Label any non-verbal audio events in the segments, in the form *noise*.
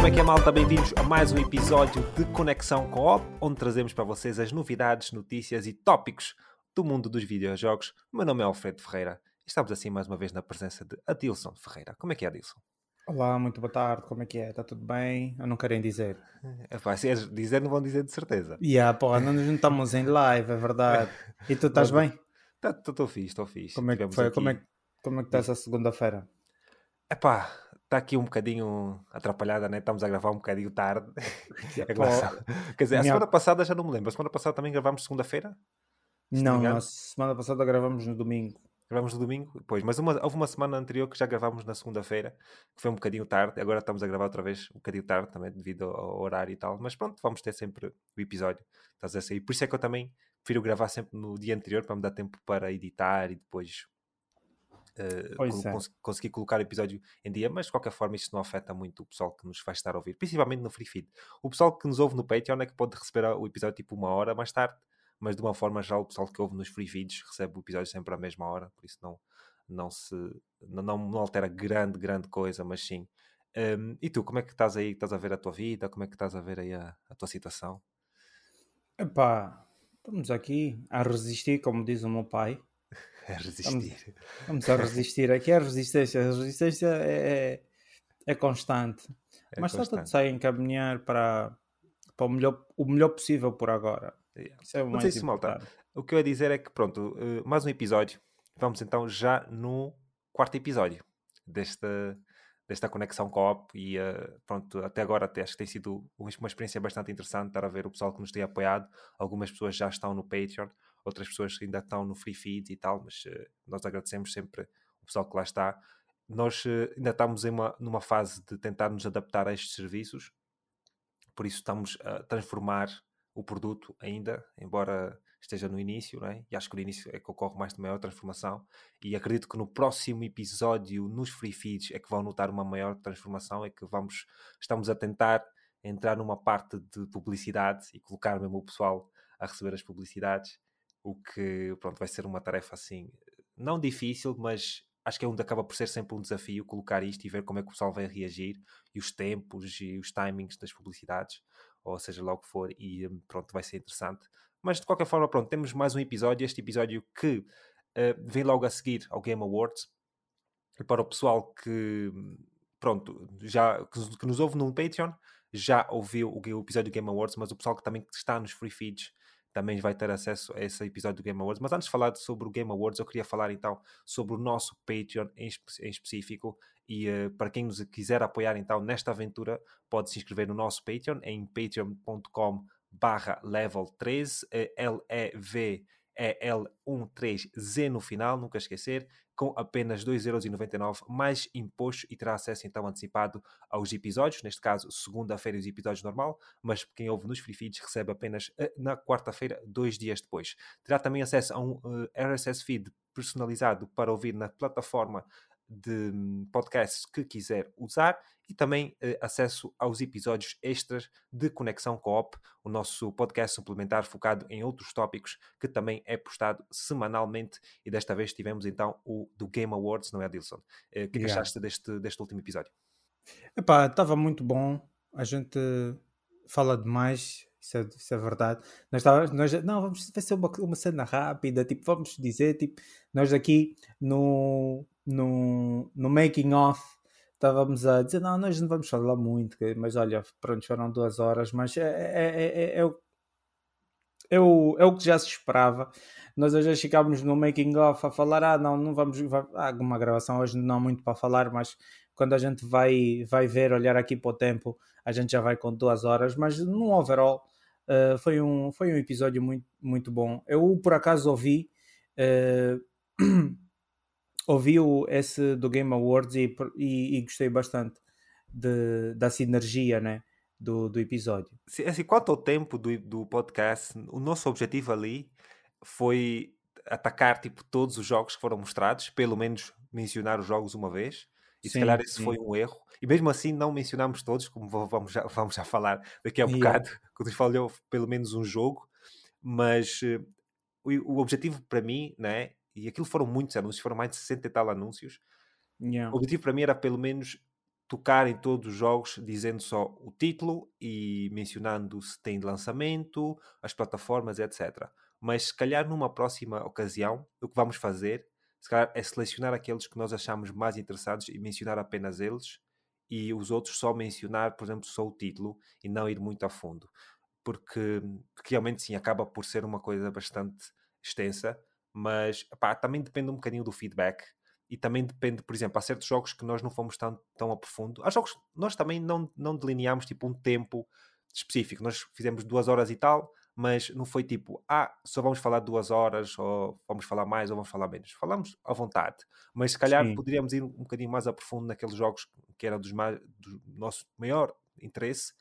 como é que é malta? Bem-vindos a mais um episódio de Conexão Co-op, onde trazemos para vocês as novidades, notícias e tópicos do mundo dos videojogos. O meu nome é Alfredo Ferreira e estamos assim mais uma vez na presença de Adilson Ferreira. Como é que é, Adilson? Olá, muito boa tarde, como é que é? Está tudo bem? Eu não querem dizer. É pá, se dizer, não vão dizer de certeza. E yeah, pô, não estamos em live, é verdade. E tu estás *laughs* bem? Estou tá, fixe, estou fixe. Como é que foi? Aqui... Como, é, como é que está essa segunda-feira? É pá, está aqui um bocadinho atrapalhada, né? Estamos a gravar um bocadinho tarde. *laughs* é Quer dizer, a semana passada já não me lembro. A semana passada também gravámos segunda-feira? Não, a semana passada gravamos no domingo. Gravamos no domingo? Pois, mas uma, houve uma semana anterior que já gravámos na segunda-feira, que foi um bocadinho tarde. Agora estamos a gravar outra vez um bocadinho tarde também, devido ao horário e tal. Mas pronto, vamos ter sempre o episódio. Estás a sair. Por isso é que eu também prefiro gravar sempre no dia anterior, para me dar tempo para editar e depois uh, é. cons conseguir colocar o episódio em dia, mas de qualquer forma isto não afeta muito o pessoal que nos vai estar a ouvir, principalmente no Free Feed. O pessoal que nos ouve no Patreon é que pode receber o episódio tipo uma hora mais tarde, mas de uma forma geral o pessoal que ouve nos Free Feeds recebe o episódio sempre à mesma hora, por isso não, não se não, não altera grande, grande coisa, mas sim. Um, e tu, como é que estás aí? Estás a ver a tua vida? Como é que estás a ver aí a, a tua situação? Epá, estamos aqui a resistir, como diz o meu pai. É resistir. Vamos, vamos a resistir. Aqui é a resistência. A resistência é, é, é constante. É Mas está tudo a encaminhar para, para o, melhor, o melhor possível por agora. Yeah. Isso é o mais isso, malta. O que eu ia dizer é que, pronto, eh, mais um episódio. Vamos então já no quarto episódio desta, desta conexão co-op e uh, pronto, até agora até acho que tem sido uma experiência bastante interessante estar a ver o pessoal que nos tem apoiado. Algumas pessoas já estão no Patreon, outras pessoas ainda estão no Free Feed e tal, mas uh, nós agradecemos sempre o pessoal que lá está. Nós uh, ainda estamos em uma, numa fase de tentar nos adaptar a estes serviços, por isso estamos a transformar o produto ainda, embora esteja no início, é? e acho que no início é que ocorre mais de maior transformação, e acredito que no próximo episódio, nos free feeds, é que vão notar uma maior transformação, é que vamos, estamos a tentar entrar numa parte de publicidade e colocar mesmo o pessoal a receber as publicidades, o que pronto, vai ser uma tarefa assim, não difícil, mas acho que é onde acaba por ser sempre um desafio colocar isto e ver como é que o pessoal vai reagir e os tempos e os timings das publicidades, ou seja lá o que for, e hum, pronto, vai ser interessante. Mas de qualquer forma, pronto, temos mais um episódio, este episódio que uh, vem logo a seguir ao Game Awards. E para o pessoal que, pronto, já que, que nos ouve no Patreon, já ouviu o, o episódio do Game Awards, mas o pessoal que também está nos free feeds também vai ter acesso a esse episódio do Game Awards. Mas antes de falar sobre o Game Awards, eu queria falar então sobre o nosso Patreon em, em específico. E uh, para quem nos quiser apoiar então nesta aventura, pode se inscrever no nosso Patreon em patreon.com barra level 13, L-E-V EL13Z no final, nunca esquecer, com apenas 2,99€ mais imposto e terá acesso então antecipado aos episódios, neste caso segunda-feira os episódios normal, mas quem ouve nos free feeds recebe apenas eh, na quarta-feira, dois dias depois. Terá também acesso a um eh, RSS feed personalizado para ouvir na plataforma de hum, podcasts que quiser usar e também eh, acesso aos episódios extras de Conexão Coop, o nosso podcast suplementar focado em outros tópicos que também é postado semanalmente e desta vez tivemos então o do Game Awards, não é, Dilson? Eh, o que, yeah. achaste deste, deste último episódio? Epá, estava muito bom, a gente fala demais, isso é, isso é verdade. Nós, tava, nós não, vamos, vai ser uma, uma cena rápida, tipo, vamos dizer, tipo, nós aqui no, no, no making off estávamos a dizer, não, nós não vamos falar muito, mas olha, pronto, foram duas horas, mas é, é, é, é, o, é, o, é o que já se esperava. Nós hoje ficámos no making off a falar, ah, não, não vamos, há alguma gravação hoje não há muito para falar, mas quando a gente vai, vai ver, olhar aqui para o tempo, a gente já vai com duas horas, mas no overall uh, foi, um, foi um episódio muito, muito bom. Eu por acaso ouvi uh, *clears throat* ouviu esse do Game Awards e, e, e gostei bastante de, da sinergia né, do, do episódio. Sim, assim, quanto ao tempo do, do podcast, o nosso objetivo ali foi atacar tipo, todos os jogos que foram mostrados, pelo menos mencionar os jogos uma vez. E sim, se calhar esse sim. foi um erro. E mesmo assim não mencionamos todos, como vamos já, vamos já falar daqui a um yeah. bocado, *laughs* quando falhou pelo menos um jogo. Mas uh, o, o objetivo para mim né, e aquilo foram muitos anúncios, foram mais de 60 e tal anúncios. Yeah. O objetivo para mim era pelo menos tocar em todos os jogos dizendo só o título e mencionando se tem lançamento, as plataformas, etc. Mas se calhar numa próxima ocasião, o que vamos fazer se calhar é selecionar aqueles que nós achamos mais interessantes e mencionar apenas eles e os outros só mencionar, por exemplo, só o título e não ir muito a fundo. Porque, porque realmente sim, acaba por ser uma coisa bastante extensa, mas pá, também depende um bocadinho do feedback e também depende, por exemplo, há certos jogos que nós não fomos tão, tão a profundo. Há jogos nós também não, não delineamos tipo um tempo específico. Nós fizemos duas horas e tal, mas não foi tipo, ah, só vamos falar duas horas, ou vamos falar mais, ou vamos falar menos. Falamos à vontade, mas se calhar Sim. poderíamos ir um bocadinho mais a profundo naqueles jogos que eram dos mais, do nosso maior interesse.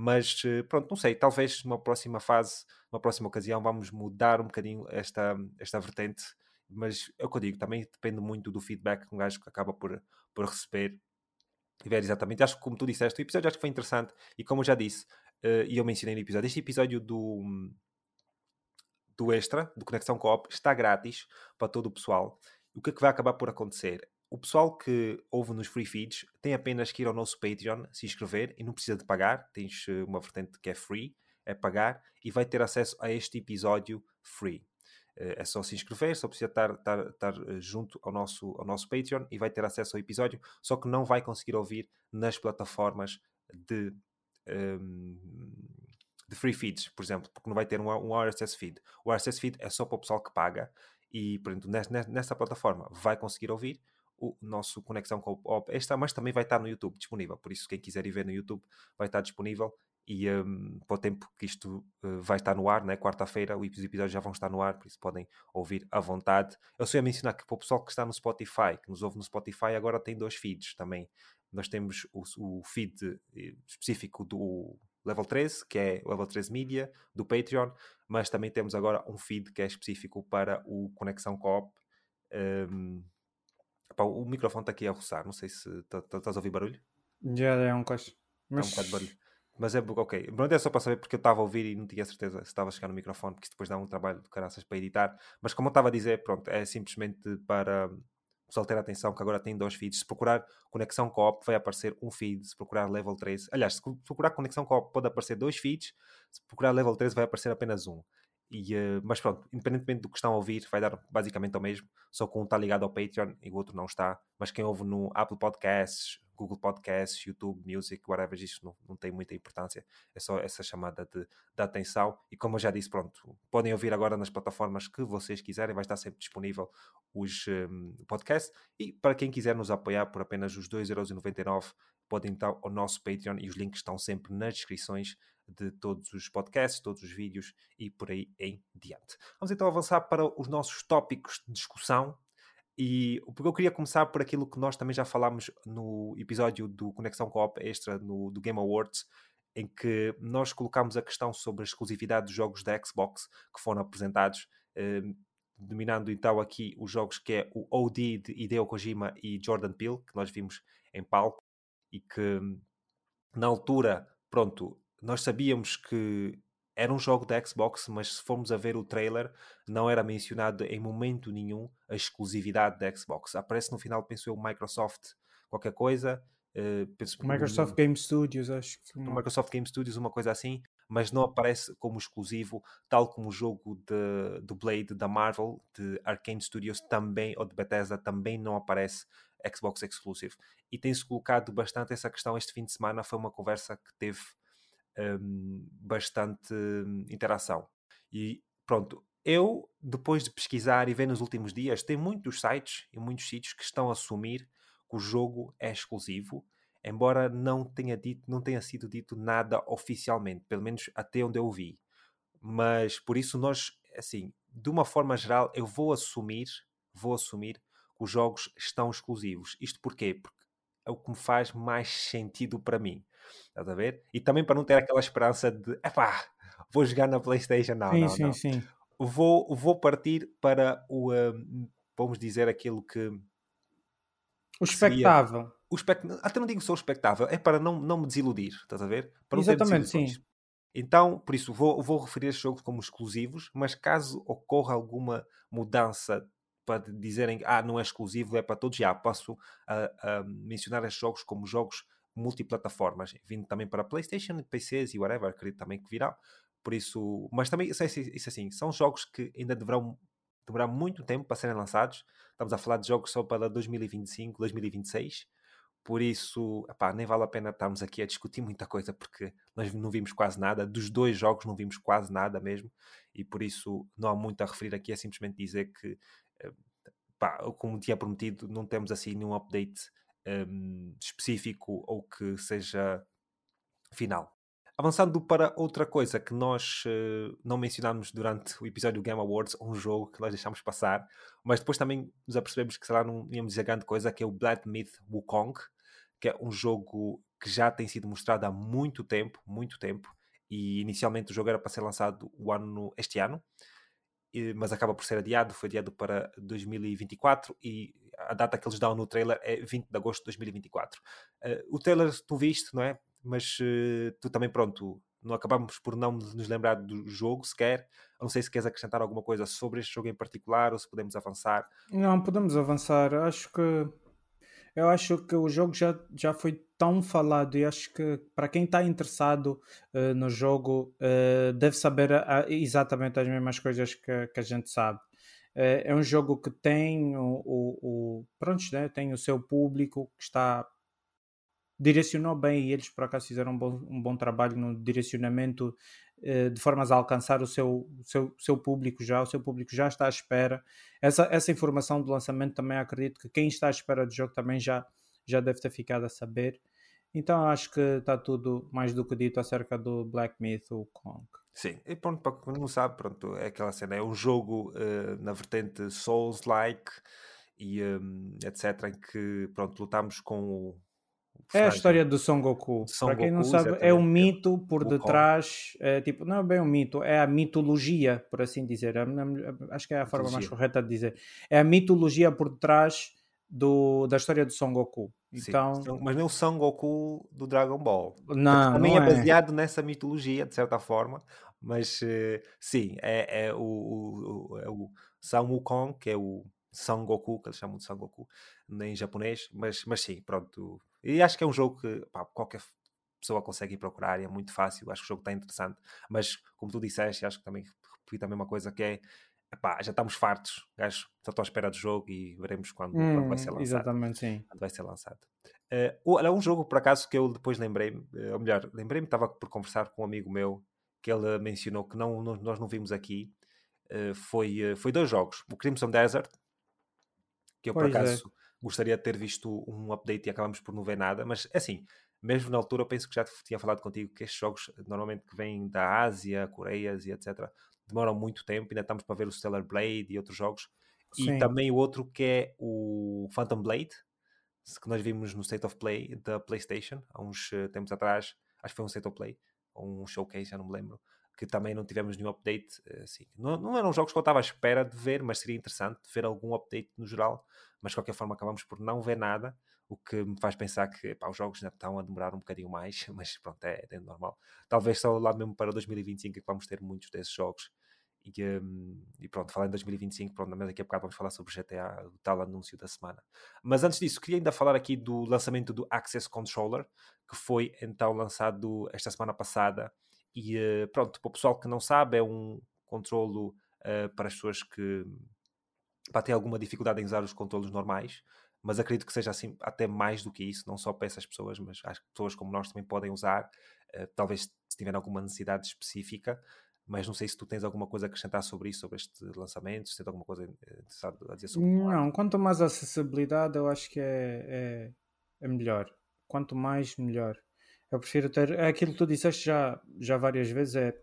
Mas eh, pronto, não sei, talvez numa próxima fase, numa próxima ocasião, vamos mudar um bocadinho esta, esta vertente mas é o que eu digo, também depende muito do feedback que um gajo acaba por, por receber e ver exatamente. Acho que, como tu disseste, o episódio acho que foi interessante e, como eu já disse, uh, e eu mencionei no episódio, este episódio do, do Extra, do Conexão Coop, está grátis para todo o pessoal. O que é que vai acabar por acontecer? O pessoal que ouve nos free feeds tem apenas que ir ao nosso Patreon, se inscrever e não precisa de pagar. Tens eh, uma vertente que é free, é pagar e vai ter acesso a este episódio free. Eh, é só se inscrever, só precisa estar, estar, estar, junto ao nosso, ao nosso Patreon e vai ter acesso ao episódio, só que não vai conseguir ouvir nas plataformas de, um, ehm, de free feeds, por exemplo, porque não vai ter um, um RSS feed. O RSS feed é só para o pessoal que paga e, por exemplo, nessa, nessa plataforma vai conseguir ouvir o nosso Conexão com o Extra, mas também vai estar no YouTube disponível. Por isso, quem quiser ir ver no YouTube vai estar disponível e um, para o tempo que isto uh, vai estar no ar, né? quarta-feira, os episódios já vão estar no ar, por isso podem ouvir à vontade. Eu só ia mencionar que para o pessoal que está no Spotify, que nos ouve no Spotify, agora tem dois feeds também. Nós temos o, o feed eh, específico do Level 13, que é o Level 13 Media, do Patreon, mas também temos agora um feed que é específico para o Conexão Coop. Um, pá, o microfone está aqui a roçar, não sei se estás a ouvir barulho. Já é um coisa. Mas... É um bocado de barulho. Mas é ok. Pronto, é só para saber porque eu estava a ouvir e não tinha certeza se estava a chegar no microfone, porque isso depois dá um trabalho de caraças para editar. Mas como eu estava a dizer, pronto, é simplesmente para pessoal ter atenção que agora tem dois feeds. Se procurar Conexão Coop, vai aparecer um feed. Se procurar Level 3, aliás, se procurar Conexão Coop, pode aparecer dois feeds. Se procurar Level 3, vai aparecer apenas um. E, uh, mas pronto, independentemente do que estão a ouvir, vai dar basicamente ao mesmo, só que um está ligado ao Patreon e o outro não está. Mas quem ouve no Apple Podcasts, Google Podcasts, YouTube Music, whatever, isso não, não tem muita importância, é só essa chamada de, de atenção. E como eu já disse, pronto, podem ouvir agora nas plataformas que vocês quiserem, vai estar sempre disponível os um, podcasts. E para quem quiser nos apoiar por apenas os 2,99€, podem então ao nosso Patreon e os links estão sempre nas descrições de todos os podcasts, todos os vídeos e por aí em diante. Vamos então avançar para os nossos tópicos de discussão e porque eu queria começar por aquilo que nós também já falámos no episódio do Conexão Coop Extra no, do Game Awards, em que nós colocámos a questão sobre a exclusividade dos jogos da Xbox que foram apresentados, eh, dominando então aqui os jogos que é o OD de Hideo Kojima e Jordan Peele, que nós vimos em palco, e que na altura, pronto, nós sabíamos que era um jogo da Xbox, mas se formos a ver o trailer, não era mencionado em momento nenhum a exclusividade da Xbox. Aparece no final, penso eu, Microsoft qualquer coisa. Uh, penso, Microsoft Game Studios, acho que. Microsoft Game Studios, uma coisa assim, mas não aparece como exclusivo, tal como o jogo de, do Blade da Marvel, de Arkane Studios, também, ou de Bethesda, também não aparece Xbox Exclusive. E tem-se colocado bastante essa questão este fim de semana. Foi uma conversa que teve um, bastante hum, interação. E pronto, eu, depois de pesquisar e ver nos últimos dias, tem muitos sites e muitos sítios que estão a assumir que o jogo é exclusivo, embora não tenha, dito, não tenha sido dito nada oficialmente, pelo menos até onde eu vi. Mas por isso nós, assim, de uma forma geral, eu vou assumir, vou assumir que os jogos estão exclusivos. Isto porquê? Porque é o que me faz mais sentido para mim. Estás a ver? E também para não ter aquela esperança de, epá, vou jogar na PlayStation. Não, sim, não, sim, não. Sim. Vou, vou partir para o, um, vamos dizer, aquilo que. O espectável. O espect... Até não digo só o espectável, é para não, não me desiludir, estás a ver? Para Exatamente, sim. Então, por isso, vou, vou referir estes jogos como exclusivos, mas caso ocorra alguma mudança para dizerem ah, não é exclusivo, é para todos, já posso uh, uh, mencionar estes jogos como jogos multiplataformas, vindo também para PlayStation, PCs e whatever, acredito também que virá. Por isso, mas também, isso, isso assim, são jogos que ainda deverão demorar muito tempo para serem lançados. Estamos a falar de jogos só para 2025, 2026. Por isso, epá, nem vale a pena estarmos aqui a discutir muita coisa, porque nós não vimos quase nada. Dos dois jogos não vimos quase nada mesmo. E por isso não há muito a referir aqui. É simplesmente dizer que, epá, como tinha prometido, não temos assim nenhum update um, específico ou que seja final. Avançando para outra coisa que nós uh, não mencionámos durante o episódio do Game Awards, um jogo que nós deixámos passar, mas depois também nos apercebemos que será não íamos dizer grande coisa, que é o Blood Myth Wukong, que é um jogo que já tem sido mostrado há muito tempo, muito tempo, e inicialmente o jogo era para ser lançado o ano, este ano, mas acaba por ser adiado, foi adiado para 2024 e a data que eles dão no trailer é 20 de agosto de 2024. Uh, eh, o trailer tu viste, não é? mas uh, tu também, pronto, não acabamos por não nos lembrar do jogo sequer. Eu não sei se queres acrescentar alguma coisa sobre este jogo em particular ou se podemos avançar. Não, podemos avançar. Acho que eu acho que o jogo já, já foi tão falado e acho que para quem está interessado uh, no jogo uh, deve saber a, a, exatamente as mesmas coisas que, que a gente sabe. Uh, é um jogo que tem o, o, o pronto, né? tem o seu público que está direcionou bem e eles por acaso fizeram um bom, um bom trabalho no direcionamento eh, de formas a alcançar o seu, seu, seu público já, o seu público já está à espera. Essa, essa informação do lançamento também acredito que quem está à espera do jogo também já, já deve ter ficado a saber. Então acho que está tudo mais do que dito acerca do Black Myth, o Kong. Sim, e pronto, para quem não sabe, pronto, é aquela cena, é um jogo uh, na vertente Souls-like e um, etc, em que, pronto, lutamos com o é a história do Son Goku. Son Para quem Goku, não sabe, é um mito por detrás. É, tipo, não é bem um mito, é a mitologia, por assim dizer. É, é, acho que é a forma mais correta de dizer. É a mitologia por detrás do, da história do Son Goku. Então... Sim, mas não o Son Goku do Dragon Ball. Não, também não é, é baseado nessa mitologia, de certa forma. Mas uh, sim, é, é o, o, é o Son Wukong, que é o Son Goku, que eles chamam de Son Goku em japonês. Mas, mas sim, pronto e acho que é um jogo que pá, qualquer pessoa consegue ir procurar é muito fácil. Acho que o jogo está interessante. Mas, como tu disseste, acho que também repito a mesma coisa que é epá, já estamos fartos, gajo, só estou à espera do jogo e veremos quando, hum, quando vai ser lançado. Exatamente, sim. Quando vai ser lançado. Uh, olha, um jogo, por acaso, que eu depois lembrei-me, uh, ou melhor, lembrei-me, estava por conversar com um amigo meu, que ele mencionou que não, não nós não vimos aqui, uh, foi, uh, foi dois jogos. O Crimson Desert, que eu pois por é. acaso... É gostaria de ter visto um update e acabamos por não ver nada, mas assim, mesmo na altura eu penso que já tinha falado contigo que estes jogos normalmente que vêm da Ásia, Coreias e etc demoram muito tempo, ainda estamos para ver o Stellar Blade e outros jogos Sim. e também o outro que é o Phantom Blade que nós vimos no State of Play da Playstation há uns uh, tempos atrás, acho que foi um State of Play ou um showcase, já não me lembro que também não tivemos nenhum update eh, assim. Não, não eram jogos que eu estava à espera de ver, mas seria interessante ver algum update no geral mas de qualquer forma acabamos por não ver nada, o que me faz pensar que pá, os jogos ainda estão a demorar um bocadinho mais, *laughs* mas pronto, é, é normal. Talvez só lá mesmo para 2025 é que vamos ter muitos desses jogos. E, um, e pronto, falar em 2025, pronto, mas daqui a bocado vamos falar sobre o GTA, o tal anúncio da semana. Mas antes disso, queria ainda falar aqui do lançamento do Access Controller, que foi então lançado esta semana passada. E uh, pronto, para o pessoal que não sabe, é um controlo uh, para as pessoas que para ter alguma dificuldade em usar os controles normais, mas acredito que seja assim até mais do que isso, não só para essas pessoas, mas que pessoas como nós também podem usar, uh, talvez se tiverem alguma necessidade específica, mas não sei se tu tens alguma coisa a acrescentar sobre isso, sobre este lançamento, se tens alguma coisa a dizer sobre isso. Não, quanto mais acessibilidade eu acho que é, é, é melhor. Quanto mais, melhor. Eu prefiro ter. É aquilo que tu disseste já, já várias vezes: é,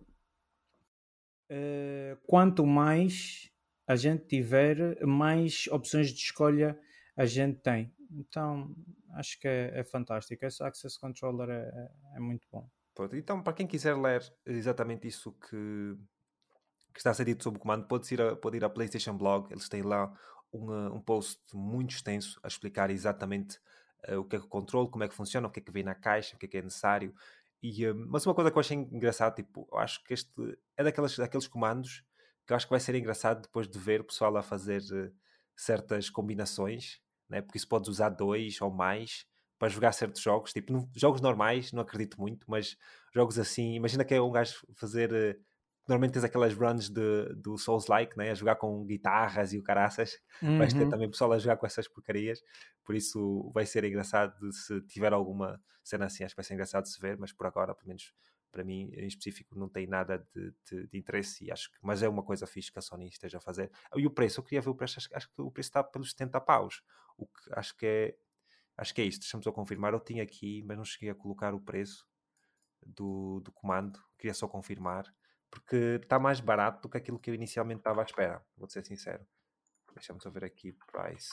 é quanto mais a gente tiver, mais opções de escolha a gente tem. Então, acho que é, é fantástico. Esse Access Controller é, é, é muito bom. Pronto, então, para quem quiser ler exatamente isso que, que está a ser dito sobre o comando, pode ir, a, pode ir à PlayStation Blog. Eles têm lá um, um post muito extenso a explicar exatamente uh, o que é que o controle, como é que funciona, o que é que vem na caixa, o que é que é necessário. E, uh, mas uma coisa que eu achei engraçado, tipo, eu acho que este é daqueles, daqueles comandos que eu acho que vai ser engraçado depois de ver o pessoal a fazer, certas combinações, né? porque isso podes usar dois ou mais para jogar certos jogos. Tipo, no, jogos normais, não acredito muito, mas jogos assim, imagina que é um gajo fazer. Uh, normalmente tens aquelas runs de, do Souls-like, né? a jogar com guitarras e o caraças. Uhum. Vais ter uhum. também pessoal a jogar com essas porcarias, por isso vai ser engraçado se tiver alguma cena assim. Acho que vai ser engraçado de se ver, mas por agora, pelo menos para mim em específico, não tem nada de, de, de interesse. E acho que, mas é uma coisa fixe que a Sony esteja a fazer. E o preço, eu queria ver o preço, acho, acho que o preço está pelos 70 paus, o que acho que é. Acho que é isto, deixa-me só confirmar. Eu tinha aqui, mas não cheguei a colocar o preço do, do comando. Queria só confirmar porque está mais barato do que aquilo que eu inicialmente estava à espera, vou ser sincero. Deixa-me só ver aqui, price.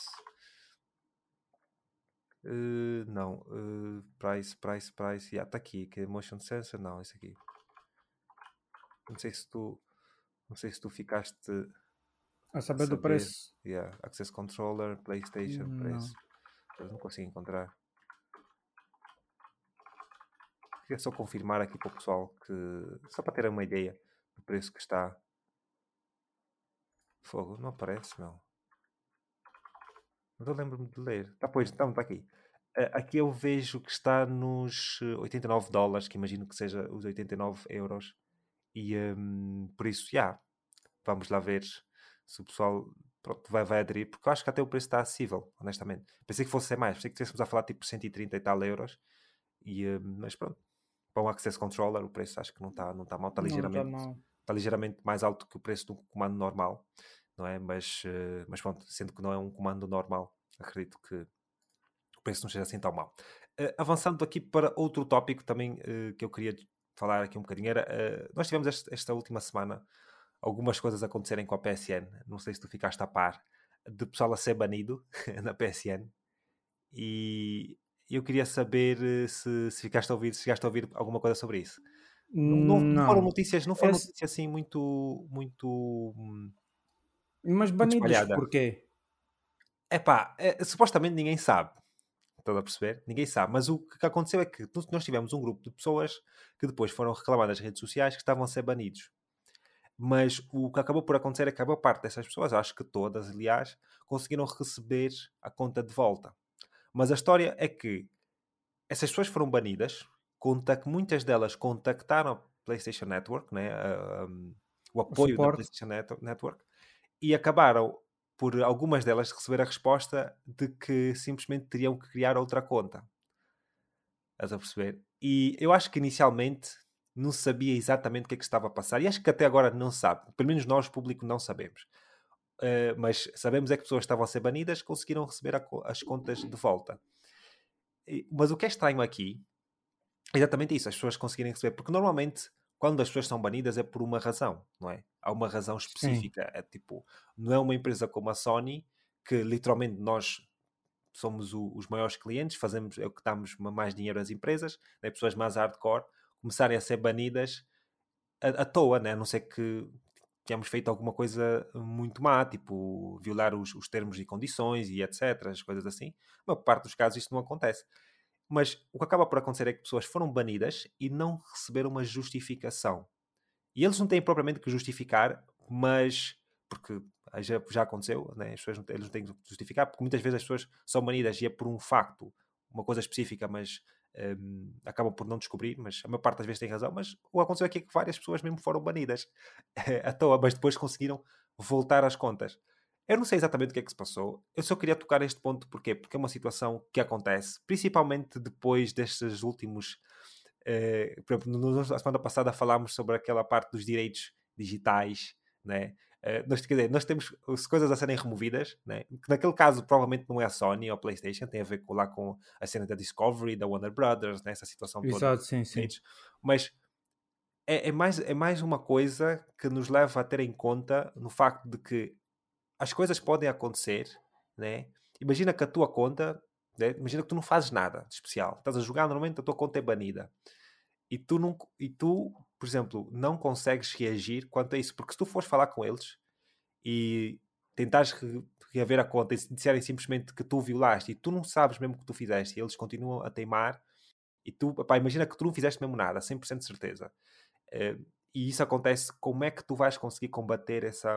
Uh, não, uh, price, price, price, já yeah, está aqui, que é motion sensor, não, isso aqui. Não sei se tu, não sei se tu ficaste a saber, do preço. Yeah, access controller, PlayStation, não. preço. Eu não consigo encontrar. Queria só confirmar aqui para o pessoal que, só para ter uma ideia do preço que está. Fogo, não aparece, não. Mas eu lembro-me de ler. Tá, pois, então, está aqui. Uh, aqui eu vejo que está nos 89 eh, dólares, que imagino que seja os 89 euros. E um, por isso, já, yeah, vamos lá ver se o pessoal pronto, vai, vai aderir, porque eu acho que até o preço está acessível, honestamente. Pensei que fosse ser mais, pensei que estivéssemos a falar tipo 130 e tal euros. E, um, mas pronto, para um Access Controller, o preço acho que não está não tá mal, está ligeiramente, tá mal. Está ligeiramente mais alto que o preço de um comando normal, não é? Mas, uh, mas pronto, sendo que não é um comando normal, acredito que o preço não seja assim tão mal. Uh, avançando aqui para outro tópico também uh, que eu queria falar aqui um bocadinho, era, nós tivemos este, esta última semana algumas coisas acontecerem com a PSN, não sei se tu ficaste a par, de pessoal a ser banido *laughs* na PSN, e eu queria saber eh, se, se, ficaste a ouvir, se chegaste a ouvir alguma coisa sobre isso. Não, não foram notícias, não foram Esse... notícias assim muito, muito. Hum, Mas banidos porquê? Epá, é, supostamente ninguém sabe. Estás a perceber? Ninguém sabe. Mas o que aconteceu é que nós tivemos um grupo de pessoas que depois foram reclamar nas redes sociais que estavam a ser banidos. Mas o que acabou por acontecer é que a boa parte dessas pessoas, acho que todas, aliás, conseguiram receber a conta de volta. Mas a história é que essas pessoas foram banidas, conta que muitas delas contactaram a PlayStation Network, né, um, o apoio o da PlayStation Network, e acabaram por algumas delas receber a resposta de que simplesmente teriam que criar outra conta. Estás a perceber? E eu acho que inicialmente não sabia exatamente o que é que estava a passar, e acho que até agora não sabe, pelo menos nós, público, não sabemos. Uh, mas sabemos é que pessoas estavam a ser banidas conseguiram receber a, as contas de volta. E, mas o que é estranho aqui é exatamente isso, as pessoas conseguirem receber, porque normalmente quando as pessoas são banidas é por uma razão, não é? Há uma razão específica. Sim. É tipo, não é uma empresa como a Sony, que literalmente nós somos o, os maiores clientes, fazemos é o que damos mais dinheiro às empresas, né? pessoas mais hardcore começarem a ser banidas à, à toa, né? a não ser que tínhamos feito alguma coisa muito má, tipo violar os, os, termos e condições e etc, as coisas assim. Uma parte dos casos isso não acontece. Mas o que acaba por acontecer é que pessoas foram banidas e não receberam uma justificação. E eles não têm propriamente que justificar, mas porque já, já aconteceu, né? as pessoas não, eles não têm que justificar, porque muitas vezes as pessoas são banidas e é por um facto, uma coisa específica, mas um, acabam por não descobrir, mas a maior parte das vezes tem razão. Mas o que aconteceu aqui é que várias pessoas mesmo foram banidas *laughs* à toa, mas depois conseguiram voltar às contas. Eu não sei exatamente o que é que se passou. Eu só queria tocar este ponto porquê? porque é uma situação que acontece, principalmente depois destes últimos. Uh, por exemplo, na semana passada falámos sobre aquela parte dos direitos digitais, né? Uh, nós, quer dizer, nós temos coisas a serem removidas, né? que naquele caso provavelmente não é a Sony ou a PlayStation, tem a ver com, lá com a cena da Discovery, da Warner Brothers, né? essa situação toda. Exato, sim, sim. Mas é, é, mais, é mais uma coisa que nos leva a ter em conta no facto de que as coisas podem acontecer, né? Imagina que a tua conta, né? imagina que tu não fazes nada de especial, estás a jogar, normalmente a tua conta é banida. E tu, não, e tu por exemplo, não consegues reagir quanto a isso, porque se tu fores falar com eles e tentares reaver a conta e disserem simplesmente que tu violaste e tu não sabes mesmo o que tu fizeste e eles continuam a teimar e tu, pá, imagina que tu não fizeste mesmo nada, 100% de certeza. Uh, e isso acontece, como é que tu vais conseguir combater essa,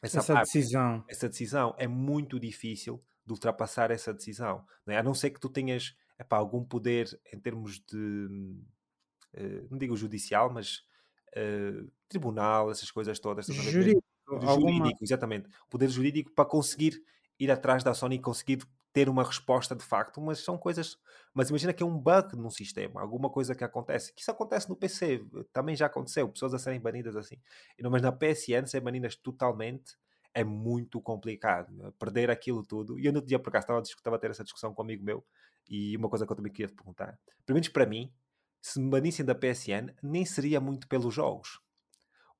essa, essa parte, decisão. Essa decisão é muito difícil de ultrapassar essa decisão. Não é? A não ser que tu tenhas epá, algum poder em termos de. Uh, não digo judicial, mas uh, tribunal, essas coisas todas. Jurídico. Jurídico, alguma... exatamente. Poder jurídico para conseguir ir atrás da Sony e conseguir ter uma resposta de facto, mas são coisas. Mas imagina que é um bug num sistema, alguma coisa que acontece. Que isso acontece no PC, também já aconteceu, pessoas a serem banidas assim. Mas na PSN, ser banidas totalmente é muito complicado. Né? Perder aquilo tudo. E eu no dia por acaso estava, estava a ter essa discussão com um amigo meu, e uma coisa que eu também queria te perguntar. Pelo menos para mim, se me banissem da PSN, nem seria muito pelos jogos.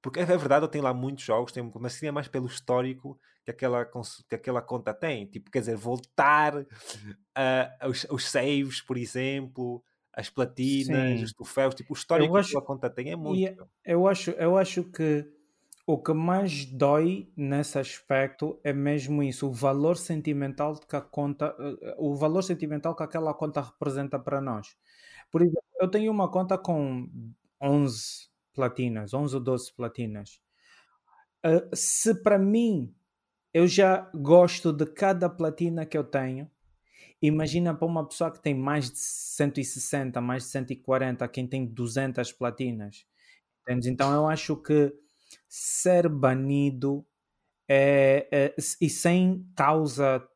Porque é verdade, eu tenho lá muitos jogos, tenho, mas seria mais pelo histórico que aquela, que aquela conta tem. Tipo, quer dizer, voltar uh, os, os saves, por exemplo, as platinas, Sim. os troféus, tipo, o histórico acho, que aquela conta tem é muito. Eu acho, eu acho que o que mais dói nesse aspecto é mesmo isso, o valor sentimental que a conta, eh, o valor sentimental que aquela conta representa para nós. Por exemplo, eu tenho uma conta com 11 platinas, 11 ou 12 platinas. Uh, se para mim eu já gosto de cada platina que eu tenho, imagina para uma pessoa que tem mais de 160, mais de 140, quem tem 200 platinas. Entendes? Então eu acho que ser banido é, é, e sem causa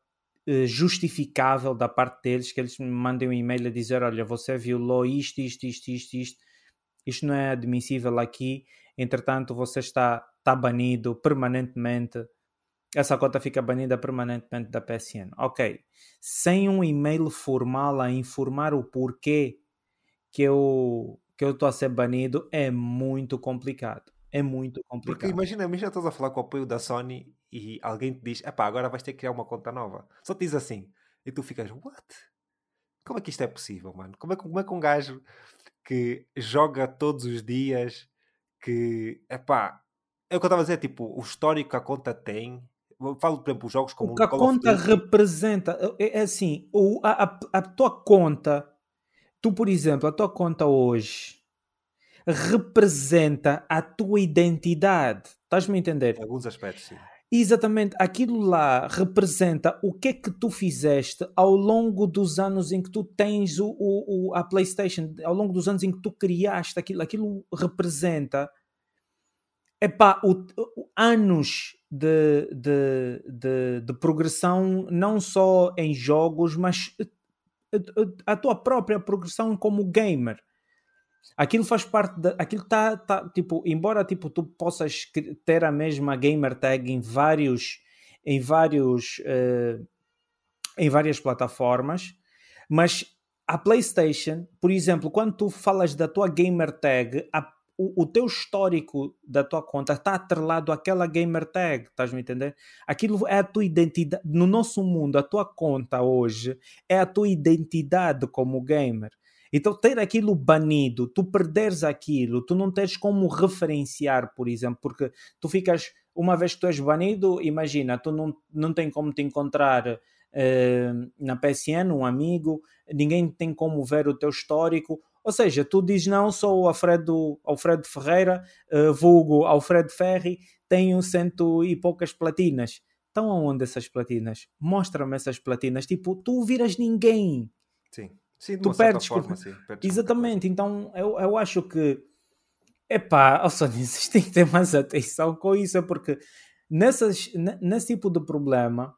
justificável da parte deles, que eles me mandem um e-mail a dizer: Olha, você violou isto, isto, isto, isto, isto, isto não é admissível aqui, entretanto, você está, está banido permanentemente. Essa conta fica banida permanentemente da PSN. Ok. Sem um e-mail formal a informar o porquê que eu que eu estou a ser banido é muito complicado. É muito complicado. Porque imagina, imagina estás a falar com o apoio da Sony e alguém te diz: epá, agora vais ter que criar uma conta nova. Só te diz assim. E tu ficas: what? Como é que isto é possível, mano? Como é, como é que um gajo que joga todos os dias, que, epá, é o que eu estava a dizer, tipo, o histórico que a conta tem. Falo, por exemplo, jogos como o que a conta representa, é, é assim, a, a, a tua conta, tu, por exemplo, a tua conta hoje representa a tua identidade. Estás-me a entender? Em alguns aspectos, sim. Exatamente, aquilo lá representa o que é que tu fizeste ao longo dos anos em que tu tens o, o, a PlayStation, ao longo dos anos em que tu criaste aquilo, aquilo representa epá, o, o, anos de, de, de, de progressão, não só em jogos, mas a, a tua própria progressão como gamer aquilo faz parte da, aquilo está tá, tipo embora tipo tu possas ter a mesma gamer tag em vários em vários uh, em várias plataformas mas a PlayStation por exemplo quando tu falas da tua gamer tag a, o, o, teu histórico da tua conta está atrelado àquela gamer tag, estás-me a entender? Aquilo é a tua identidade. No nosso mundo, a tua conta hoje é a tua identidade como gamer. Então, ter aquilo banido, tu perderes aquilo, tu não tens como referenciar, por exemplo, porque tu ficas, uma vez que tu és banido, imagina, tu não, não tem como te encontrar uh, na PSN, um amigo, ninguém tem como ver o teu histórico. Ou seja, tu dizes não, sou o Alfredo, Alfredo Ferreira, uh, vulgo Alfredo Ferri, tenho cento e poucas platinas. Estão aonde essas platinas? Mostra-me essas platinas. Tipo, tu viras ninguém. Sim. Sim, tu perdes. Forma, sim, perdes Exatamente, então eu, eu acho que epá, oh Sónia, *laughs* vocês têm que ter mais atenção com isso, é porque nessas, nesse tipo de problema,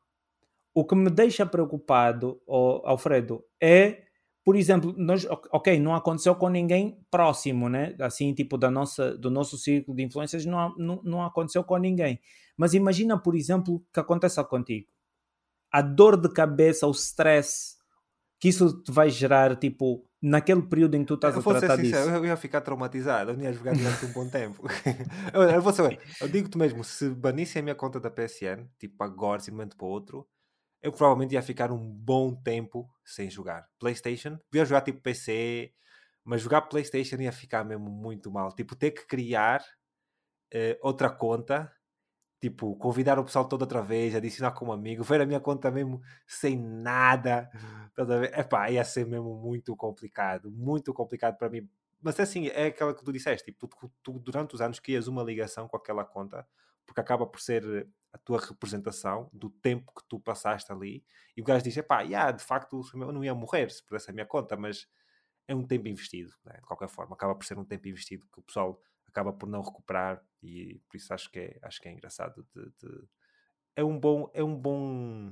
o que me deixa preocupado, oh, Alfredo, é, por exemplo, nós, ok, não aconteceu com ninguém próximo, né? Assim, tipo, da nossa, do nosso círculo de influências, não, não, não aconteceu com ninguém. Mas imagina, por exemplo, que aconteça contigo. A dor de cabeça, o stress que isso te vai gerar, tipo, naquele período em que tu estás eu a tratar sincero, disso. Eu ia ficar traumatizado, eu não ia jogar durante um bom tempo. *laughs* eu, eu, vou eu digo-te mesmo, se banissem a minha conta da PSN, tipo agora, de um momento para o outro, eu provavelmente ia ficar um bom tempo sem jogar. PlayStation, podia jogar tipo PC, mas jogar PlayStation ia ficar mesmo muito mal. Tipo, ter que criar uh, outra conta tipo, convidar o pessoal todo outra vez, adicionar como amigo, ver a minha conta mesmo sem nada, estás a ver? Epá, ia ser mesmo muito complicado, muito complicado para mim. Mas é assim, é aquela que tu disseste, tipo, tu, tu durante os anos crias uma ligação com aquela conta, porque acaba por ser a tua representação do tempo que tu passaste ali. E o gajo diz: pá, yeah, de facto eu não ia morrer se pudesse a minha conta, mas é um tempo investido, né? de qualquer forma. Acaba por ser um tempo investido que o pessoal acaba por não recuperar e por isso acho que é, acho que é engraçado. De, de... É um bom. É um bom.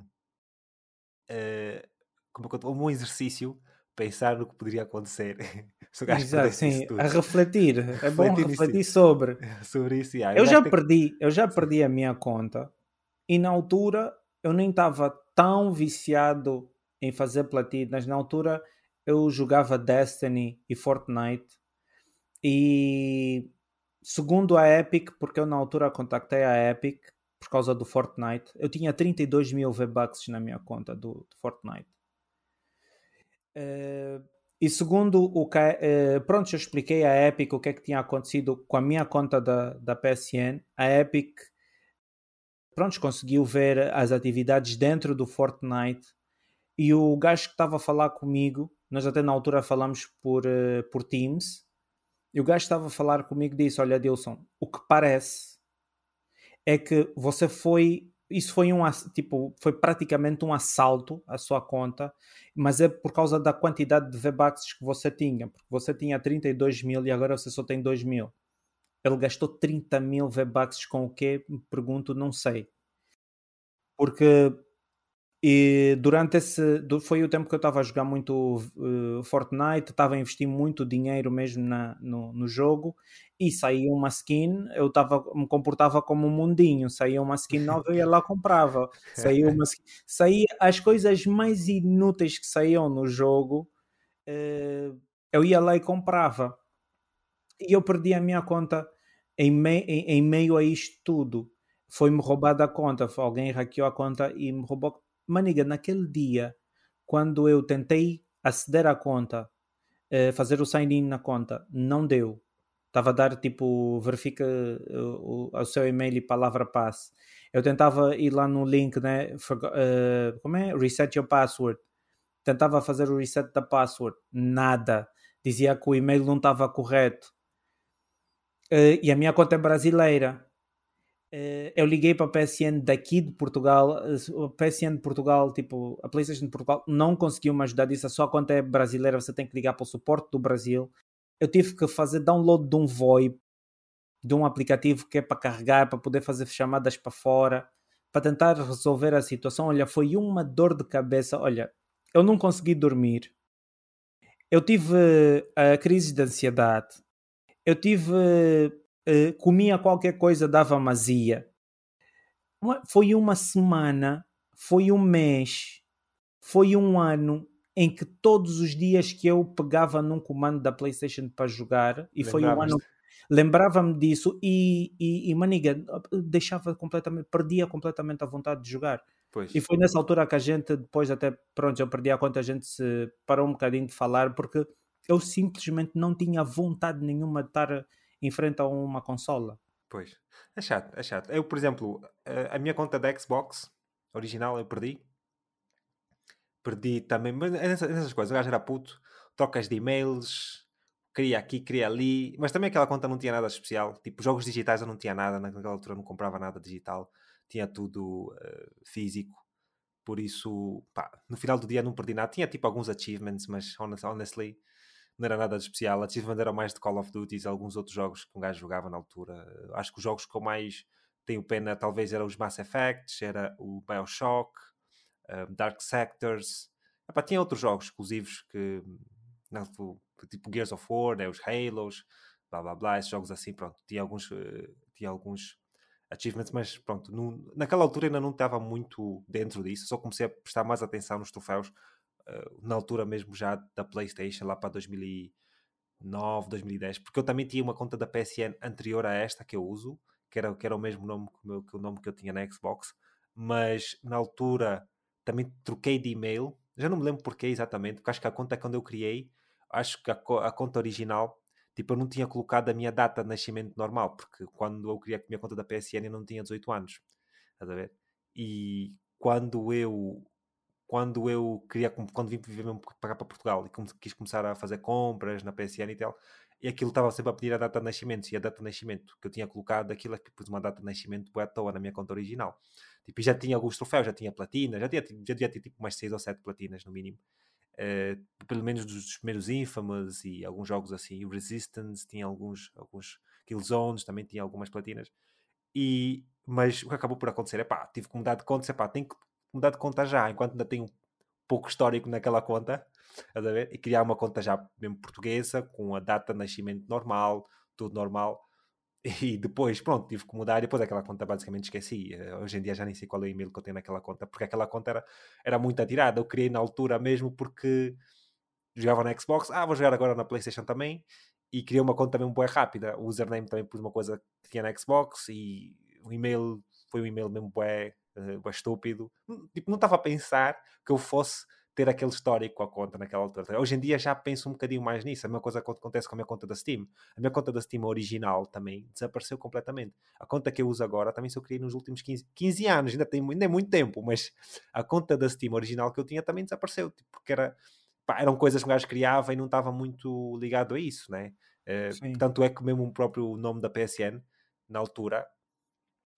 Uh, como é um bom exercício pensar no que poderia acontecer *laughs* se o gajo Exato, sim, a refletir. É bom refletir, refletir sobre. *laughs* sobre isso. Yeah. Eu, já perdi, que... eu já perdi a minha conta e na altura eu nem estava tão viciado em fazer platinas. Na altura eu jogava Destiny e Fortnite e segundo a Epic, porque eu na altura contactei a Epic por causa do Fortnite, eu tinha 32 mil V-Bucks na minha conta do, do Fortnite. Uh, e segundo o que. Uh, pronto, eu expliquei à Epic o que é que tinha acontecido com a minha conta da, da PSN. A Epic, pronto, conseguiu ver as atividades dentro do Fortnite. E o gajo que estava a falar comigo, nós até na altura falamos por, uh, por Teams, e o gajo estava a falar comigo e disse: Olha, Dilson, o que parece é que você foi isso foi um tipo foi praticamente um assalto à sua conta mas é por causa da quantidade de V-Bucks que você tinha porque você tinha 32 mil e agora você só tem 2 mil ele gastou 30 mil V-Bucks com o que? pergunto, não sei porque e durante esse foi o tempo que eu estava a jogar muito uh, Fortnite, estava a investir muito dinheiro mesmo na, no, no jogo e saía uma skin, eu tava, me comportava como um mundinho, saía uma skin *laughs* nova, eu ia lá comprava. Saía, uma, saía as coisas mais inúteis que saíam no jogo, uh, eu ia lá e comprava. E eu perdi a minha conta em, me, em, em meio a isto tudo. Foi-me roubada a conta, alguém hackeou a conta e me roubou Maniga, naquele dia, quando eu tentei aceder à conta, eh, fazer o sign-in na conta, não deu. Estava a dar tipo, verifica o, o, seu e-mail e palavra passe. Eu tentava ir lá no link, né? For, uh, como é? Reset your password. Tentava fazer o reset da password. Nada. Dizia que o e-mail não estava correto. Uh, e a minha conta é brasileira. Eh, eu liguei para a PSN daqui de Portugal, a PSN de Portugal, tipo, a PlayStation de Portugal não conseguiu me ajudar disso, a sua conta é brasileira, você tem que ligar para o suporte do Brasil. Eu tive que fazer download de um VoIP, de um aplicativo que é para carregar, para poder fazer chamadas para fora, para tentar resolver a situação. Olha, foi uma dor de cabeça. Olha, eu não consegui dormir. Eu tive a crise de ansiedade. Eu tive uh, comia qualquer coisa, dava mazia. Foi uma semana, foi um mês, foi um ano em que todos os dias que eu pegava num comando da PlayStation para jogar, e foi um ano lembrava-me disso e, e, e maniga deixava completamente, perdia completamente a vontade de jogar. Pois. E foi nessa altura que a gente, depois até, pronto, eu perdi a conta, a gente se parou um bocadinho de falar, porque eu simplesmente não tinha vontade nenhuma de estar em frente a uma consola. Pois, é chato, é chato. Eu, por exemplo, a minha conta da Xbox original eu perdi. Perdi também, mas é nessas, nessas coisas, o gajo era puto, trocas de e-mails, queria aqui, queria ali, mas também aquela conta não tinha nada especial. Tipo, jogos digitais eu não tinha nada, naquela altura não comprava nada digital, tinha tudo uh, físico. Por isso, pá, no final do dia não perdi nada. Tinha tipo alguns achievements, mas honestly, não era nada de especial. Achievement era mais de Call of Duty e alguns outros jogos que um gajo jogava na altura. Acho que os jogos que eu mais tenho pena talvez eram os Mass Effects, era o Bioshock, um, Dark Sectors. Epá, tinha outros jogos exclusivos que, não, tipo Gears of War, né, os Halos, blá blá blá, esses jogos assim, pronto. Tinha alguns, uh, tinha alguns achievements, mas pronto, naquela altura ainda não estava muito dentro disso, só comecei a prestar mais atenção nos troféus na altura mesmo já da PlayStation, lá para 2009, 2010, porque eu também tinha uma conta da PSN anterior a esta que eu uso, que era, que era o mesmo nome que, meu, que o nome que eu tinha na Xbox, mas na altura também troquei de e-mail, já não me lembro porquê exatamente, porque acho que a conta quando eu criei, acho que a, a conta original tipo, eu não tinha colocado a minha data de nascimento normal, porque quando eu criei a minha conta da PSN eu não tinha 18 anos. Estás a ver? E quando eu quando eu queria, quando vim viver mesmo para Portugal e quis começar a fazer compras na PSN e tal, e aquilo estava sempre a pedir a data de nascimento, e a data de nascimento que eu tinha colocado, aquilo é que pus uma data de nascimento boa à toa na minha conta original. Tipo, já tinha alguns troféus, já tinha platina, já tinha, já tinha tipo mais 6 ou 7 platinas no mínimo. Uh, pelo menos dos primeiros Infamous e alguns jogos assim, o Resistance tinha alguns, alguns Killzones, também tinha algumas platinas. E, mas o que acabou por acontecer é pá, tive que mudar de conta, é pá, tenho que mudar de conta já, enquanto ainda tenho pouco histórico naquela conta, a ver? E criar uma conta já mesmo portuguesa, com a data de nascimento normal, tudo normal. *laughs* E depois, pronto, tive que mudar e depois aquela conta basicamente esqueci. Eh, hoje em dia já nem sei qual é o e-mail que eu tenho naquela conta, porque aquela conta era, era muito atirada. Eu criei na altura mesmo porque jogava na Xbox, ah, vou jogar agora na Playstation também, e criei uma conta um pouco rápida. O username também pus uma coisa que tinha na Xbox e o e-mail foi um e-mail mesmo bué, uh, estúpido. Tipo, não estava a pensar que eu fosse ter aquele histórico com a conta naquela altura. Hoje em dia já penso um bocadinho mais nisso. A mesma coisa acontece com a minha conta da Steam. A minha conta da Steam original também desapareceu completamente. A conta que eu uso agora também só criei nos últimos 15, 15 anos, ainda, tem, ainda é muito tempo, mas a conta da Steam original que eu tinha também desapareceu, tipo, porque era, pá, eram coisas que o gajo criava e não estava muito ligado a isso, né? Uh, tanto é que mesmo o próprio nome da PSN, na altura,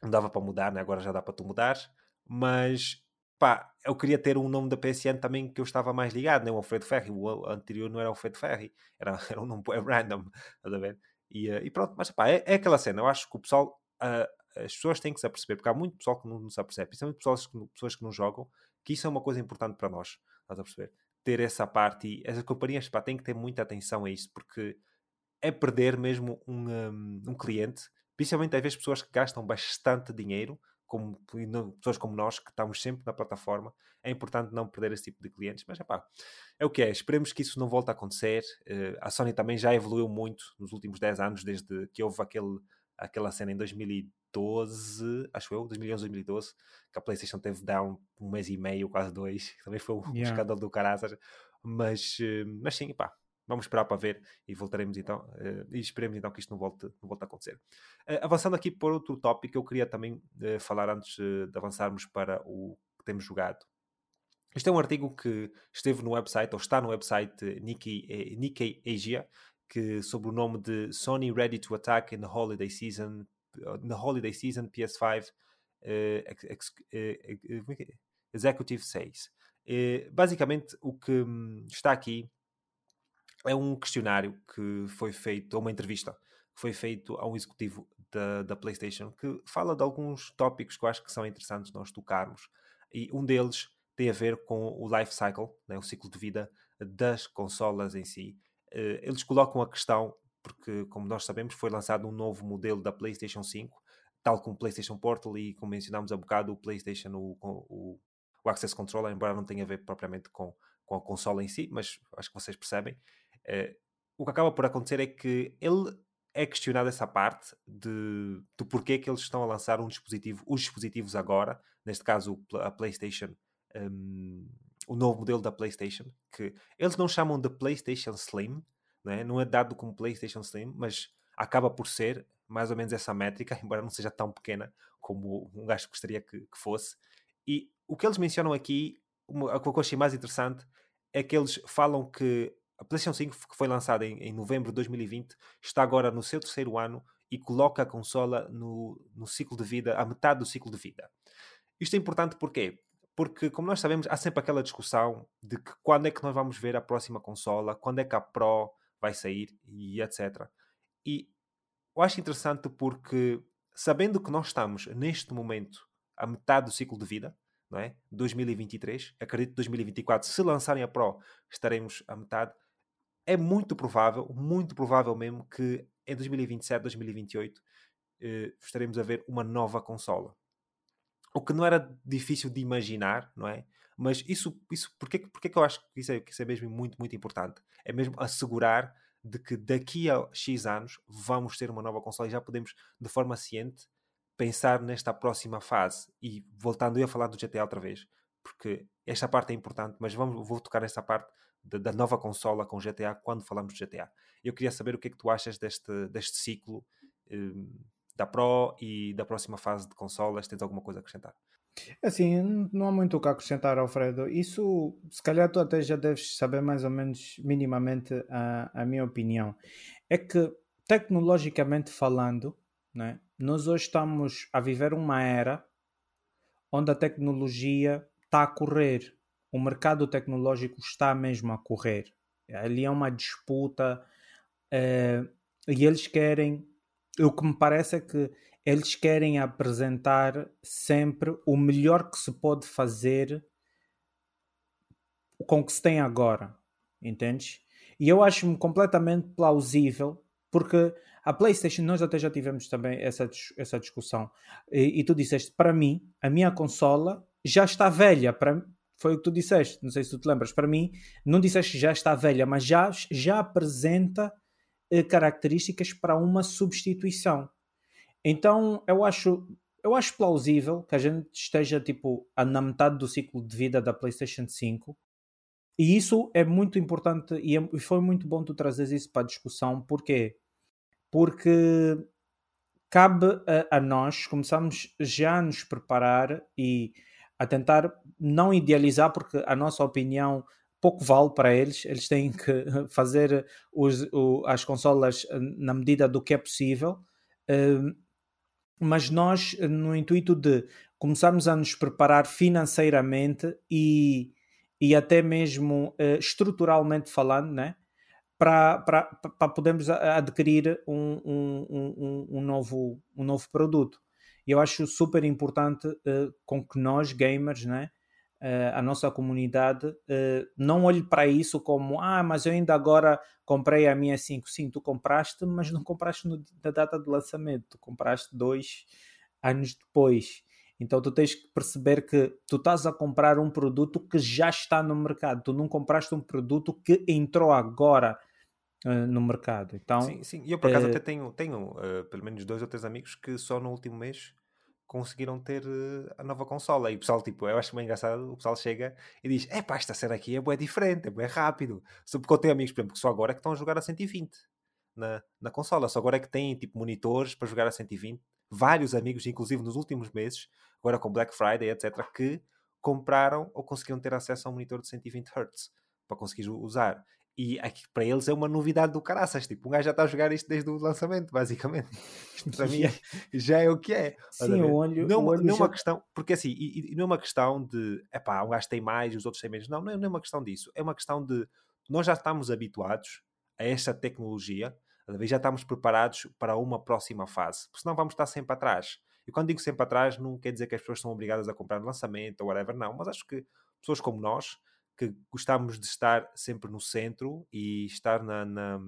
não dava para mudar, né? agora já dá para tu mudar, mas pá, eu queria ter um nome da PSN também que eu estava mais ligado, né? o Alfredo Ferri, o anterior não era Alfredo Ferri, era, *laughs* era um nome random, estás a ver? E, uh, e, pronto, mas pá, é, é, aquela cena, eu acho que o pessoal, uh, as pessoas têm que se aperceber, porque há muito pessoal que não, não se apercebe, principalmente pessoas que, pessoas que não jogam, que isso é uma coisa importante para nós, estás a perceber? Ter essa parte e as companhias pá, têm que ter muita atenção a isso, porque é perder mesmo um, um, um cliente, principalmente às vezes pessoas que gastam bastante dinheiro como pessoas como nós, que estamos sempre na plataforma, é importante não perder esse tipo de clientes. Mas epá, é o que é. Esperemos que isso não volte a acontecer. Uh, a Sony também já evoluiu muito nos últimos 10 anos, desde que houve aquele, aquela cena em 2012, acho eu, 2011, 2012, que a PlayStation teve down um mês e meio, quase dois. *laughs* Também foi um yeah. escândalo do caraças. Mas, uh, mas sim, pá, Vamos esperar para ver e voltaremos então, uh, e esperemos então que isto não volte, não volte a acontecer. Uh, avançando aqui por outro tópico, eu queria também uh, falar antes de avançarmos para o que temos jogado. Este é um artigo que esteve no website, ou está no website Nikkei, Nikkei Asia, que sob o nome de Sony Ready to Attack in the Holiday Season, the Holiday Season PS5 Executive 6. basicamente, o que hum, está aqui é um questionário que foi feito, ou uma entrevista que foi feito a um executivo da, da PlayStation que fala de alguns tópicos que eu acho que são interessantes nós tocarmos. E um deles tem a ver com o life cycle, né, o ciclo de vida das consolas em si. Uh, eles colocam a questão, porque, como nós sabemos, foi lançado um novo modelo da PlayStation 5, tal como o PlayStation Portal e, como mencionámos há bocado, o PlayStation, o, o, o Access Controller, embora não tenha a ver propriamente com, com a consola em si, mas acho que vocês percebem. Uh, o que acaba por acontecer é que ele é questionado essa parte de, do porquê que eles estão a lançar um dispositivo, os dispositivos agora, neste caso a PlayStation, um, o novo modelo da PlayStation, que eles não chamam de PlayStation Slim, não é, não é dado como PlayStation Slim, mas acaba por ser mais ou menos essa métrica, *laughs* embora não seja tão pequena como um gajo gostaria que, que fosse. E o que eles mencionam aqui, eu achei mais interessante, é que eles falam que a PlayStation 5, que foi lançada em, em, novembro de 2020, está agora no seu terceiro ano e coloca a consola no, no ciclo de vida, à metade do ciclo de vida. Isto é importante porquê? Porque, como nós sabemos, há sempre aquela discussão de que quando é que nós vamos ver a próxima consola, quando é que a Pro vai sair e etc. E eu acho interessante porque, sabendo que nós estamos neste momento à metade do ciclo de vida, não é? 2023, acredito que 2024, se lançarem a Pro, estaremos à metade é muito provável, muito provável mesmo, que em 2027, 2028 eh, estaremos a ver uma nova consola. O que não era difícil de imaginar, não é? Mas isso, isso porque, porque que eu acho que isso, é, que isso é mesmo muito, muito importante? É mesmo assegurar de que daqui a X anos vamos ter uma nova consola e já podemos, de forma ciente, pensar nesta próxima fase. E voltando eu a falar do GTA outra vez, porque esta parte é importante, mas vamos, vou tocar nesta parte da, da, nova consola com GTA quando falamos de GTA. Eu queria saber o que é que tu achas deste, deste ciclo um, da Pro e da próxima fase de consolas? Tens alguma coisa a acrescentar? Assim, não há muito o que acrescentar, Alfredo. Isso, se calhar, tu até já deves saber mais ou menos, minimamente, a, a minha opinião. É que, tecnologicamente falando, né, nós hoje estamos a viver uma era onde a tecnologia está a correr. O mercado tecnológico está mesmo a correr. Ali é uma disputa eh, e eles querem. O que me parece é que eles querem apresentar sempre o melhor que se pode fazer com o que se tem agora, entendes? E eu acho-me completamente plausível, porque a PlayStation, nós até já tivemos também essa, essa discussão, e, e tu disseste, para mim, a minha consola já está velha, para, foi o que tu disseste, não sei se tu te lembras, para mim, não disseste que já está velha, mas já, já apresenta eh, características para uma substituição. Então eu acho, eu acho plausível que a gente esteja tipo na metade do ciclo de vida da PlayStation 5 e isso é muito importante e, é, e foi muito bom tu trazer isso para a discussão. Porquê? Porque cabe a, a nós começarmos já a nos preparar e a tentar não idealizar, porque a nossa opinião pouco vale para eles, eles têm que *laughs* fazer os, o, as consolas eh, na medida do que é possível. Uh, mas nós, no intuito de começarmos a nos preparar financeiramente e, e até mesmo uh, estruturalmente falando, né? para, para, para podermos adquirir um, um, um, um, novo, um novo produto. E eu acho super importante uh, com que nós, gamers, né, uh, a nossa comunidade, uh, não olhe para isso como ah, mas eu ainda agora comprei a minha 5. Sim, tu compraste, mas não compraste no, na data de lançamento, tu compraste dois anos depois. Então tu tens que perceber que tu estás a comprar um produto que já está no mercado. Tu não compraste um produto que entrou agora uh, no mercado. Então, sim, sim. E eu por acaso uh, até tenho, tenho uh, pelo menos dois ou três amigos que só no último mês conseguiram ter a nova consola. E o pessoal, tipo, eu acho bem engraçado, o pessoal chega e diz: é pá, esta cena aqui é bem diferente, é bem rápido. Só porque eu tenho amigos, por exemplo, que só agora é que estão a jogar a 120 na, na consola, só agora é que têm tipo monitores para jogar a 120. Vários amigos, inclusive nos últimos meses, agora com Black Friday, etc., que compraram ou conseguiram ter acesso a um monitor de 120 Hz para conseguir usar. E aqui, para eles é uma novidade do caraças. Tipo, um gajo já está a jogar isto desde o lançamento, basicamente. *laughs* Isto para *laughs* mim já é o que é. Sim, o olho. Não, o olho não é já... uma questão, porque assim, e, e, não é uma questão de epá, um gajo tem mais e os outros têm menos. Não, não é, não é uma questão disso. É uma questão de nós já estamos habituados a esta tecnologia, já estamos preparados para uma próxima fase, porque senão vamos estar sempre atrás. E quando digo sempre atrás, não quer dizer que as pessoas são obrigadas a comprar no lançamento ou whatever, não, mas acho que pessoas como nós que gostamos de estar sempre no centro e estar na, na,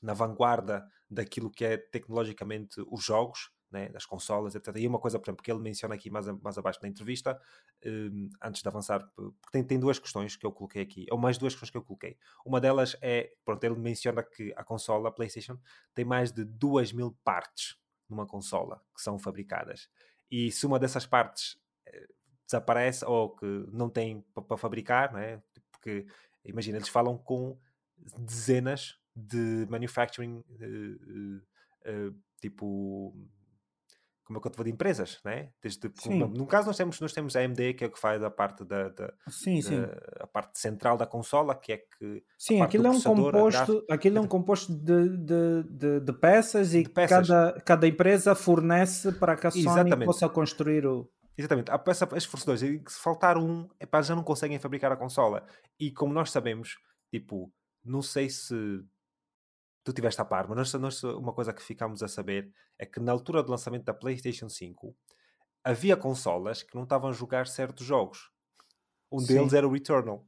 na vanguarda daquilo que é tecnologicamente os jogos, né, das consolas, etc. E uma coisa, por exemplo, que ele menciona aqui mais, mais abaixo na entrevista, um, antes de avançar, porque tem, tem duas questões que eu coloquei aqui, ou mais duas questões que eu coloquei. Uma delas é, pronto, ele menciona que a consola, a PlayStation, tem mais de 2 mil partes numa consola que são fabricadas. E se uma dessas partes eh, desaparece ou que não tem para fabricar, não é? Porque, imagina, eles falam com dezenas de manufacturing, uh, uh, tipo, como é que eu te vou de empresas, né? Desde, no, no caso nós temos, nós temos a AMD, que é o que faz a parte da, da, sim, da sim. a parte central da consola, que é que sim, aquilo é um composto, aquilo é um composto de, de, de, de peças e peças. Cada, cada empresa fornece para que a Sony Exatamente. possa construir o Exatamente, há peça, esses fornecedores, se faltar um, epá, já não conseguem fabricar a consola. E como nós sabemos, tipo, não sei se tu tiveste a par, mas nós, nós, uma coisa que ficámos a saber é que na altura do lançamento da PlayStation 5 havia consolas que não estavam a jogar certos jogos. Um sim. deles era o Returnal.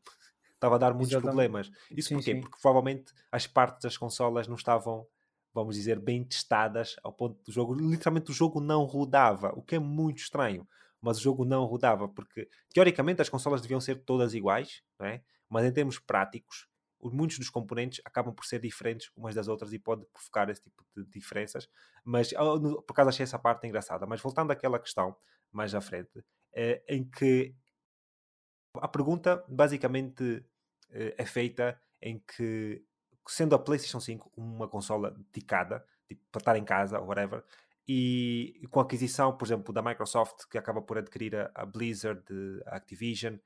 Estava a dar muitos Exatamente. problemas. Isso sim, porquê? Sim. Porque provavelmente as partes das consolas não estavam vamos dizer, bem testadas ao ponto do jogo. Literalmente o jogo não rodava, o que é muito estranho mas o jogo não rodava, porque teoricamente as consolas deviam ser todas iguais, não é? mas em termos práticos, muitos dos componentes acabam por ser diferentes umas das outras e pode provocar esse tipo de diferenças. Mas ah, por acaso achei essa parte engraçada. Mas voltando àquela questão mais à frente, é, em que a pergunta basicamente é, é feita em que, sendo a PlayStation 5 uma consola dedicada, tipo, para estar em casa whatever, e, com a aquisição, por exemplo, da Microsoft, que acaba por adquirir a, a Blizzard, a Activision,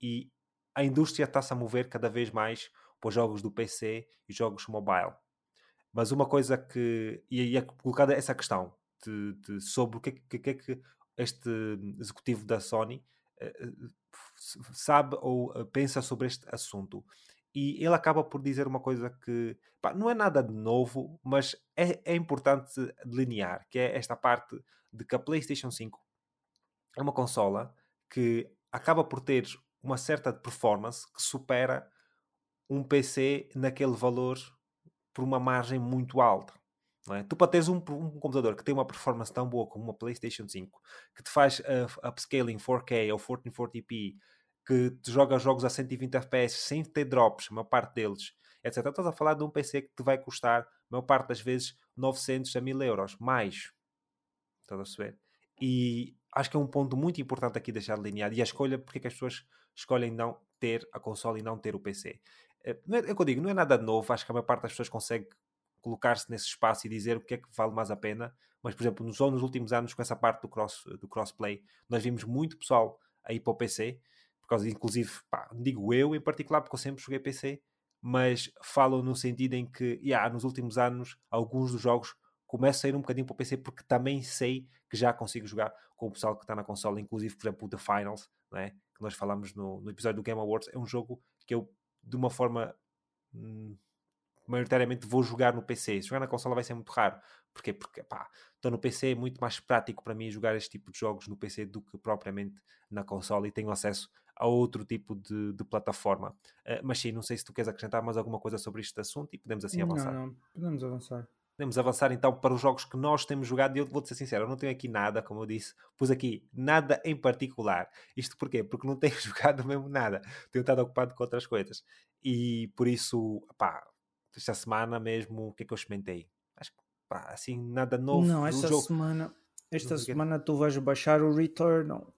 e a indústria está-se a mover cada vez mais para os jogos do PC e jogos mobile. Mas uma coisa que. E é colocada essa questão de, de sobre o que, que, que é que este executivo da Sony uh, sabe ou uh, pensa sobre este assunto. E ele acaba por dizer uma coisa que pá, não é nada de novo, mas é, é importante delinear, que é esta parte de que a PlayStation 5 é uma consola que acaba por ter uma certa performance que supera um PC naquele valor por uma margem muito alta. É? Tu para teres um, um, computador que tem uma performance tão boa como uma PlayStation 5, que te faz uh, upscaling 4K ou 1440p, que te joga jogos a 120 FPS sem ter drops, a maior parte deles, etc. Estás a falar de um PC que te vai custar, a maior parte das vezes, 900 a 1000 euros, mais. Estás a perceber? E acho que é um ponto muito importante aqui deixar delineado. E a escolha, porque é que as pessoas escolhem não ter a console e não ter o PC. É, é o que eu digo, não é nada novo. Acho que a maior parte das pessoas consegue colocar-se nesse espaço e dizer o que é que vale mais a pena. Mas, por exemplo, só nos últimos anos, com essa parte do, cross, do crossplay, nós vimos muito pessoal aí para o PC, por causa, inclusive, pá, digo eu em particular, porque eu sempre joguei PC, mas falam no sentido em que, yeah, nos últimos anos, alguns dos jogos começam a ir um bocadinho para o PC, porque também sei que já consigo jogar com o pessoal que está na consola, inclusive, por exemplo, o The Finals, não é? que nós falamos no, no episódio do Game Awards, é um jogo que eu, de uma forma hum, maioritariamente, vou jogar no PC. Jogar na consola vai ser muito raro. Porquê? Porque, pá, estou no PC, é muito mais prático para mim jogar este tipo de jogos no PC do que propriamente na consola e tenho acesso a outro tipo de, de plataforma. Uh, mas sim, não sei se tu queres acrescentar mais alguma coisa sobre este assunto e podemos assim avançar. Não, não, podemos avançar. Podemos avançar então para os jogos que nós temos jogado e eu vou-te ser sincero, eu não tenho aqui nada, como eu disse, pus aqui nada em particular. Isto porquê? Porque não *laughs* tenho jogado mesmo nada. Tenho estado ocupado com outras coisas. E por isso, pá, esta semana mesmo, o que é que eu experimentei? Acho que, pá, assim, nada novo. Não, esta jogo. semana, esta semana tu vais baixar o Returnal.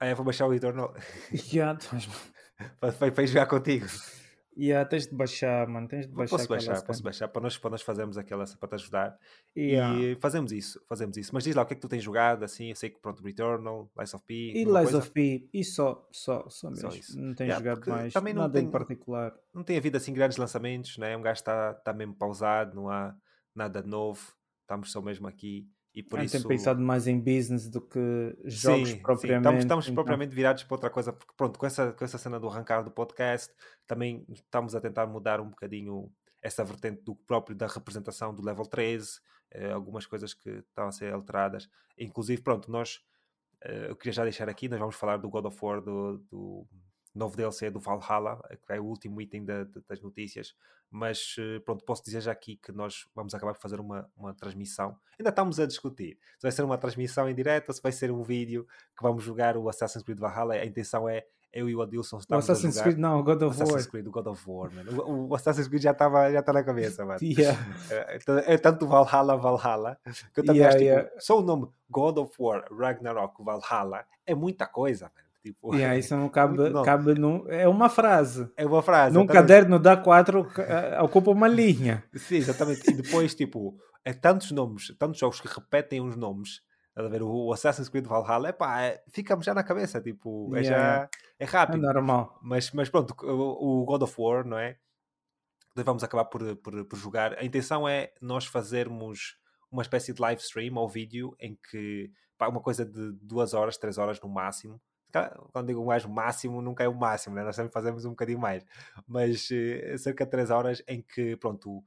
Ah, eu vou baixar o Returnal. *laughs* Já, vais... para, para jogar contigo. Yeah, tens de baixar, mano. Tens de baixar. Posso baixar, posso baixar para nós, para nós fazermos aquela para te ajudar. Yeah. E fazemos isso, fazemos isso. Mas diz lá o que é que tu tens jogado assim. Eu sei que pronto, Returnal, Lies of P. E Lies of P, e só, só, só mesmo. Só isso. Não tens yeah, jogado mais também não nada tem, em particular. Não tem havido assim grandes lançamentos, né? Um gajo está tá mesmo pausado, não há nada novo. Estamos só mesmo aqui e por Eu isso... tenho pensado mais em business do que jogos sim, propriamente. Sim. Estamos, estamos então... propriamente virados para outra coisa, porque pronto, com essa, com essa cena do arrancar do podcast, também estamos a tentar mudar um bocadinho essa vertente do próprio da representação do level 13, eh, algumas coisas que estão a ser alteradas. Inclusive, pronto, nós, eh, eu queria já deixar aqui, nós vamos falar do God of War, do, do novo DLC do Valhalla, que é o último item da, das notícias, mas eh, pronto, posso dizer já aqui que nós vamos acabar por fazer uma, uma transmissão. Ainda estamos a discutir se vai ser uma transmissão em direto se vai ser um vídeo que vamos jogar o Assassin's Creed Valhalla. A intenção é eu e o Adilson estamos o Assassin's Creed não, God of War. Assassin's Creed, o God of War, mano. O, o Assassin's Creed já está já tá na cabeça, mano. *laughs* Yeah. *laughs* É, é, tanto Valhalla, Valhalla, que eu também yeah, acho, tipo, yeah. só o nome God of War, Ragnarok, Valhalla, é muita coisa, mano. Tipo, yeah, isso não *laughs* cabe, cabe num, é uma frase. É uma frase. Num caderno dá quatro, uh, ocupa uma linha. Sim, exatamente. E depois, tipo, é tantos nomes, tantos jogos que repetem os nomes. A ver, o Assassin's Creed Valhalla, epá, é, fica-me já na cabeça, tipo, é já é rápido. É normal. Mas, mas pronto, o, o God of War, não é? Vamos acabar por, por, por jogar. A intenção é nós fazermos uma espécie de live stream ou vídeo em que, pá, uma coisa de duas horas, três horas no máximo, quando digo mais máximo, nunca é o máximo, né? nós sempre fazemos um bocadinho mais, mas uh, cerca de 3 horas em que, pronto,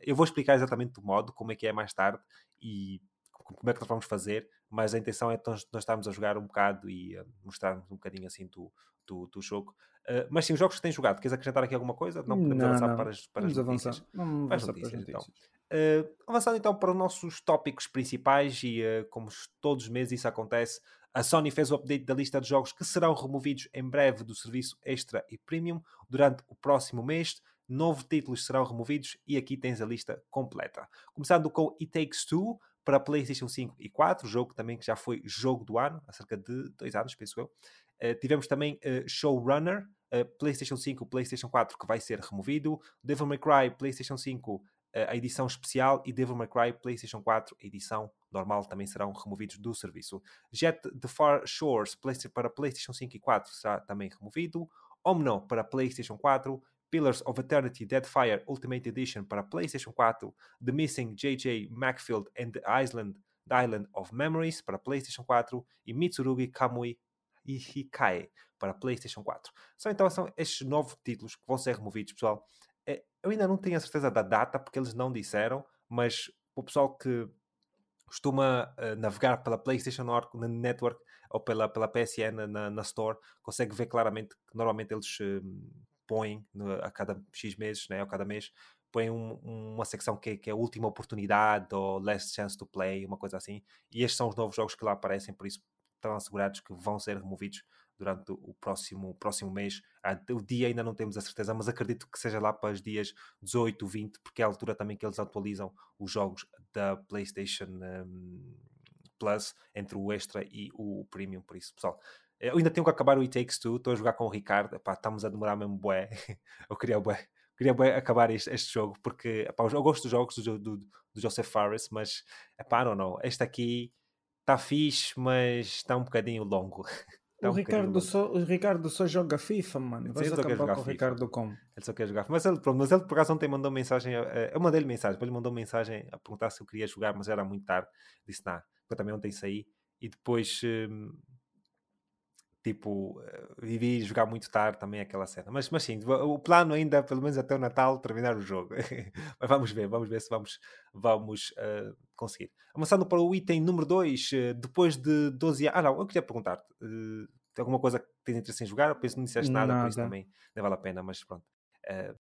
eu vou explicar exatamente o modo, como é que é mais tarde e como é que nós vamos fazer, mas a intenção é nós, nós estarmos a jogar um bocado e uh, mostrarmos um bocadinho assim do, do, do jogo. Uh, mas sim, os jogos que tens jogado, queres acrescentar aqui alguma coisa? Não podemos não, avançar não. para as, para Vamos as notícias. Avançar. Vamos para as notícias, então. Uh, avançando então para os nossos tópicos principais e uh, como todos os meses isso acontece, a Sony fez o update da lista de jogos que serão removidos em breve do serviço Extra e Premium durante o próximo mês. Novos títulos serão removidos e aqui tens a lista completa. Começando com It Takes Two para PlayStation 5 e 4, jogo também que já foi jogo do ano, há cerca de dois anos, penso eu. Uh, tivemos também uh, Showrunner, uh, PlayStation 5, PlayStation 4, que vai ser removido. Devil May Cry, PlayStation 5, a edição especial e Devil May Cry PlayStation 4, edição normal, também serão removidos do serviço. Jet The Far Shores para PlayStation 5 e 4 será também removido. Omno para PlayStation 4. Pillars of Eternity Deadfire Ultimate Edition para PlayStation 4. The Missing J.J. Macfield and the Island, the Island of Memories para PlayStation 4. E Mitsurugi Kamui Hikae para PlayStation 4. São então são estes novos títulos que vão ser removidos, pessoal. É, eu ainda não tenho a certeza da data, porque eles não disseram, mas o pessoal que costuma uh, navegar pela PlayStation Network ou pela, pela PSN na, na Store consegue ver claramente que normalmente eles uh, põem no, a cada X meses, né, ou cada mês, põem um, uma secção que, que é a última oportunidade ou last chance to play, uma coisa assim. E estes são os novos jogos que lá aparecem, por isso estão assegurados que vão ser removidos durante o próximo, próximo mês. Ah, o dia ainda não temos a certeza, mas acredito que seja lá para os dias 18, 20, porque é a altura também que eles atualizam os jogos da PlayStation um, Plus entre o Extra e o Premium. Por isso, pessoal, eu ainda tenho que acabar o It Takes Two. Estou a jogar com o Ricardo. Epá, estamos a demorar mesmo bué. *laughs* eu queria bué. Queria acabar este, este, jogo porque epá, eu gosto dos jogos do, do, do Joseph Fares, mas epá, não, não. Este aqui está fixe, mas está um bocadinho longo. *laughs* o, Ricardo só, o Ricardo só joga FIFA, mano. Vais acabar com o FIFA. Ricardo como? Ele só quer jogar FIFA. Mas ele, mas ele por acaso ontem mandou mensagem. Eu mandei-lhe mensagem, ele mandou mensagem a perguntar se eu queria jogar, mas era muito tarde. Disse, não, eu também ontem saí. E depois, hum, tipo, eh, vivi jogar muito tarde também aquela cena. Mas, mas sim, o plano ainda, pelo menos até o Natal, terminar o jogo. *laughs* mas vamos ver, vamos ver se vamos, vamos uh, conseguir. Avançando para o item número 2, uh, depois de 12 anos. Ah, não, eu queria perguntar: uh, tem alguma coisa que tens interesse em jogar? Eu penso que não disseste nada, nada, por isso também não vale a pena, mas pronto. Uh,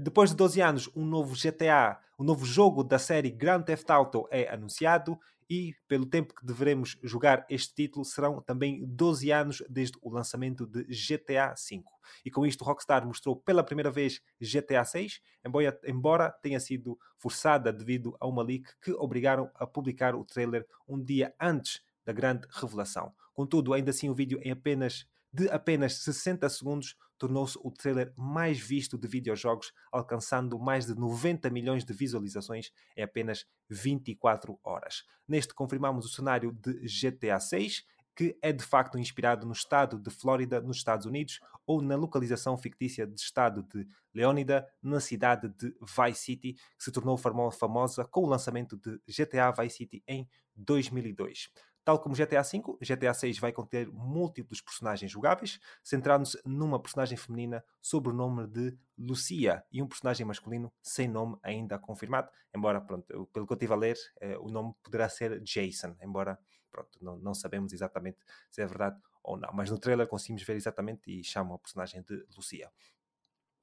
depois de 12 anos, um novo GTA, um novo jogo da série Grand Theft Auto é anunciado e, pelo tempo que deveremos jogar este título, serão também 12 anos desde o lançamento de GTA V. E com isto, Rockstar mostrou pela primeira vez GTA 6, embora, embora tenha sido forçada devido a uma leak que obrigaram a publicar o trailer um dia antes da grande revelação. Contudo, ainda assim, o vídeo em apenas de apenas 60 segundos tornou-se o trailer mais visto de videojogos, alcançando mais de 90 milhões de visualizações em apenas 24 horas. Neste confirmamos o cenário de GTA 6, que é de facto inspirado no estado de Flórida, nos Estados Unidos, ou na localização fictícia de estado de Leónida, na cidade de Vice City, que se tornou famosa com o lançamento de GTA Vice City em 2002. Tal como GTA V, GTA 6 vai conter múltiplos personagens jogáveis, centrando-se numa personagem feminina sob o nome de Lucia e um personagem masculino sem nome ainda confirmado, embora, pronto, pelo que eu estive a ler, eh, o nome poderá ser Jason, embora, pronto, não, não sabemos exatamente se é verdade ou não, mas no trailer conseguimos ver exatamente e chamam a personagem de Lucia.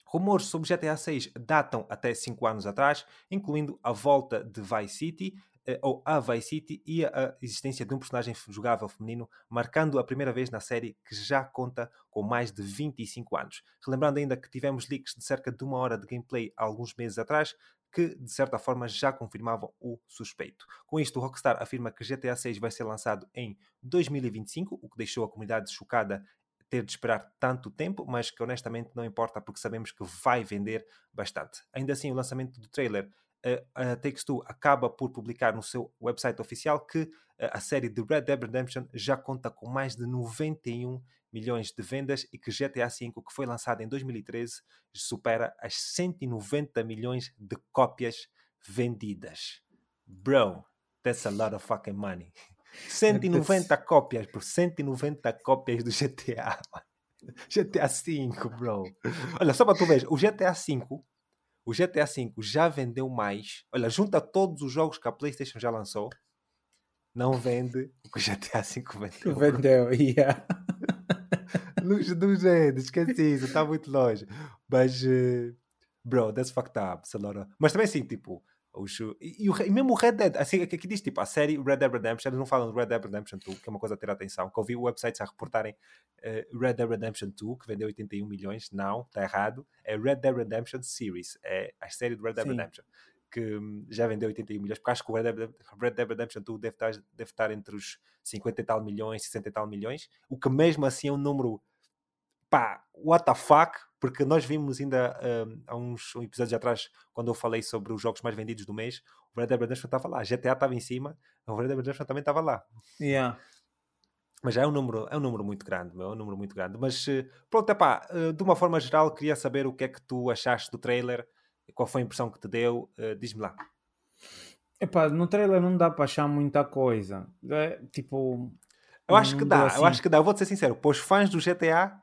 Rumores sobre GTA 6 datam até 5 anos atrás, incluindo a volta de Vice City, ou a Vice City e a existência de um personagem jogável feminino, marcando a primeira vez na série que já conta com mais de 25 anos. Relembrando ainda que tivemos leaks de cerca de uma hora de gameplay há alguns meses atrás, que de certa forma já confirmavam o suspeito. Com isto, o Rockstar afirma que GTA 6 vai ser lançado em 2025, o que deixou a comunidade chocada ter de esperar tanto tempo, mas que honestamente não importa porque sabemos que vai vender bastante. Ainda assim, o lançamento do trailer a Takes-Two acaba por publicar no seu website oficial que a série de Red Dead Redemption já conta com mais de 91 milhões de vendas e que GTA V, que foi lançado em 2013, supera as 190 milhões de cópias vendidas. Bro, that's a lot of fucking money. *laughs* 190 cópias por 190 cópias do GTA. GTA V, bro. Olha, só para tu ver, o GTA V o GTA V já vendeu mais. Olha, junta todos os jogos que a PlayStation já lançou, não vende o que o GTA V *laughs* vendeu. Vendeu, yeah. *laughs* não, não vende, esqueci isso, está muito longe. Mas, uh, bro, that's fucked up. Mas também sim, tipo, os, e, e, mesmo o Red Dead, assim, aqui diz tipo, a série Red Dead Redemption, eles não falam de Red Dead Redemption 2, que é uma coisa a ter atenção, que eu vi websites a reportarem uh, Red Dead Redemption 2, que vendeu 81 milhões, não, está errado, é Red Dead Redemption Series, é a série de Red Dead Sim. Redemption, que um, já vendeu 81 milhões, porque acho que o Red Dead, Red Dead Redemption 2 deve estar, deve estar entre os 50 e tal milhões, 60 e tal milhões, o que mesmo assim é um número pá, what the fuck? Porque nós vimos ainda um, há uns episódios atrás, quando eu falei sobre os jogos mais vendidos do mês, o Red Dead Redemption estava lá, GTA estava em cima, o Red Dead Redemption também estava lá. Yeah. Mas já é um número, é um número muito grande, meu, é um número muito grande. Mas eh, pronto, epá, eh, de uma forma geral, queria saber o que é que tu achaste do trailer, qual foi a impressão que te deu, uh, diz-me lá. Epá, no trailer não dá para achar muita coisa. É, tipo. Eu acho que dá, assim. eu acho que dá. Eu vou-te ser sincero, para os fãs do GTA,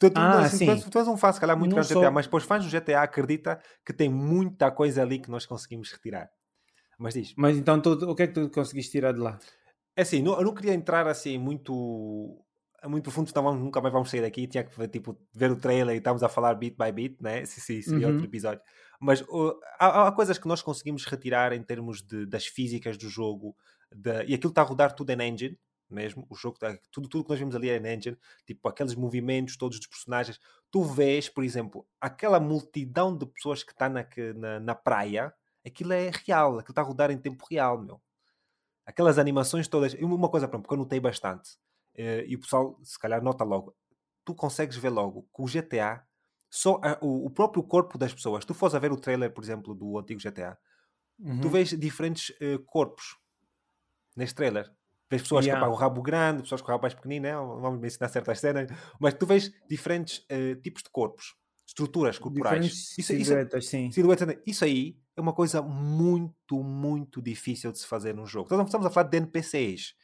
Tu, tu, ah, assim, tu, tu, és, um fã, se calhar, muito grande do GTA, mas para os fãs do GTA, acredita que tem muita coisa ali que nós conseguimos retirar. Mas diz. Mas então, o que é que tu conseguiste tirar de lá? É assim, não, eu não queria entrar assim muito muito profundo, senão nunca mais vamos sair daqui. Tinha que tipo, ver o trailer e estamos a falar bit by bit, né? Se, se, seria uhum. outro episódio. Mas uh, há, há, coisas que nós conseguimos retirar em termos de, das físicas do jogo, de, e aquilo está a rodar tudo em engine mesmo. O jogo, tá, tudo, tudo que nós vimos ali é engine, tipo aqueles movimentos todos dos personagens. Tu vês, por exemplo, aquela multidão de pessoas que está na, na, na praia, aquilo é real, aquilo está a rodar em tempo real, meu aquelas animações todas. E uma coisa, pronto, porque eu notei bastante, uh, e o pessoal se calhar nota logo, tu consegues ver logo que o GTA, só uh, o, o, próprio corpo das pessoas, tu fores a ver o trailer, por exemplo, do antigo GTA, uhum. tu vês diferentes uh, corpos neste trailer. Vês pessoas yeah. com o rabo grande, pessoas com o rabo mais pequenino, né? vamos me ensinar certas cenas, mas tu vês diferentes tipos de corpos estruturas corporais. Isso, silhuetas, isso, sim. Silhuetas, isso aí é uma coisa muito, muito difícil de se fazer num jogo. Então, estamos a falar de NPCs.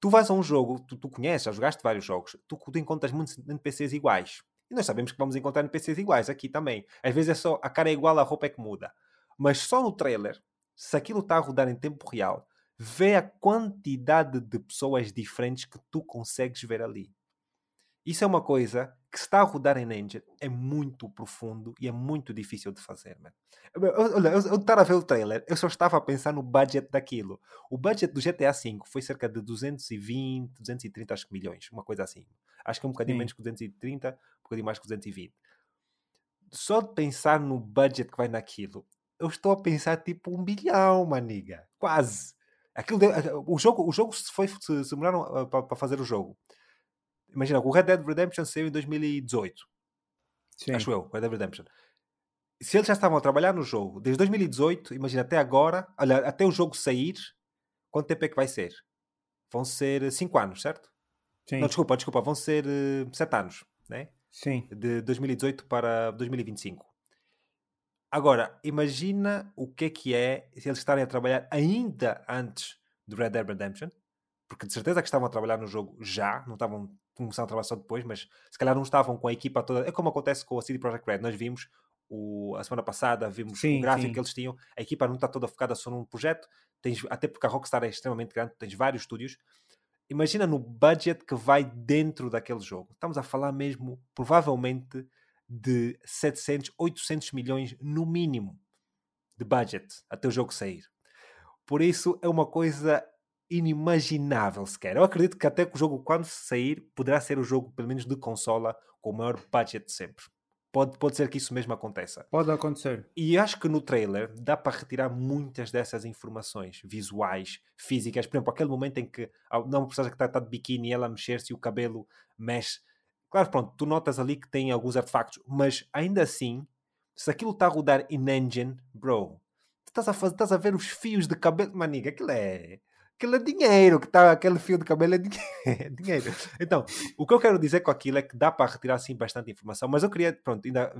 Tu vais a um jogo, tu, tu conheces, já jogaste vários jogos, tu, tu encontras muitos NPCs iguais. E nós sabemos que vamos encontrar NPCs iguais aqui também. Às vezes é só a cara é igual, a roupa é que muda. Mas só no trailer, se aquilo está a rodar em tempo real, vê a quantidade de pessoas diferentes que tu consegues ver ali. Isso é uma coisa que está a rodar em Engine é muito profundo e é muito difícil de fazer. Olha, eu, eu estar a ver o trailer, eu só estava a pensar no budget daquilo. O budget do GTA V foi cerca de 220, 230 acho que milhões, uma coisa assim. Acho que é um bocadinho Sim. menos que 230, um bocadinho mais que 220. Só de pensar no budget que vai naquilo, eu estou a pensar tipo um bilhão, maniga. Quase. Aquilo de, o jogo, o jogo se foi se, se demoraram uh, para fazer o jogo Imagina, o Red Dead Redemption saiu em 2018. Sim. Acho eu, Red Dead Redemption. Se eles já estavam a trabalhar no jogo desde 2018, imagina até agora, olha, até o jogo sair, quanto tempo é que vai ser? Vão ser 5 anos, certo? Sim. Não, desculpa, desculpa, vão ser 7 uh, anos, né? Sim. De 2018 para 2025. Agora, imagina o que é que é se eles estarem a trabalhar ainda antes do Red Dead Redemption, porque de certeza que estavam a trabalhar no jogo já, não estavam começaram a trabalhar só depois, mas se calhar não estavam com a equipa toda. É como acontece com a CD Projekt Red. Nós vimos o, a semana passada, vimos sim, o gráfico sim. que eles tinham. A equipa não está toda focada só num projeto, tens, até porque a Rockstar é extremamente grande, tens vários estúdios. Imagina no budget que vai dentro daquele jogo. Estamos a falar mesmo, provavelmente, de 700, 800 milhões no mínimo de budget até o jogo sair. Por isso é uma coisa inimaginável sequer. Eu acredito que até que o jogo, quando sair, poderá ser o jogo, pelo menos de consola, com o maior budget de sempre. Pode, pode ser que isso mesmo aconteça. Pode acontecer. E acho que no trailer dá para retirar muitas dessas informações visuais, físicas. Por exemplo, aquele momento em que não uma personagem que está, está de biquíni e ela mexer-se e o cabelo mexe. Claro, pronto, tu notas ali que tem alguns artefactos, mas ainda assim, se aquilo está a rodar in engine, bro, tu estás a, fazer, estás a ver os fios de cabelo, maniga, aquilo é aquilo é dinheiro, que tá, aquele fio de cabelo é, *laughs* é dinheiro. Então, o que eu quero dizer com aquilo é que dá para retirar sim bastante informação, mas eu queria, pronto, ainda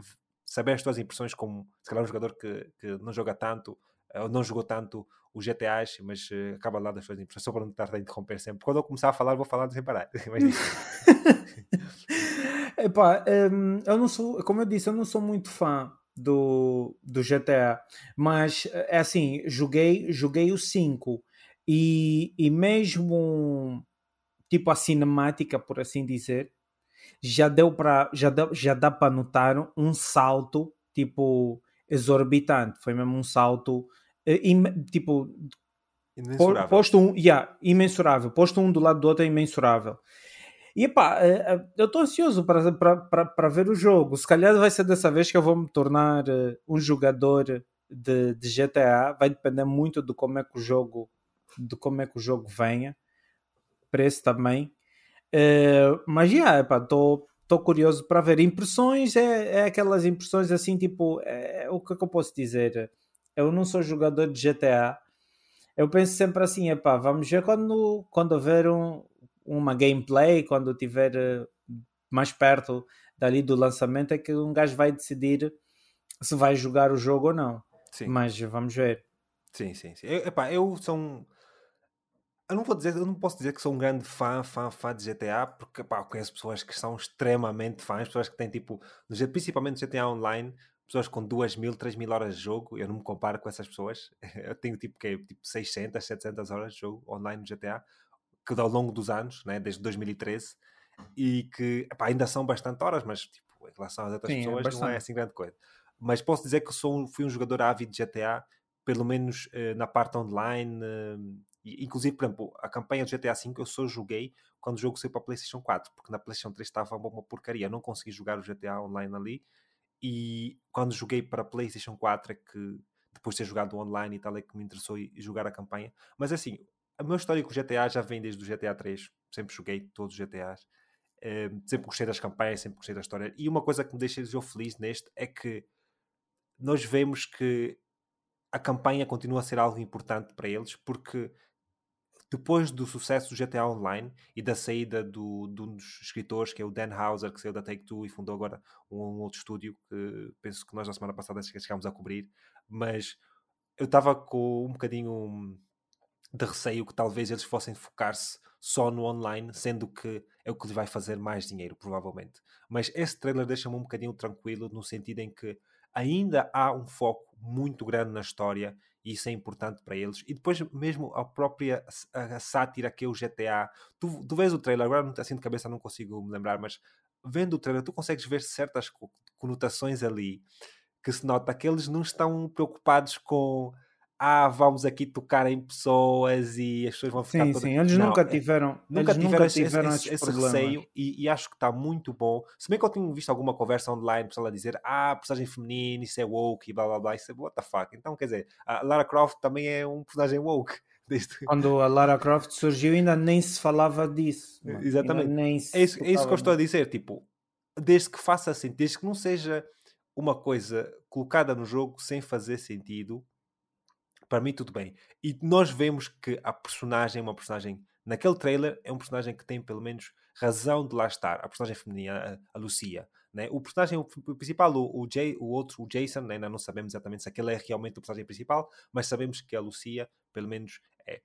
saber as tuas impressões como, se calhar, um jogador que, que não joga tanto, eh, não jogou tanto os GTAs, mas uh, acaba lá das suas impressões, só para não estar a interromper sempre. Quando eu começar a falar, vou falar sem parar. *laughs* *laughs* Epá, um, eu não sou, como eu disse, eu não sou muito fã do, do GTA, mas é assim, joguei, joguei o 5 e, e mesmo tipo a cinemática, por assim dizer, já deu para já já dá para notar um salto tipo exorbitante. Foi mesmo um salto eh, tipo posto um, yeah, imensurável. Posto um do lado do outro é imensurável. E pá, eh, eh, eu estou ansioso para, ver o jogo. Se calhar vai ser dessa vez que eu vou me tornar um jogador de, de GTA. Vai depender muito de como é que o jogo de como é que o jogo venha, preço também. Uh, mas já, yeah, estou estou curioso para ver. Impressões é, é aquelas impressões assim, tipo, é, é, o que é que eu posso dizer? Eu não sou jogador de GTA. Eu penso sempre assim, epá, vamos ver quando, quando houver um, uma gameplay, quando estiver eh, mais perto dali do lançamento, é que um gajo vai decidir se vai jogar o jogo ou não. Sim. Mas vamos ver. Sim, sim, sim. Eu, epá, eu sou um eu não vou dizer, eu não posso dizer que sou um grande fã, fã, fã de GTA, porque pá, conheço pessoas que são extremamente fãs, pessoas que têm tipo, principalmente GTA Online, pessoas com 2 mil, 3 mil horas de jogo. Eu não me comparo com essas pessoas. *laughs* Eu tenho tipo, que, tipo 600, 700 horas de jogo online no GTA, que ao longo dos anos, né, desde 2013, e que epá, ainda são bastante horas, mas tipo, em relação às outras Sim, é pessoas, é não é assim grande coisa. Mas posso dizer que sou, fui um jogador ávido de GTA, pelo menos uh, na parte online. Uh, inclusive, por exemplo, a campanha do GTA V eu só joguei quando o jogo saiu para a PlayStation 4, porque na PlayStation 3 estava uma porcaria. Eu não consegui jogar o GTA online ali. E quando joguei para PlayStation 4 é que depois de ter jogado online e tal, é que me interessou jogar a campanha. Mas assim, a minha história com o GTA já vem desde o GTA 3. Sempre joguei todos os GTAs. Uh, sempre gostei das campanhas, sempre gostei da história. E uma coisa que me deixa feliz neste é que nós vemos que a campanha continua a ser algo importante para eles, porque depois do sucesso do GTA Online e da saída do, de um dos escritores, que é o Dan Houser, que saiu da Take-Two e fundou agora um, um, outro estúdio, que penso que nós na semana passada chegámos a cobrir, mas eu estava com um bocadinho de receio que talvez eles fossem focar-se só no online, sendo que é o que lhe vai fazer mais dinheiro, provavelmente. Mas esse trailer deixa-me um bocadinho tranquilo, no sentido em que ainda há um foco muito grande na história e isso é importante para eles. E depois, mesmo a própria a, sátira que é o GTA, tu, tu vês o trailer, agora assim de cabeça não consigo me lembrar, mas vendo o trailer, tu consegues ver certas conotações ali que se nota que eles não estão preocupados com ah, vamos aqui tocar em pessoas e as pessoas vão ficar sim, todas... Sim, eles não, nunca é, tiveram, nunca eles tiveram, nunca tiveram esse, esse, esse receio e, e, acho que está muito bom. Se bem que eu tenho visto alguma conversa online, pessoal a dizer ah, personagem feminina, isso é woke e blá blá blá, isso é what the fuck. Então, quer dizer, a Lara Croft também é um personagem woke. *laughs* Desde... Quando a Lara Croft surgiu, ainda nem se falava disso. Mano. Exatamente. Nem é, isso, é isso que eu estou a dizer, tipo, desde que faça assim, desde que não seja uma coisa colocada no jogo sem fazer sentido para mim tudo bem. E nós vemos que a personagem uma personagem, naquele trailer, é um personagem que tem pelo menos razão de lá estar. A personagem feminina, a, a Lucia. Né? O personagem principal, o, o, Jay, o outro, o Jason, né? não sabemos exatamente se aquele é realmente o personagem principal, mas sabemos que a Lucia, pelo menos, é.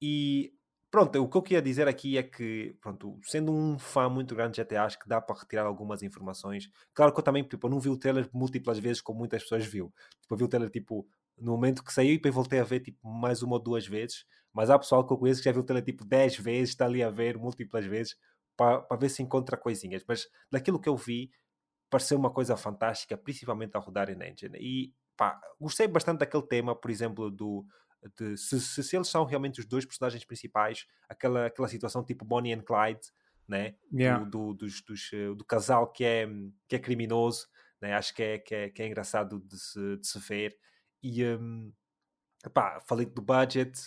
E pronto, o que eu queria dizer aqui é que, pronto, sendo um fã muito grande de GTA, acho que dá para retirar algumas informações. Claro que eu também, tipo, eu não vi o trailer múltiplas vezes como muitas pessoas viu. Tipo, eu vi o trailer, tipo, no momento que saiu e depois voltei a ver tipo mais uma ou duas vezes. Mas há pessoal que eu conheço que já viu o trailer tipo 10 vezes, está ali a ver múltiplas vezes para, ver se encontra coisinhas. Mas daquilo que eu vi, pareceu uma coisa fantástica, principalmente a rodar em engine. E pá, gostei bastante daquele tema, por exemplo, do. De, se, se, se, eles são realmente os dois personagens principais, aquela, aquela situação tipo Bonnie and Clyde, né? Yeah. Do, do, dos, dos, eh, do casal que é, que é criminoso, né? acho que é, que é, que é engraçado de se, de se ver. E um, pá, falei do budget,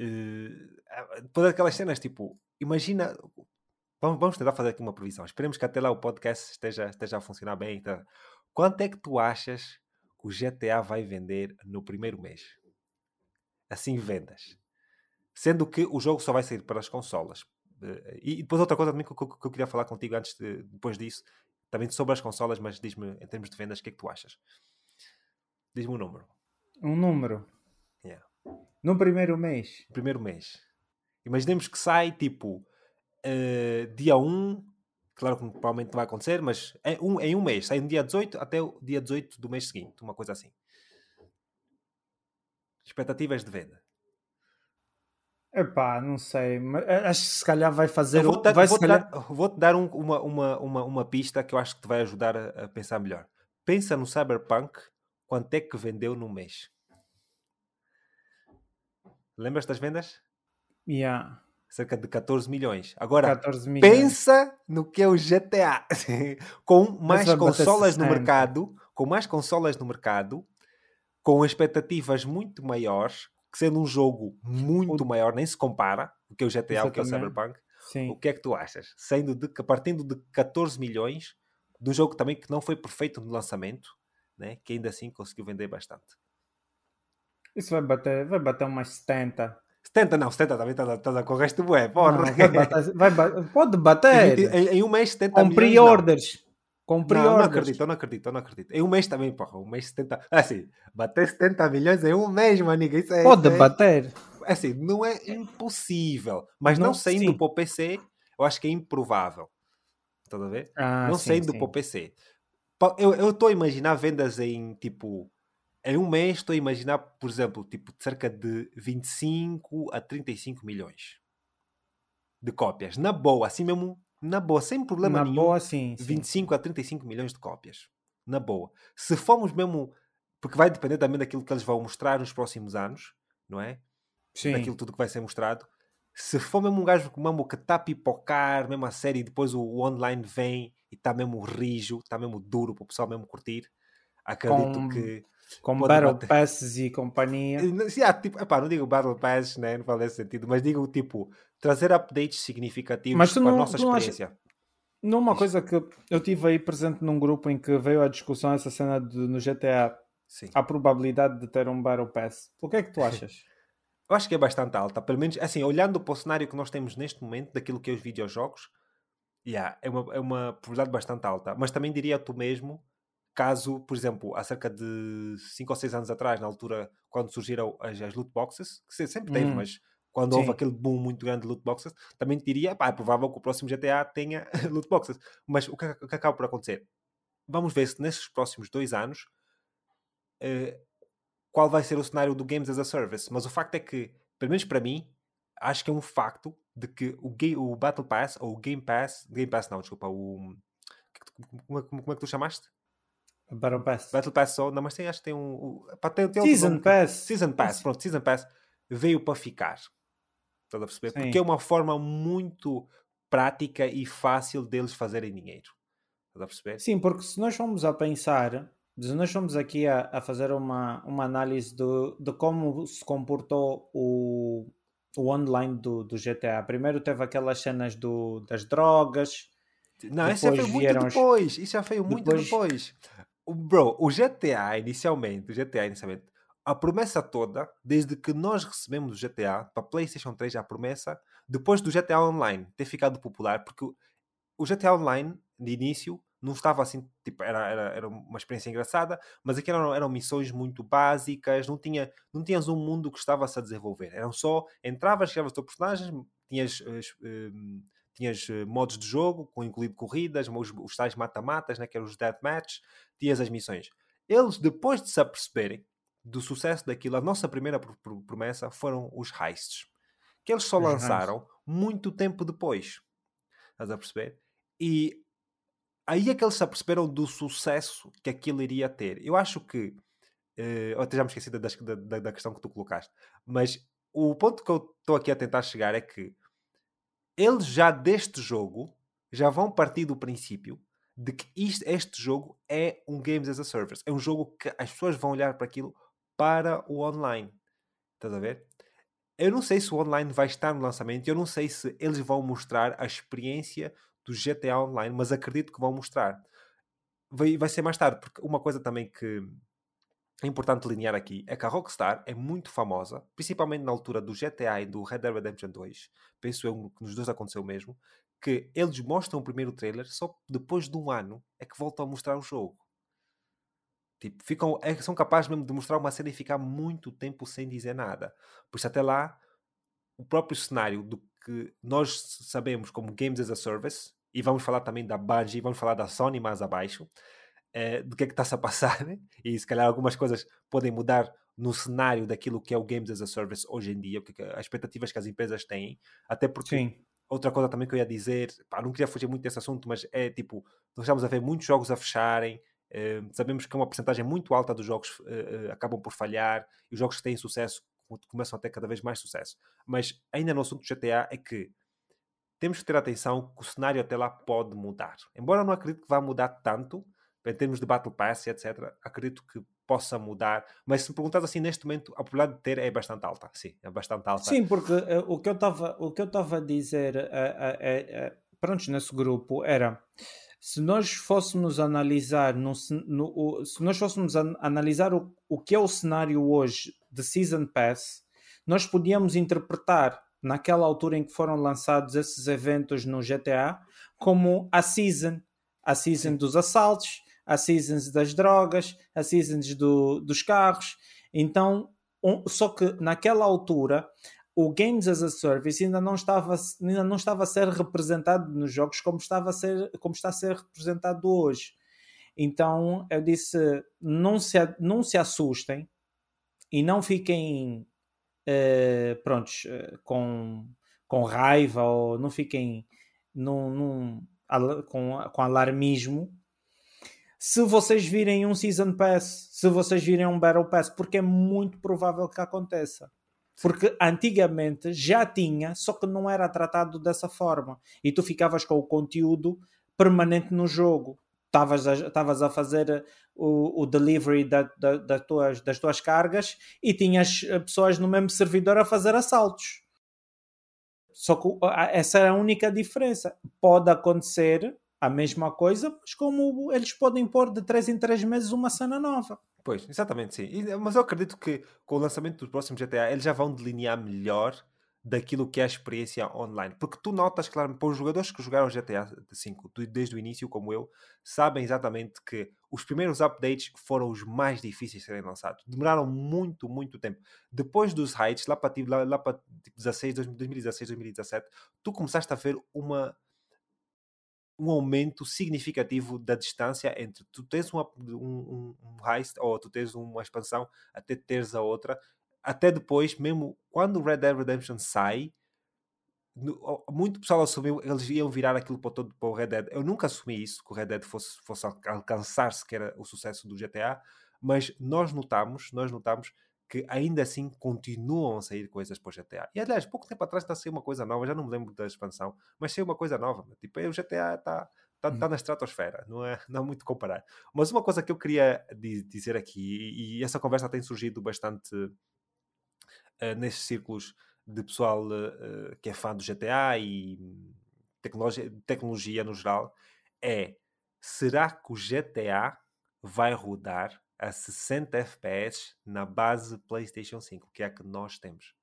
uh, todas aquelas cenas, tipo, imagina. Vamos, vamos tentar fazer aqui uma previsão. Esperemos que até lá o podcast esteja, esteja a funcionar bem. Quanto é que tu achas que o GTA vai vender no primeiro mês? Assim, vendas. Sendo que o jogo só vai sair para as consolas. Uh, e depois outra coisa também que, que, eu queria falar contigo antes de, depois disso, também sobre as consolas, mas diz-me em termos de vendas, o que é que tu achas? Diz-me um número. Um número. Yeah. No primeiro mês. Primeiro mês. Imaginemos que sai tipo uh, dia 1, claro que provavelmente não vai acontecer, mas em um, em um mês, sai no dia 18 até o dia 18 do mês seguinte, uma coisa assim. Expectativas de venda. Epá, não sei, mas eh, acho que se calhar vai fazer. Vou-te dar, vou calhar... dar, vou dar um, uma, uma, uma, uma pista que eu acho que te vai ajudar a, a pensar melhor. Pensa no Cyberpunk quanto é que vendeu no mês? Lembras das vendas? Yeah. Cerca de 14 milhões. Agora, 14 milhões. pensa no que é o GTA. *laughs* com mais consolas no mercado, com mais consolas no mercado, com expectativas muito maiores, sendo um jogo muito o... maior, nem se compara, o que é o GTA, o que é o Cyberpunk. Sim. O que é que tu achas? Sendo de, partindo de 14 milhões, de um jogo também que não foi perfeito no lançamento, né? que ainda assim conseguiu vender bastante. Isso vai bater, vai bater umas 70. 70 não, 70 também está tá, tá com o resto bué, porra. Não, vai bater, vai bater, pode bater. Em, em, um mês 70 Com pre-orders. Com pre-orders. Não, não acredito, não acredito, não acredito. Em um mês também, porra, um mês 70. Assim, bater 70 milhões em um mês, maniga, isso é... Pode é, bater. Assim, não é impossível, mas não, não saindo para o PC, eu acho que é improvável. Estás a ver? Ah, não sim, saindo para o PC. Eu estou a imaginar vendas em, tipo, em um mês estou a imaginar, por exemplo, tipo, cerca de 25 a 35 milhões de cópias. Na boa, assim mesmo, na boa, sem problema na nenhum. boa, sim, sim. 25 a 35 milhões de cópias. Na boa. Se formos mesmo. Porque vai depender também daquilo que eles vão mostrar nos próximos anos, não é? Sim. Daquilo tudo que vai ser mostrado. Se for mesmo um gajo mesmo que está a pipocar, mesmo a série, e depois o, o online vem está mesmo rijo, está mesmo duro para o pessoal mesmo curtir, acredito Com... que com Battle bater. Passes e companhia. Sim, ah, tipo, epá, não digo Battle Passes, né? não faz esse sentido, mas digo tipo trazer updates significativos para não, a nossa experiência. Acha... Numa coisa que eu tive aí presente num grupo em que veio a discussão essa cena de, no GTA Sim. a probabilidade de ter um Battle Pass. O que é que tu achas? *laughs* eu acho que é bastante alta, pelo menos assim, olhando para o cenário que nós temos neste momento, daquilo que é os videojogos, yeah, é, uma, é uma probabilidade bastante alta. Mas também diria tu mesmo caso, por exemplo, há cerca de 5 ou 6 anos atrás, na altura, quando surgiram as, as loot boxes, que sempre teve, hum. mas quando Sim. houve aquele boom muito grande de loot boxes, também diria, pá, é provável que o próximo GTA tenha *laughs* loot boxes. Mas o que, o que acaba por acontecer? Vamos ver se nesses próximos dois anos uh, qual vai ser o cenário do Games as a Service. Mas o facto é que, pelo menos para mim, acho que é um facto de que o, game, o Battle Pass, ou o Game Pass, Game Pass não, desculpa, o... Como, como, como é que tu chamaste? Battle Pass. Battle Pass só, não, mas tem, acho que tem um. Pá, tem, tem Season outro, Pass. Season Pass, pronto, Season Pass veio para ficar. Estás a perceber? Sim. Porque é uma forma muito prática e fácil deles fazerem dinheiro. Estás a perceber? Sim, porque se nós formos a pensar, se nós formos aqui a, a fazer uma, uma análise do, de como se comportou o, o online do, do GTA. Primeiro teve aquelas cenas do, das drogas. Não, isso já foi muito depois. Isso já foi muito depois. depois. Bro, o GTA inicialmente, o GTA inicialmente, a promessa toda, desde que nós recebemos o GTA para PlayStation 3, a promessa, depois do GTA Online ter ficado popular, porque o GTA Online, de início, não estava assim, tipo, era, era, era uma experiência engraçada, mas aqui eram, eram missões muito básicas, não, tinha, não tinhas um mundo que estava-se a desenvolver. Eram só, entravas, criavas o teu personagem, tinhas. Uh, tinhas uh, modos de jogo, com incluído corridas, os, os tais mata-matas, né, que eram os deathmatch, tinhas as missões. Eles, depois de se aperceberem do sucesso daquilo, a nossa primeira pr pr promessa foram os heists, que eles só os lançaram heists. muito tempo depois. Estás a perceber? E aí é que eles se aperceberam do sucesso que aquilo iria ter. Eu acho que. Uh, até já me esqueci da, da, da questão que tu colocaste, mas o ponto que eu estou aqui a tentar chegar é que eles já deste jogo já vão partir do princípio de que isto, este jogo é um Games as a Service. É um jogo que as pessoas vão olhar para aquilo para o online. Estás a ver? Eu não sei se o online vai estar no lançamento, eu não sei se eles vão mostrar a experiência do GTA Online, mas acredito que vão mostrar. Vai, vai ser mais tarde, porque uma coisa também que é importante delinear aqui é que a Rockstar é muito famosa, principalmente na altura do GTA e do Red Dead Redemption 2, penso eu que nos dois aconteceu mesmo, que eles mostram o primeiro trailer só depois de um ano é que voltam a mostrar o jogo. Tipo, ficam, é, são capazes mesmo de mostrar uma cena e ficar muito tempo sem dizer nada. Por isso, até lá, o próprio cenário do que nós sabemos como Games as a Service, e vamos falar também da Bungie, vamos falar da Sony mais abaixo, é, do que é que está-se a passar, *laughs* né? e se calhar algumas coisas podem mudar no cenário daquilo que é o Games as a Service hoje em dia, porque as expectativas que as empresas têm, até porque Sim. outra coisa também que eu ia dizer, pá, não queria fugir muito desse assunto, mas é tipo, nós estamos a ver muitos jogos a fecharem, uh, sabemos que uma porcentagem muito alta dos jogos uh, uh, acabam por falhar, e os jogos que têm sucesso começam a ter cada vez mais sucesso. Mas ainda no assunto do GTA é que temos que ter atenção que o cenário até lá pode mudar. Embora eu não acredito que vá mudar tanto, em termos de Battle Pass etc., acredito que possa mudar. Mas se me perguntas assim, neste momento, a probabilidade de ter é bastante alta. Sim, é bastante alta. Sim, porque uh, o que eu estava a dizer uh, uh, pronto, nesse grupo era se nós fôssemos analisar no, no, se nós fôssemos an analisar o, o que é o cenário hoje de Season Pass, nós podíamos interpretar naquela altura em que foram lançados esses eventos no GTA como a season, a season dos assaltos, a seasons das drogas, a seasons do, dos carros. Então, um, só que naquela altura o Games as a Service ainda não estava, ainda não estava a ser representado nos jogos como, estava a ser, como está a ser representado hoje. Então eu disse: não se, não se assustem e não fiquem uh, prontos, uh, com, com raiva ou não fiquem num, num, com, com alarmismo. Se vocês virem um Season Pass, se vocês virem um Battle Pass, porque é muito provável que aconteça. Porque antigamente já tinha, só que não era tratado dessa forma. E tu ficavas com o conteúdo permanente no jogo. Estavas a, a fazer o, o delivery da, da, da tuas, das tuas cargas e tinhas eh, pessoas no mesmo servidor a fazer assaltos. Só que essa é a única diferença. Pode acontecer a mesma coisa, mas como eles podem pôr de 3 em 3 meses uma cena nova. Pois, exatamente, sim. Mas eu acredito que com o lançamento do próximo GTA eles já vão delinear melhor daquilo que é a experiência online. Porque tu notas, claro, para os jogadores que jogaram GTA V desde o início, como eu, sabem exatamente que os primeiros updates foram os mais difíceis de serem lançados. Demoraram muito, muito tempo. Depois dos heights, lá para, lá, lá para 16, 2016, 2017, tu começaste a ver uma um aumento significativo da distância entre tu tens uma, um, um heist ou tu tens uma expansão até teres a outra. Até depois, mesmo quando Red Dead Redemption sai, muito pessoal assumiu eles iam virar aquilo para, todo, para o Red Dead. Eu nunca assumi isso, que o Red Dead fosse, fosse alcançar sequer o sucesso do GTA, mas nós notamos, nós notamos que ainda assim continuam a sair coisas para o GTA. E aliás, pouco tempo atrás está a sair uma coisa nova, já não me lembro da expansão, mas saiu uma coisa nova. Tipo, o GTA está está tá na estratosfera, não é, não é muito comparar. Mas uma coisa que eu queria dizer aqui, e, essa conversa tem surgido bastante uh, nesses círculos de pessoal uh, que é fã do GTA e tecnologia, tecnologia no geral, é será que o GTA vai rodar a 60 FPS na base PlayStation 5, que é a que nós temos.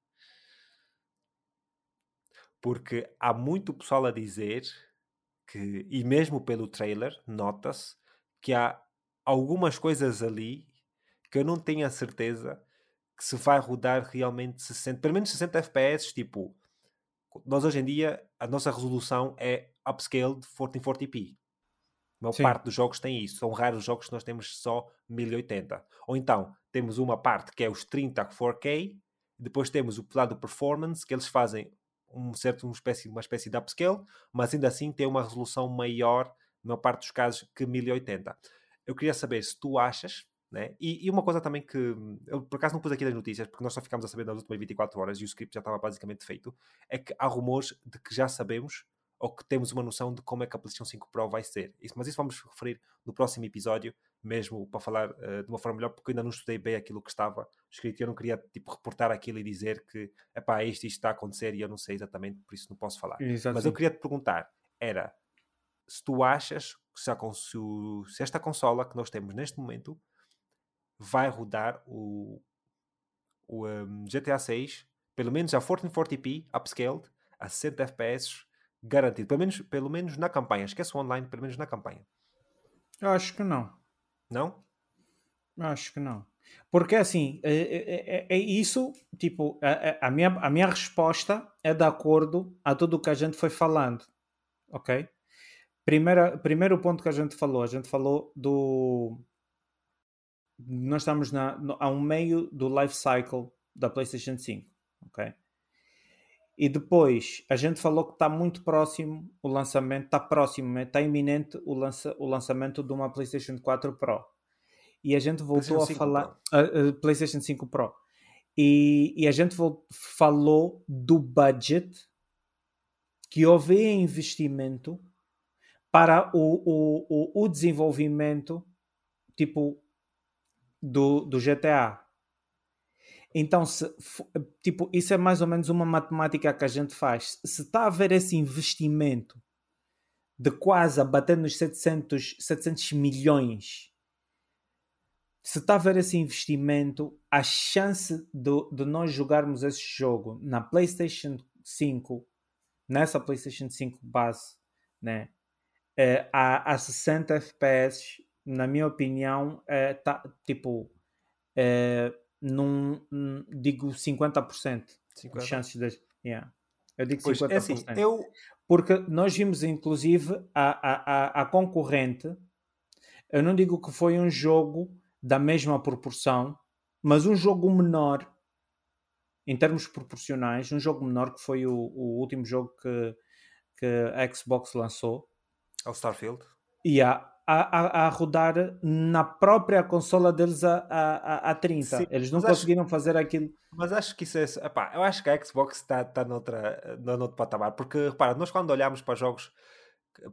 Porque há muito pessoal a dizer que, e mesmo pelo trailer, nota-se que há algumas coisas ali que eu não tenho a certeza que se vai rodar realmente 60, pelo menos 60 FPS, tipo, nós hoje em dia a nossa resolução é upscaled 1440p maior Sim. parte dos jogos tem isso. São raros os jogos que nós temos só 1080. Ou então, temos uma parte que é os 30 4K, depois temos o lado performance, que eles fazem um certo, uma, espécie, uma espécie de upscale, mas ainda assim tem uma resolução maior, na maior parte dos casos, que 1080. Eu queria saber se tu achas, né? E, e, uma coisa também que eu por acaso não pus aqui nas notícias, porque nós só ficámos a saber nas últimas 24 horas e o script já estava basicamente feito, é que há rumores de que já sabemos ou que temos uma noção de como é que a PlayStation 5 Pro vai ser. Isso, mas isso vamos referir no próximo episódio, mesmo para falar uh, de uma forma melhor, porque eu ainda não estudei bem aquilo que estava escrito e eu não queria tipo, reportar aquilo e dizer que epá, isto, isto está a acontecer e eu não sei exatamente, por isso não posso falar. Mas eu queria te perguntar: era se tu achas que se, a, se esta consola que nós temos neste momento vai rodar o, o um, GTA 6, pelo menos a 1440p upscaled, a 60 FPS Garantido. Pelo menos, pelo menos na campanha. Esquece o online, pelo menos na campanha. Eu acho que não. Não? Acho que não. Porque assim, é, é, é, é isso, tipo, a, a, minha, a minha resposta é de acordo a tudo o que a gente foi falando. Ok? Primeira, primeiro ponto que a gente falou, a gente falou do. Nós estamos na, no, a um meio do life cycle da PlayStation 5. Ok? E depois a gente falou que está muito próximo o lançamento, está próximo, está iminente o, lança, o lançamento de uma PlayStation 4 Pro. E a gente voltou a falar. Uh, uh, PlayStation 5 Pro. E, e a gente voltou, falou do budget que houve investimento para o, o, o, o desenvolvimento, tipo, do, do GTA. Então, se, tipo, isso é mais ou menos uma matemática que a gente faz. Se está a haver esse investimento de quase a bater nos 700, 700 milhões, se está a haver esse investimento, a chance de, de nós jogarmos esse jogo na PlayStation 5, nessa PlayStation 5 base, né, é, a, a 60 FPS, na minha opinião, é, tá, tipo, é, num, digo 50%, 50%. de chances de. Yeah. Eu digo pois, 50%. É assim, eu... Porque nós vimos, inclusive, a, a, a concorrente. Eu não digo que foi um jogo da mesma proporção, mas um jogo menor em termos proporcionais, um jogo menor que foi o, o último jogo que, que a Xbox lançou. É o Starfield? E yeah, a, a, a, rodar na própria consola deles a, a, a 30. Sim, Eles não conseguiram acho, fazer aquilo. Mas acho que isso é. Epá, eu acho que a Xbox está tá noutra, noutro patamar. Porque, repara, nós quando olhamos para jogos,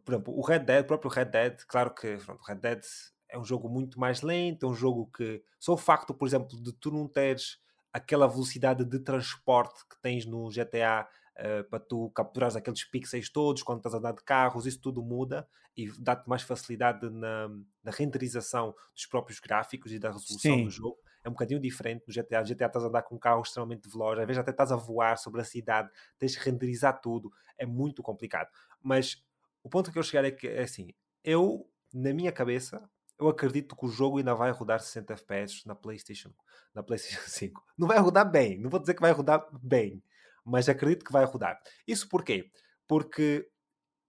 por exemplo, o Red Dead, o próprio Red Dead, claro que pronto, o Red Dead é um jogo muito mais lento, é um jogo que. Só o facto, por exemplo, de tu não teres aquela velocidade de transporte que tens no GTA uh, para tu capturares aqueles pixels todos quando estás a andar de carros, isso tudo muda e dá-te mais facilidade na, na, renderização dos próprios gráficos e da resolução Sim. do jogo. É um bocadinho diferente no GTA. No GTA estás a andar com um carro extremamente veloz, às vezes até estás a voar sobre a cidade, tens de renderizar tudo, é muito complicado. Mas o ponto que eu chegar é que, é assim, eu, na minha cabeça, eu acredito que o jogo ainda vai rodar 60 FPS na PlayStation, na PlayStation *laughs* 5. Não vai rodar bem, não vou dizer que vai rodar bem, mas acredito que vai rodar. Isso porquê? Porque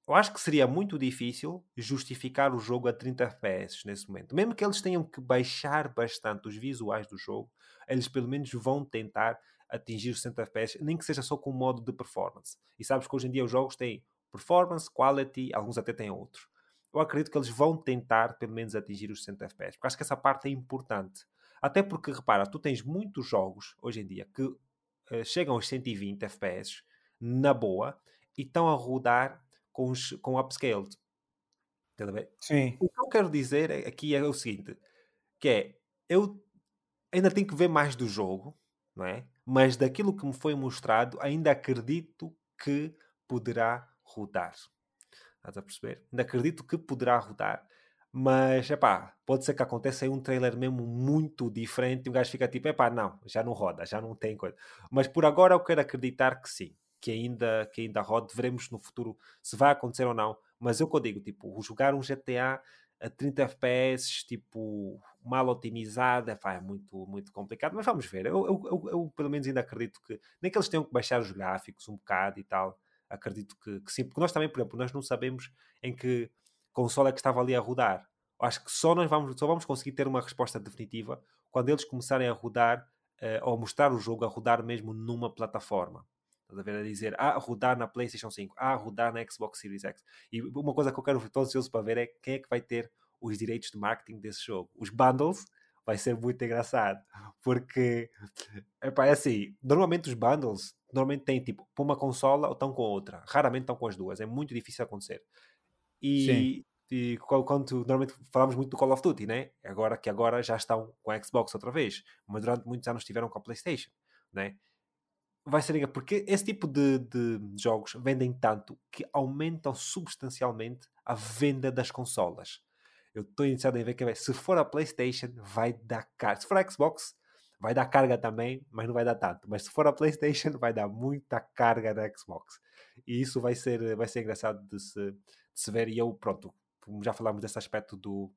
eu acho que seria muito difícil justificar o jogo a 30 FPS nesse momento. Mesmo que eles tenham que baixar bastante os visuais do jogo, eles pelo menos vão tentar atingir os 60 FPS, nem que seja só com o modo de performance. E sabes que hoje em dia os jogos têm performance, quality, alguns até têm outros. Eu acredito que eles vão tentar pelo menos atingir os 60 FPS, porque acho que essa parte é importante. Até porque, repara, tu tens muitos jogos hoje em dia que chegam aos 120 FPS na boa e estão a rodar com, os, com upscaled. Está ver? Sim. O que eu quero dizer aqui é o seguinte: que é, eu ainda tenho que ver mais do jogo, não é? Mas daquilo que me foi mostrado, ainda acredito que poderá rodar. Estás a perceber? Ainda acredito que poderá rodar. Mas, é pá, pode ser que aconteça aí um trailer mesmo muito diferente e o gajo fica tipo, é pá, não, já não roda, já não tem coisa. Mas por agora eu quero acreditar que sim, que ainda, que ainda roda. Veremos no futuro se vai acontecer ou não. Mas eu que eu digo, tipo, jogar um GTA a 30 FPS, tipo, mal otimizado, é, é muito, muito complicado. Mas vamos ver. Eu, eu, eu, eu, pelo menos ainda acredito que, nem que eles tenham que baixar os gráficos um bocado e tal, acredito que, que sim, porque nós também, por exemplo, nós não sabemos em que console é que estava ali a rodar. Acho que só nós vamos, só vamos conseguir ter uma resposta definitiva quando eles começarem a rodar uh, ou mostrar o jogo a rodar mesmo numa plataforma. Estás a ver? A dizer, ah, rodar na PlayStation 5, ah, rodar na Xbox Series X. E uma coisa que eu quero estou ansioso para ver é quem é que vai ter os direitos de marketing desse jogo. Os bundles vai ser muito engraçado. Porque, epá, é assim, normalmente os bundles normalmente têm tipo, uma consola ou estão com outra. Raramente estão com as duas. É muito difícil acontecer. E, e quando normalmente falamos muito do Call of Duty, né? Agora que agora já estão com a Xbox outra vez, mas durante muitos anos estiveram com a PlayStation, né? Vai ser porque esse tipo de, de jogos vendem tanto que aumentam substancialmente a venda das consolas. Eu estou iniciado em ver que se for a PlayStation vai dar carga. Se for a Xbox vai dar carga também, mas não vai dar tanto. Mas se for a PlayStation *laughs* vai dar muita carga na Xbox. E isso vai ser, vai ser engraçado de se, de se ver. E eu, pronto, já falámos desse aspecto do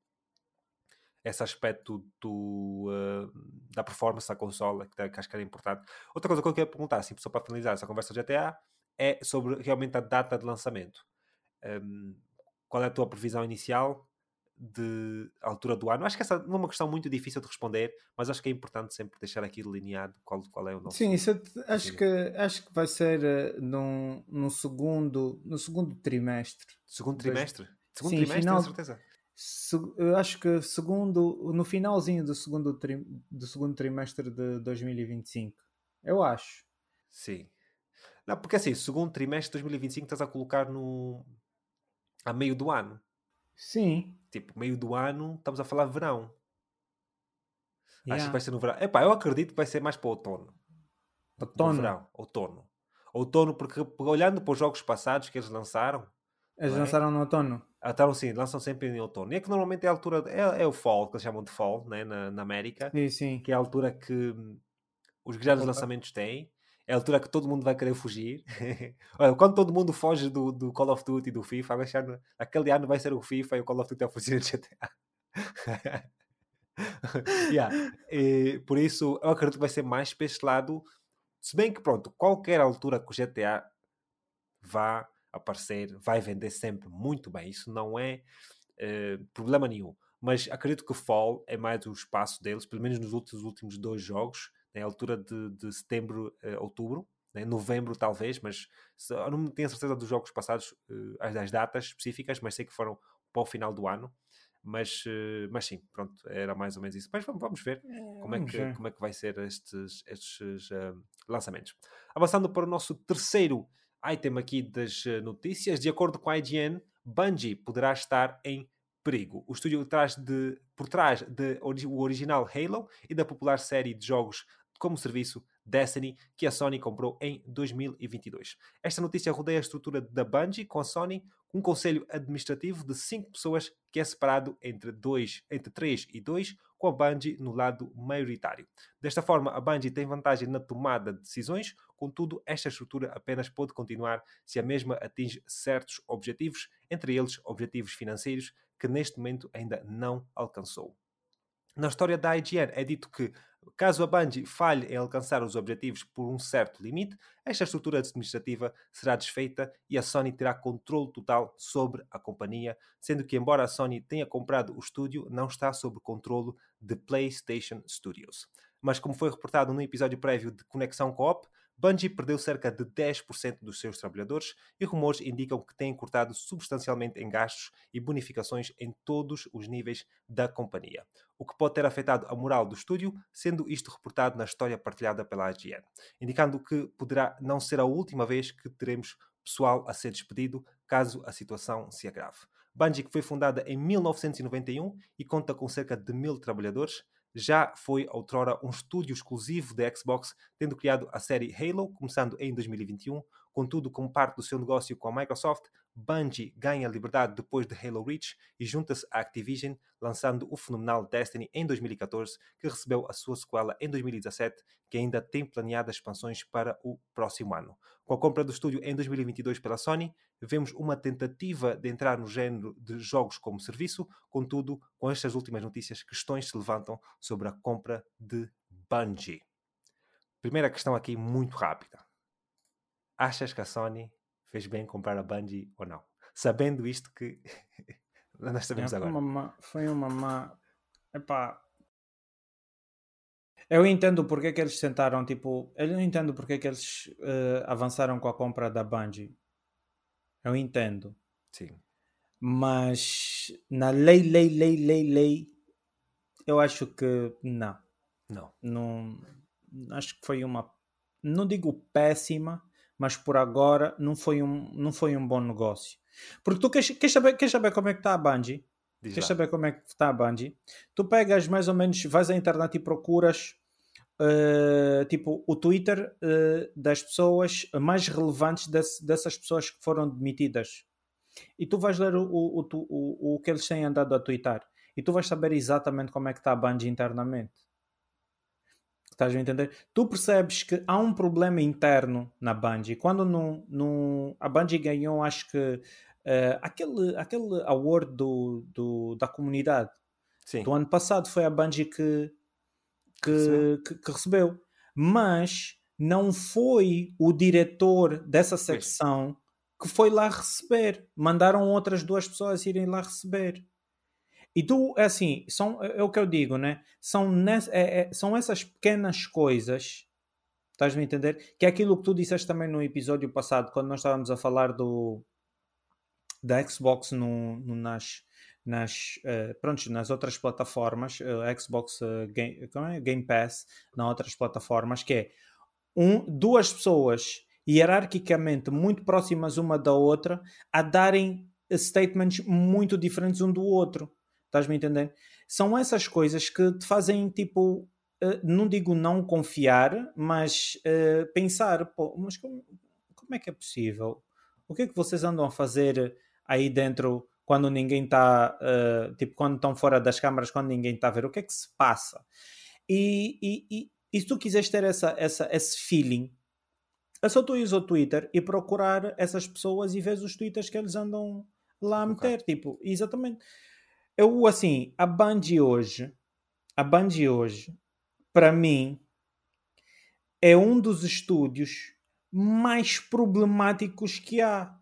esse aspecto do, uh, da performance da consola, que, que, acho que era importante. Outra coisa que eu queria perguntar, assim, só para finalizar essa conversa do GTA, é sobre realmente a data de lançamento. Um, qual é a tua previsão inicial de altura do ano? Acho que essa não é uma questão muito difícil de responder, mas acho que é importante sempre deixar aqui delineado qual, qual é o nosso. Sim, isso é acho, que, acho que vai ser uh, num, no, segundo, no segundo trimestre. Segundo trimestre? Segundo Sim, trimestre, final, certeza. eu acho que segundo, no finalzinho do segundo, tri, do segundo trimestre de 2025. Eu acho. Sim. Não, porque assim, segundo trimestre de 2025 estás a colocar no. a meio do ano. Sim. Tipo, meio do ano, estamos a falar verão. Yeah. Acho que vai ser no verão. Epá, eu acredito que vai ser mais para o outono. Outono? No verão, outono. Outono, porque olhando para os jogos passados que eles lançaram. Eles é? lançaram no outono? Então, sim, lançam sempre em outono. E é que normalmente é a altura, é, é o fall, que eles chamam de fall, né, na, na América. Sim, sim. Que é a altura que os grandes lançamentos têm. É a altura que todo mundo vai querer fugir. *laughs* Olha, quando todo mundo foge do, do Call of Duty e do FIFA, aquele ano vai ser o FIFA e o Call of Duty a fugir do GTA. *laughs* yeah. e, por isso, eu acredito que vai ser mais para este lado. Se bem que, pronto, qualquer altura que o GTA vá aparecer, vai vender sempre muito bem. Isso não é uh, problema nenhum. Mas acredito que o Fall é mais o espaço deles, pelo menos nos últimos, últimos dois jogos, na altura de, de setembro, uh, outubro, né, novembro talvez, mas se, não tenho certeza dos jogos passados, uh, as, as datas específicas, mas sei que foram para o final do ano. Mas, uh, mas sim, pronto, era mais ou menos isso. Mas vamos, vamos ver é, como, é que, como é que vai ser estes, estes uh, lançamentos. Avançando para o nosso terceiro item aqui das notícias, de acordo com a IGN, Bungie poderá estar em perigo. O estúdio traz de, por trás de, o original Halo e da popular série de jogos como serviço Destiny, que a Sony comprou em 2022. Esta notícia rodeia a estrutura da Bungie com a Sony, um conselho administrativo de 5 pessoas que é separado entre, dois, entre 3 e 2, com a Bungie no lado maioritário. Desta forma, a Bungie tem vantagem na tomada de decisões, contudo, esta estrutura apenas pode continuar se a mesma atinge certos objetivos, entre eles objetivos financeiros, que neste momento ainda não alcançou. Na história da IGN é dito que Caso a Bungie falhe em alcançar os objetivos por um certo limite, esta estrutura administrativa será desfeita e a Sony terá controle total sobre a companhia, sendo que, embora a Sony tenha comprado o estúdio, não está sob controle de PlayStation Studios. Mas, como foi reportado no episódio prévio de Conexão Coop, Bungie perdeu cerca de 10% dos seus trabalhadores e rumores indicam que tem cortado substancialmente em gastos e bonificações em todos os níveis da companhia, o que pode ter afetado a moral do estúdio, sendo isto reportado na história partilhada pela IGN, indicando que poderá não ser a última vez que teremos pessoal a ser despedido caso a situação se agrave. Bungie, que foi fundada em 1991 e conta com cerca de mil trabalhadores, já foi outrora um estúdio exclusivo da Xbox, tendo criado a série Halo, começando em 2021. Contudo, como parte do seu negócio com a Microsoft, Bungie ganha liberdade depois de Halo Reach e junta-se à Activision, lançando o fenomenal Destiny em 2014, que recebeu a sua sequela em 2017, que ainda tem planeadas expansões para o próximo ano. Com a compra do estúdio em 2022 pela Sony, vemos uma tentativa de entrar no género de jogos como serviço, contudo, com estas últimas notícias, questões se levantam sobre a compra de Bungie. Primeira questão aqui, muito rápida. Achas que a Sony fez bem comprar a Bungie ou não? Sabendo isto que *laughs* nós sabemos é, agora. Uma má, foi uma má. Epá. Eu entendo porque é que eles tentaram, tipo, eu não entendo porque é que eles uh, avançaram com a compra da Bungie. Eu entendo. Sim. Mas na lei, lei, lei, lei, lei, eu acho que não. Não. Não. Acho que foi uma. Não digo péssima, mas por agora não foi um, não foi um bom negócio. Porque tu queres, queres, saber, queres saber como é que está a Bungie? Diz queres lá. saber como é que está a Bungie? Tu pegas mais ou menos, vais à internet e procuras uh, tipo o Twitter uh, das pessoas mais relevantes desse, dessas pessoas que foram demitidas. E tu vais ler o, o, o, o, o que eles têm andado a twittar. E tu vais saber exatamente como é que está a Bungie internamente. Estás a entender? Tu percebes que há um problema interno na Bungie. Quando no, no, a Bungie ganhou, acho que uh, aquele, aquele award do, do, da comunidade Sim. do ano passado foi a Bungie que, que, recebeu. Que, que recebeu. Mas não foi o diretor dessa secção que foi lá receber. Mandaram outras duas pessoas irem lá receber. E tu, é assim, são, é, é o que eu digo, né? São, ness, é, é, são essas pequenas coisas, estás-me a entender? Que é aquilo que tu disseste também no episódio passado, quando nós estávamos a falar do da Xbox no, no nas, nas, uh, pronto, nas outras plataformas, uh, Xbox uh, Game, é? Game Pass, nas outras plataformas, que é um, duas pessoas hierarquicamente muito próximas uma da outra a darem statements muito diferentes um do outro. Estás-me a entender? São essas coisas que te fazem tipo uh, não digo não confiar, mas uh, pensar, pô, mas como, como é que é possível? O que é que vocês andam a fazer aí dentro quando ninguém está, uh, tipo, quando estão fora das câmaras, quando ninguém está a ver? O que é que se passa? E, e, e, e se tu quiseres ter essa, essa, esse feeling, é só tu ir ao Twitter e procurar essas pessoas e ver os twitters que eles andam lá a meter. Okay. Tipo, exatamente. Eu, assim, a Bungie hoje, a Bungie hoje, para mim, é um dos estúdios mais problemáticos que há.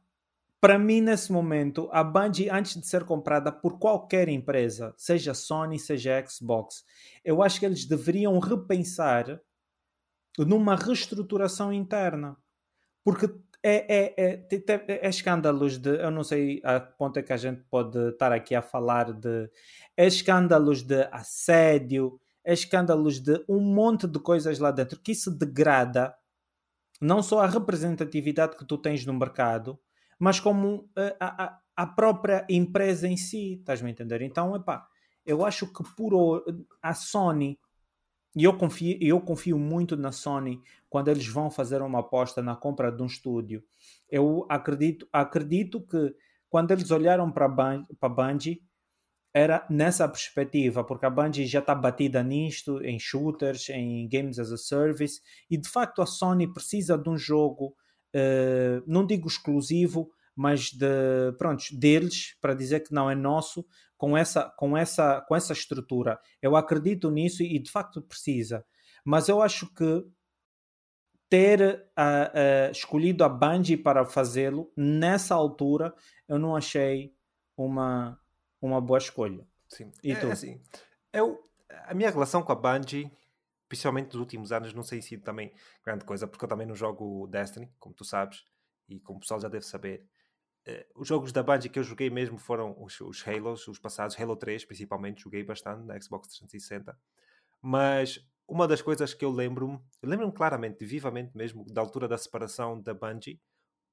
Para mim, nesse momento, a Bungie, antes de ser comprada por qualquer empresa, seja Sony, seja Xbox, eu acho que eles deveriam repensar numa reestruturação interna. Porque é, é, é, é, escândalos de. Eu não sei a ponto é que a gente pode estar aqui a falar de. É escândalos de assédio, é escândalos de um monte de coisas lá dentro que isso degrada não só a representatividade que tu tens no mercado, mas como eh, a, a, a própria empresa em si, estás-me a entender? Então, epá, eu acho que por a Sony, e eu confio, eu confio muito na Sony quando eles vão fazer uma aposta na compra de um estúdio. Eu acredito, acredito que quando eles olharam para a Bungie, era nessa perspectiva, porque a Bungie já está batida nisto, em shooters, em games as a service, e de facto a Sony precisa de um jogo, uh, não digo exclusivo, mas de, pronto, deles, para dizer que não é nosso, com essa, com, essa, com essa estrutura. Eu acredito nisso e de facto precisa. Mas eu acho que ter uh, uh, escolhido a Bungie para fazê-lo nessa altura, eu não achei uma uma boa escolha. Sim. E é, tu? assim, eu, a minha relação com a Bungie, principalmente nos últimos anos, não sei se também grande coisa, porque eu também não jogo Destiny, como tu sabes, e como o pessoal já deve saber. Uh, os jogos da Bungie que eu joguei mesmo foram os, os Halos, os passados, Halo 3 principalmente, joguei bastante na Xbox 360. Mas uma das coisas que eu lembro-me, lembro-me claramente, vivamente mesmo, da altura da separação da Bungie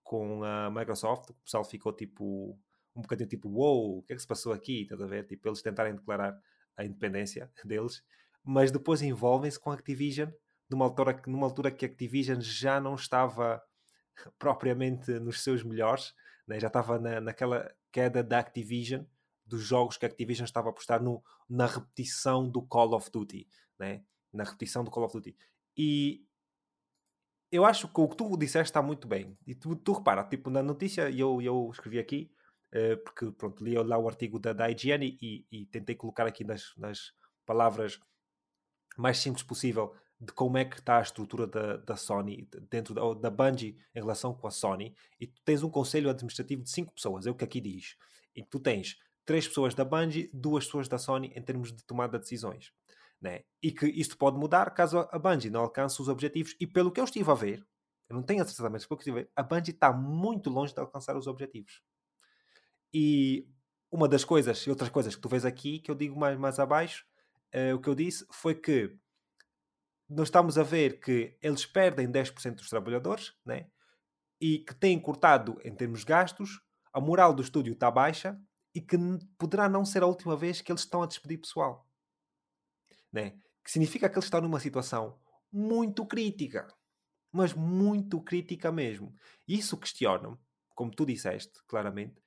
com a Microsoft, o pessoal ficou tipo um bocadinho tipo, wow, o que é que se passou aqui? Estás a ver? Tipo, eles tentarem declarar a independência *laughs* deles, mas depois envolvem-se com a Activision numa altura, numa altura que a Activision já não estava *laughs* propriamente nos seus melhores, né? já estava na, naquela queda da Activision, dos jogos que a Activision estava a apostar no, na repetição do Call of Duty, né? na repetição do Call of Duty. E eu acho que o que tu disseste está muito bem. E tu, tu repara, tipo, na notícia, eu, eu escrevi aqui, eh, porque pronto, li lá o artigo da, da IGN e, e, tentei colocar aqui nas, nas, palavras mais simples possível de como é que está a estrutura da, da Sony dentro da, da Bungie em relação com a Sony e tu tens um conselho administrativo de cinco pessoas, é o que aqui diz e tu tens três pessoas da Bungie, duas pessoas da Sony em termos de tomada de decisões né? e que isto pode mudar caso a Bungie não alcance os objetivos e pelo que eu estive a ver eu não tenho a certeza, mas pelo que estive a ver a Bungie está muito longe de alcançar os objetivos e uma das coisas, outras coisas que tu vês aqui, que eu digo mais, mais abaixo, uh, o que eu disse foi que nós estamos a ver que eles perdem 10% dos trabalhadores, né? e que têm cortado em termos de gastos, a moral do estúdio está baixa e que poderá não ser a última vez que eles estão a despedir pessoal. Né? Que significa que eles estão numa situação muito crítica. Mas muito crítica mesmo. Isso questiona-me, como tu disseste claramente,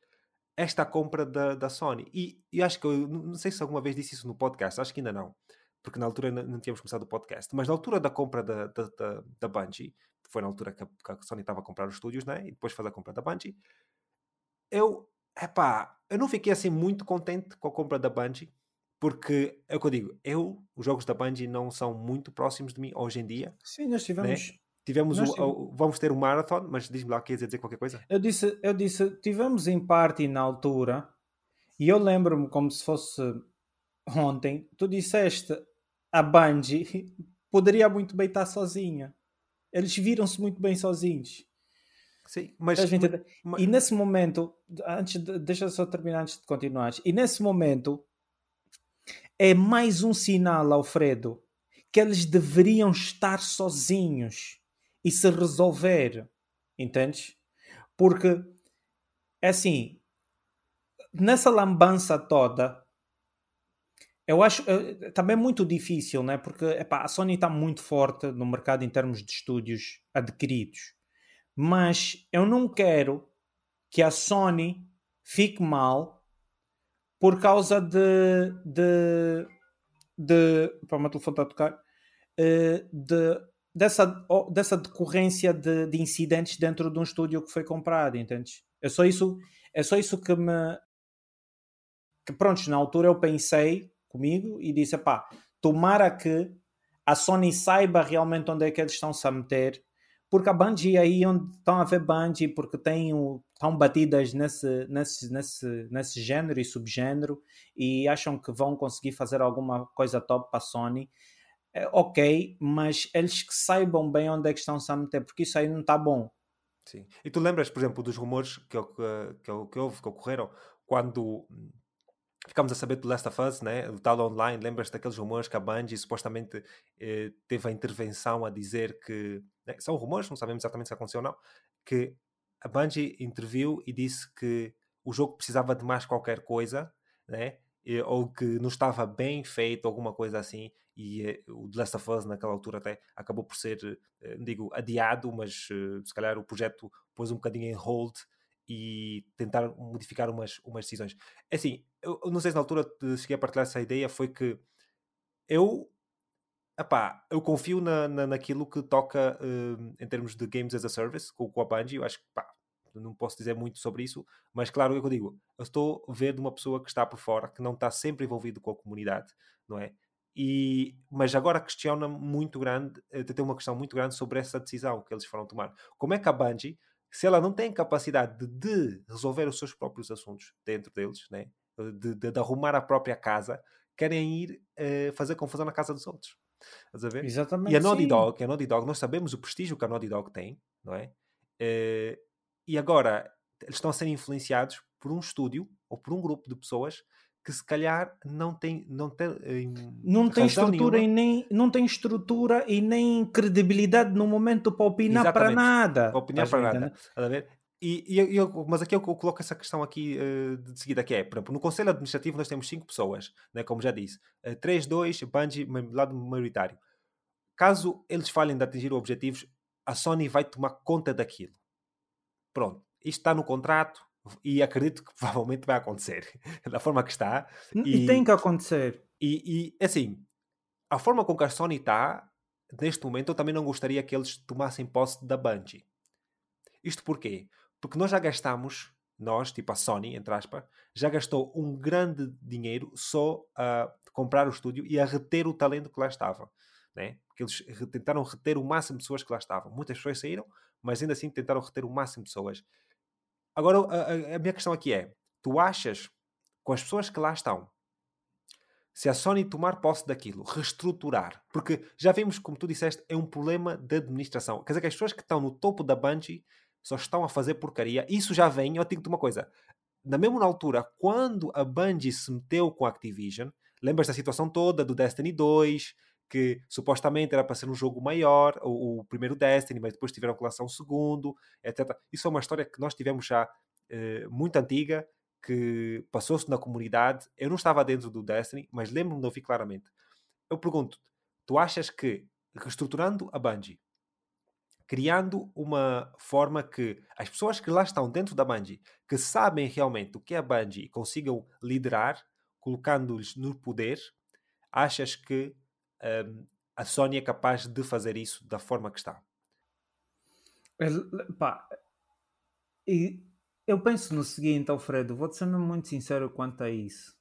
esta compra da, da Sony. E, e acho que eu não sei se alguma vez disse isso no podcast, acho que ainda não, porque na altura não, tínhamos começado o podcast, mas na altura da compra da, da, da, da Bungie, foi na altura que a, que a Sony estava a comprar os estúdios, né? e depois faz a compra da Bungie, eu, epá, eu não fiquei assim muito contente com a compra da Bungie, porque é o que eu digo, eu, os jogos da Bungie não são muito próximos de mim hoje em dia. Sim, nós tivemos. Né? Tivemos o, o, vamos ter o um marathon, mas diz-me lá, queres dizer qualquer coisa? Eu disse, eu disse, tivemos em parte na altura, e eu lembro-me como se fosse ontem, tu disseste a Bungie *laughs* poderia muito bem estar sozinha. Eles viram-se muito bem sozinhos. Sim, mas, mas, E nesse momento, antes de, deixa só terminar antes de continuar. E nesse momento é mais um sinal, Alfredo, que eles deveriam estar sozinhos e se resolver. Entendes? Porque, é assim, nessa lambança toda, eu acho uh, também muito difícil, né? porque epá, a Sony está muito forte no mercado em termos de estúdios adquiridos. Mas eu não quero que a Sony fique mal por causa de. de, de para o meu telefone está a tocar. Uh, de, dessa, dessa decorrência de, de incidentes dentro de um estúdio que foi comprado, entendes? É só isso, é só isso que me. Que pronto, na altura eu pensei comigo e disse: pá, tomara que a Sony saiba realmente onde é que eles estão-se a meter, porque a Bungie aí onde estão a ver Bungie, porque tem o, estão batidas nesse, nesse, nesse, nesse género e subgénero e acham que vão conseguir fazer alguma coisa top para a Sony. É, ok, mas eles que saibam bem onde é que estão-se a meter, porque isso aí não está bom. Sim. E tu lembras, por exemplo, dos rumores que, que, que houve, que ocorreram quando ficámos a saber do Last of Us, né? do tal online, lembras daqueles rumores que a Bungie supostamente eh, teve a intervenção a dizer que, né? são rumores, não sabemos exatamente se aconteceu ou não, que a Bungie interviu e disse que o jogo precisava de mais qualquer coisa, né? E, ou que não estava bem feito, alguma coisa assim, e eh, o The Last of Us naquela altura até acabou por ser, eh, digo, adiado, mas eh, se calhar o projeto pôs um bocadinho em hold e tentar modificar umas, umas decisões. É assim, eu, eu não sei se na altura cheguei a partilhar essa ideia, foi que eu epá, eu confio na, na, naquilo que toca uh, em termos de Games as a Service com, com a Bungie, eu acho que pá, não posso dizer muito sobre isso, mas claro, é o que eu digo, eu estou de uma pessoa que está por fora, que não está sempre envolvido com a comunidade, não é? E, mas agora questiona muito grande, eh, tem uma questão muito grande sobre essa decisão que eles foram tomar. Como é que a Bungie se ela não tem capacidade de, resolver os seus próprios assuntos dentro deles, né? de, de, de arrumar a própria casa, querem ir uh, fazer confusão na casa dos outros. Estás a ver? Exatamente. E a Naughty Dog, a Naughty Dog, nós sabemos o prestígio que a Naughty Dog tem, não é? Uh, e agora eles estão a ser influenciados por um estúdio ou por um grupo de pessoas que se calhar não tem não tem, não tem estrutura nenhuma. e nem não tem estrutura e nem credibilidade no momento para opinar Exatamente. para nada para opinar para nada a ver? E, e eu, mas aqui eu coloco essa questão aqui uh, de seguida, que é, por exemplo, no Conselho Administrativo nós temos cinco pessoas, né, como já disse, uh, 3, 2, Bungie, lado maioritário. Caso eles falhem de atingir objetivos, a Sony vai tomar conta daquilo. Pronto, isto está no contrato, e acredito que provavelmente vai acontecer *laughs* da forma que está. E, e tem que acontecer. E, e, assim, a forma com que a Sony está, neste momento, eu também não gostaria que eles tomassem posse da Bungie. Isto porquê? Porque nós já gastamos, nós, tipo a Sony, entre aspas, já gastou um grande dinheiro só a comprar o estúdio e a reter o talento que lá estava. Né? Porque eles tentaram reter o máximo de pessoas que lá estavam. Muitas pessoas saíram, mas ainda assim tentaram reter o máximo de pessoas. Agora, a, a, minha questão aqui é: tu achas, com as pessoas que lá estão, se a Sony tomar posse daquilo, reestruturar, porque já vimos, como tu disseste, é um problema de administração. Quer dizer que as pessoas que estão no topo da Bungie só estão a fazer porcaria. Isso já vem, eu digo-te uma coisa. Na mesma altura, quando a Bungie se meteu com a Activision, lembras da situação toda do Destiny 2, que supostamente era para ser um jogo maior, o, o, primeiro Destiny, mas depois tiveram que lançar um segundo, etc. Isso é uma história que nós tivemos já eh, muito antiga, que passou-se na comunidade. Eu não estava dentro do Destiny, mas lembro-me de ouvir claramente. Eu pergunto tu achas que reestruturando a Bungie, criando uma forma que as pessoas que lá estão dentro da Bungie, que sabem realmente o que é a Bungie, consigam liderar, colocando-lhes no poder, achas que um, a Sony é capaz de fazer isso da forma que está? Pá, e eu penso no seguinte, Alfredo, vou-te ser muito sincero quanto a isso.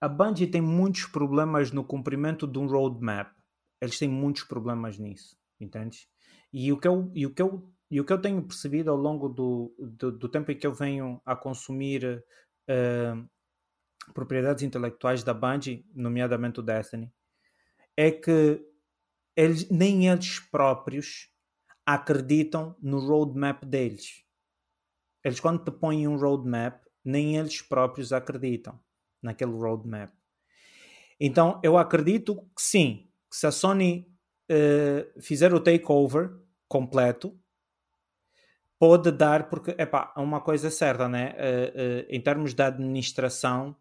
A Bungie tem muitos problemas no cumprimento de um roadmap. Eles têm muitos problemas nisso, entendes? E o que eu, e o que eu, e o que eu tenho percebido ao longo do, do, do tempo em que eu venho a consumir uh, propriedades intelectuais da Bungie, nomeadamente o Destiny, é que eles, nem eles próprios acreditam no roadmap deles. Eles, quando te põem um roadmap, nem eles próprios acreditam naquele roadmap. Então, eu acredito que sim, que se a Sony uh, fizer o takeover completo, pode dar, porque, é uma coisa certa, né? Uh, uh, em termos de administração,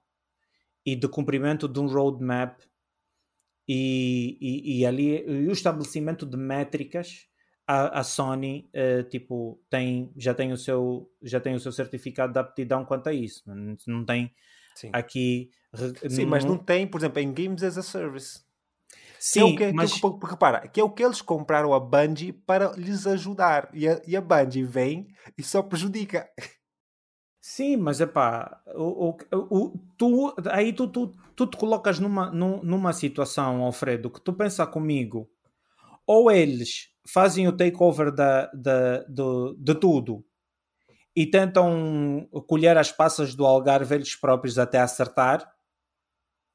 e de cumprimento de um roadmap e, e, e ali e o estabelecimento de métricas a, a Sony uh, tipo tem já tem o seu já tem o seu certificado de aptidão quanto a isso não, não tem Sim. aqui Sim, mas não tem por exemplo em Games as a Service Sim, que é o que, mas... que, repara, que é o que eles compraram a Bungie para lhes ajudar. E a, e a Bungie vem e só prejudica. Sim, mas é pá, o, o, o, tu, aí tu, tu, tu te colocas numa, numa situação, Alfredo, que tu pensa comigo, ou eles fazem o takeover da, da, do, de tudo e tentam colher as passas do Algarve eles próprios até acertar,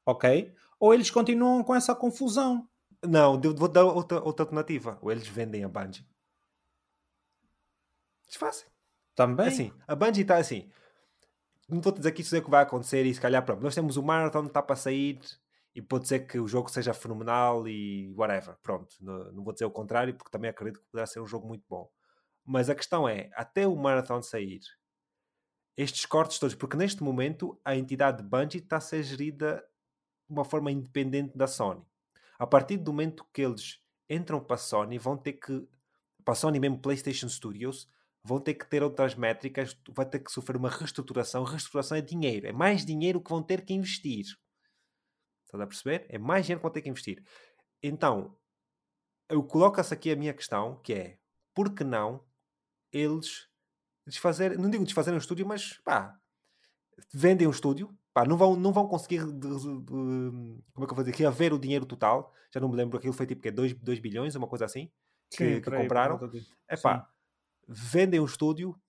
ok? ou eles continuam com essa confusão. Não, vou dar outra, outra alternativa. Ou eles vendem a Bungie. Desfazem. Também. Assim, a Bungie está assim. Não vou dizer que isso é o que vai acontecer e se calhar pronto. Nós temos o Marathon está para sair e pode ser que o jogo seja fenomenal e whatever. Pronto. Não, não vou dizer o contrário porque também acredito que poderá ser um jogo muito bom. Mas a questão é, até o Marathon sair, estes cortes todos, porque neste momento a entidade Bungie está a ser gerida uma forma independente da Sony. A partir do momento que eles entram para a Sony, vão ter que, para a Sony mesmo PlayStation Studios, vão ter que ter outras métricas, vai ter que sofrer uma reestruturação. Reestruturação é dinheiro, é mais dinheiro que vão ter que investir. Estás a perceber? É mais dinheiro que vão ter que investir. Então, eu coloco-se aqui a minha questão, que é, por que não eles desfazer, não digo desfazer um estúdio, mas pá, vendem um estúdio, pá, não vão, não vão conseguir de, de, de, como é que eu vou dizer, reaver o dinheiro total. Já não me lembro, aquilo foi tipo que 2 bilhões, uma coisa assim, que, Sim, que compraram. É pá, vendem o estúdio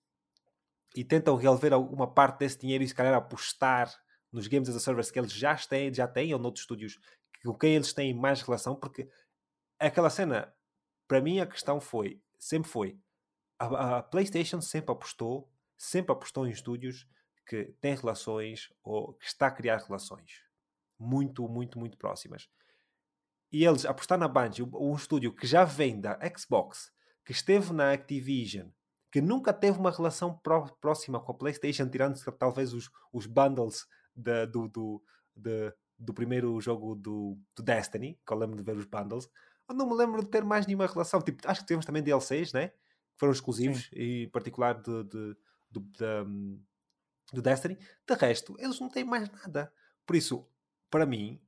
e tentam reaver alguma parte desse dinheiro e se calhar apostar nos games as a service que eles já têm, já têm ou noutros estúdios com quem eles têm mais relação, porque aquela cena, para mim a questão foi, sempre foi, a, a PlayStation sempre apostou, sempre apostou em estúdios que tem relações ou que está a criar relações muito, muito, muito próximas. E eles apostar na Bungie, um estúdio que já vem da Xbox, que esteve na Activision, que nunca teve uma relação pró próxima com a PlayStation, tirando talvez os, os bundles de, do, do, de, do primeiro jogo do, do, Destiny, que eu lembro de ver os bundles. Eu não me lembro de ter mais nenhuma relação. Tipo, acho que tivemos também DLCs, né? Que foram exclusivos, Sim. e em particular de, de, de, de do Destiny. De resto, eles não têm mais nada. Por isso, para mim,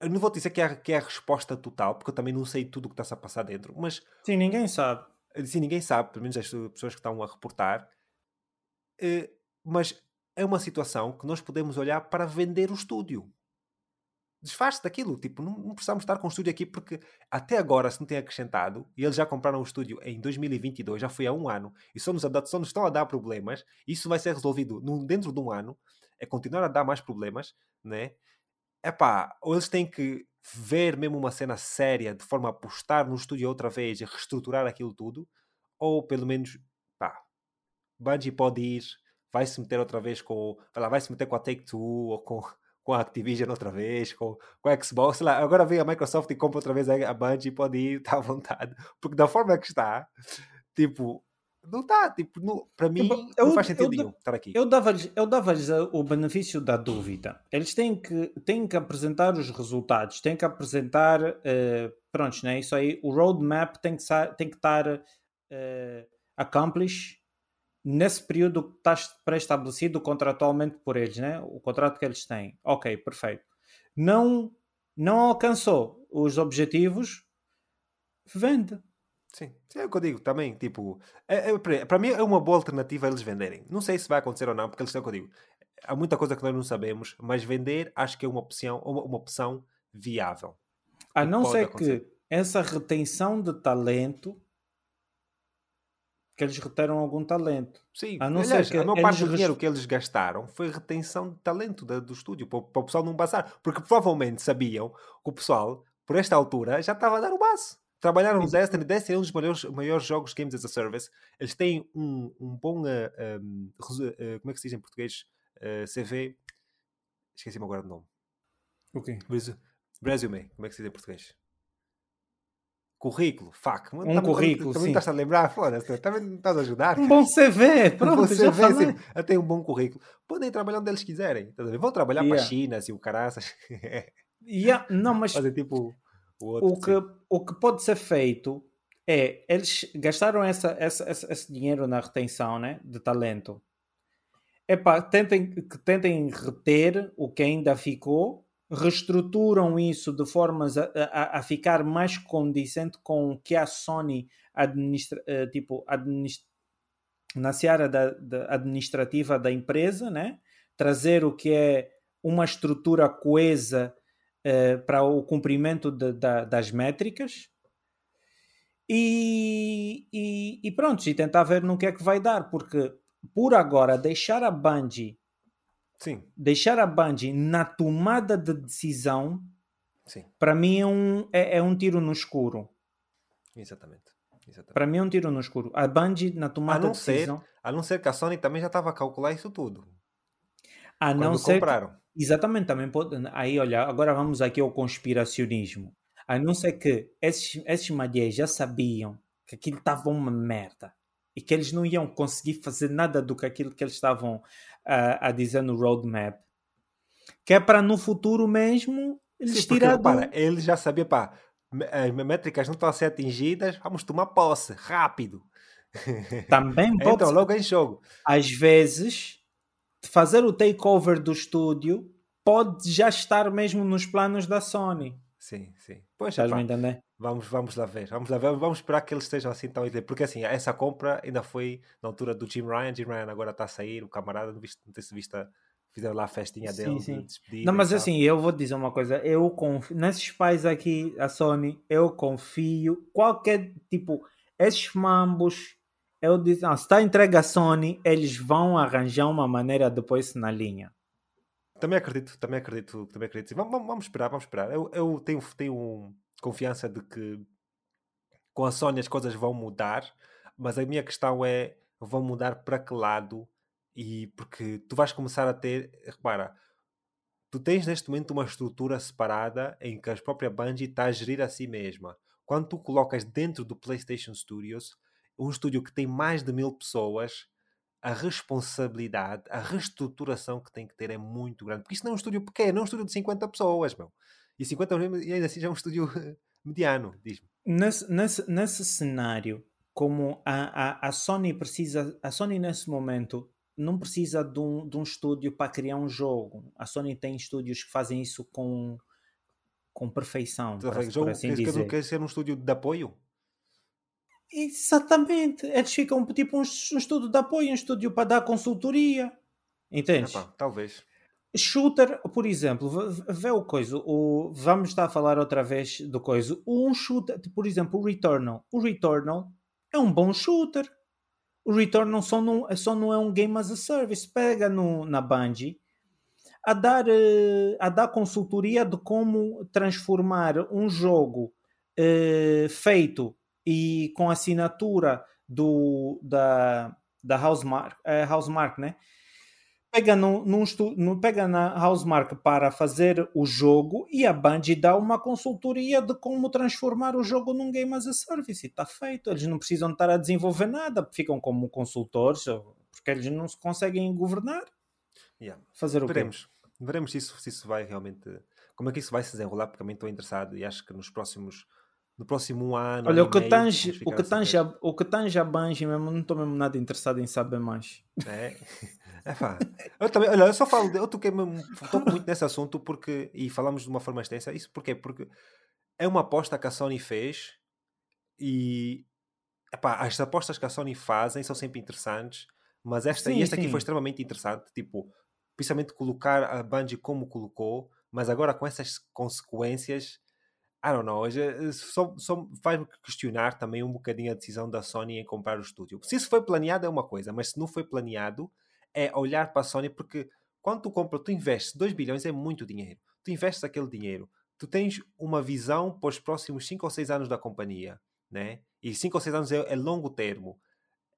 eu não vou dizer que é, que é a resposta total, porque eu também não sei tudo o que está-se a passar dentro, mas... Sim, ninguém sabe. Sim, ninguém sabe, pelo menos as pessoas que estão a reportar. Uh, mas é uma situação que nós podemos olhar para vender o estúdio desfaz-se daquilo. Tipo, não, não, precisamos estar com o estúdio aqui porque até agora se não tem acrescentado e eles já compraram o estúdio em 2022, já foi há um ano e só nos, só nos estão a dar problemas. Isso vai ser resolvido num, dentro de um ano. É continuar a dar mais problemas, né? É pá, ou eles têm que ver mesmo uma cena séria de forma a apostar no estúdio outra vez e reestruturar aquilo tudo, ou pelo menos, pá, Bungie pode ir, vai se meter outra vez com, lá, vai se meter com a Take Two ou com com a Activision outra vez, com, com a Xbox, lá, agora vem a Microsoft e compra outra vez a, a Bungie pode ir, está *laughs* à vontade. Porque da forma que está, tipo, não está, tipo, para mim eu, não faz sentido nenhum estar aqui. Eu dava-lhes eu dava o benefício da dúvida. Eles têm que, têm que apresentar os resultados, têm que apresentar, uh, pronto, né? isso aí, o roadmap tem que, tem que estar uh, accomplished nesse período que está pré-estabelecido contratualmente por eles, né? o contrato que eles têm. Ok, perfeito. Não, não alcançou os objetivos, vende. Sim, é o que eu digo também. Tipo, é, é, para mim é uma boa alternativa eles venderem. Não sei se vai acontecer ou não, porque eles é o que eu digo. Há muita coisa que nós não sabemos, mas vender acho que é uma opção, uma, uma opção viável. A não ser que essa retenção de talento que eles reteram algum talento. Sim, a não aliás, ser que a maior parte do dinheiro que eles gastaram foi retenção de talento da, do estúdio, para, para, o pessoal não passar. Porque provavelmente sabiam que o pessoal, por esta altura, já estava a dar o base. Trabalharam no Destiny, Destiny é um dos maiores, maiores jogos Games as a Service. Eles têm um, um bom, uh, um, uh, como é que se diz em português? Uh, CV. Esqueci-me agora do nome. O quê? Resume. Como é que se diz em português? Currículo, fuck. Um também, currículo, também, estás a lembrar, foda-se, também não estás a ajudar. Um bom CV, pronto, *laughs* um bom CV, sim, até um bom currículo. Podem trabalhar onde eles quiserem. Vão trabalhar yeah. para a China, assim, o caraças. *laughs* yeah, não, mas Fazer tipo o, outro, o que, o que pode ser feito é, eles gastaram essa, essa, esse dinheiro na retenção né, de talento. Epá, tentem, tentem reter o que ainda ficou reestruturam isso de formas a, a, a, ficar mais condicente com o que a Sony administra, uh, tipo, administra, na seara da, da, administrativa da empresa, né? trazer o que é uma estrutura coesa uh, para o cumprimento de, da, das métricas e, e, e pronto, e tentar ver no que é que vai dar, porque por agora deixar a Bungie Sim. Deixar a Bungie na tomada de decisão, para mim é um, é, é, um tiro no escuro. Exatamente. Exatamente. Para mim é um tiro no escuro. A Bungie na tomada de decisão. Ser, a não ser que a Sony também já estava a calcular isso tudo. A não ser. Compraram. Que, exatamente, também pode. Aí, olha, agora vamos aqui ao conspiracionismo. A não ser que esses, esses malheiros já sabiam que aquilo estava uma merda e que eles não iam conseguir fazer nada do que aquilo que eles estavam a, a dizer no roadmap. Que é para no futuro mesmo eles Sim, tirar ele já sabia, pá, as métricas não estão a ser atingidas, vamos tomar posse, rápido. Também *laughs* pode Então, logo em jogo. Às vezes, fazer o takeover do estúdio pode já estar mesmo nos planos da Sony. Sim, sim. Pois, Estás me entender? Vamos, vamos lá ver. Vamos lá ver. Vamos esperar que eles estejam assim tão Porque assim, essa compra ainda foi na altura do Jim Ryan. Jim Ryan agora está a sair, o camarada, não, viste, não tem se visto, fizeram lá a festinha dele sim, sim. Não, mas assim, eu vou dizer uma coisa. Eu confio, nesses pais aqui, a Sony, eu confio. Qualquer tipo, esses mambos, eu disse, ah, se está entregue a Sony, eles vão arranjar uma maneira depois na linha. Também acredito, também acredito, também acredito. Vamos, vamos esperar, vamos esperar. Eu, eu tenho, tenho confiança de que com a Sony as coisas vão mudar, mas a minha questão é vão mudar para que lado? E porque tu vais começar a ter, repara, tu tens neste momento uma estrutura separada em que a própria Bungie está a gerir a si mesma. Quando tu colocas dentro do PlayStation Studios um estúdio que tem mais de mil pessoas, a responsabilidade, a reestruturação que tem que ter é muito grande. Porque isso não é um estúdio pequeno, é um estúdio de 50 pessoas, meu. E 50 e ainda assim já é um estúdio *laughs* mediano, diz-me. Nesse, nesse, nesse cenário, como a, a, a Sony precisa, a Sony nesse momento não precisa de um, de um estúdio para criar um jogo. A Sony tem estúdios que fazem isso com, com perfeição. Para, jogo, por assim quer, quer ser um estúdio de apoio? Exatamente. Eles ficam tipo um, um estúdio de apoio, um estúdio para dar consultoria. Entendes? Epá, talvez. Shooter, por exemplo, vê o coisa, o, vamos estar a falar outra vez do coisa. Um shooter, por exemplo, o Returnal. O Returnal é um bom shooter. O Returnal só não, só não é um game as a service. Pega no, na Bungie a dar, eh, a dar consultoria de como transformar um jogo uh, feito e com assinatura do, da, da Housemark, uh, Housemark né? pega, num, pega na Housemark para fazer o jogo e a Bungie dá uma consultoria de como transformar o jogo num game as a service. E está feito. Eles não precisam estar a desenvolver nada, ficam como consultores, porque eles não se conseguem governar. Yeah. Fazer o Veremos. quê? Veremos se isso, se isso vai realmente. Como é que isso vai se desenrolar, porque também estou interessado e acho que nos próximos no próximo ano. Olha, o que, tange, o, que tange a, o que tange a Bungie mesmo, não estou mesmo nada interessado em saber mais. É. É pá. Eu também, olha, eu só falo, eu toquei toco muito nesse assunto porque, e falamos de uma forma extensa, isso porquê? Porque é uma aposta que a Sony fez e epá, as apostas que a Sony fazem são sempre interessantes, mas esta, sim, esta aqui foi extremamente interessante, tipo, principalmente colocar a Bungie como colocou, mas agora com essas consequências, I don't know, só, só faz-me questionar também um bocadinho a decisão da Sony em comprar o estúdio. Se isso foi planeado é uma coisa, mas se não foi planeado, é olhar para a Sony, porque quando tu compras, tu investes 2 bilhões, é muito dinheiro. Tu investes aquele dinheiro, tu tens uma visão para os próximos 5 ou 6 anos da companhia, né? E 5 ou 6 anos é, é longo termo.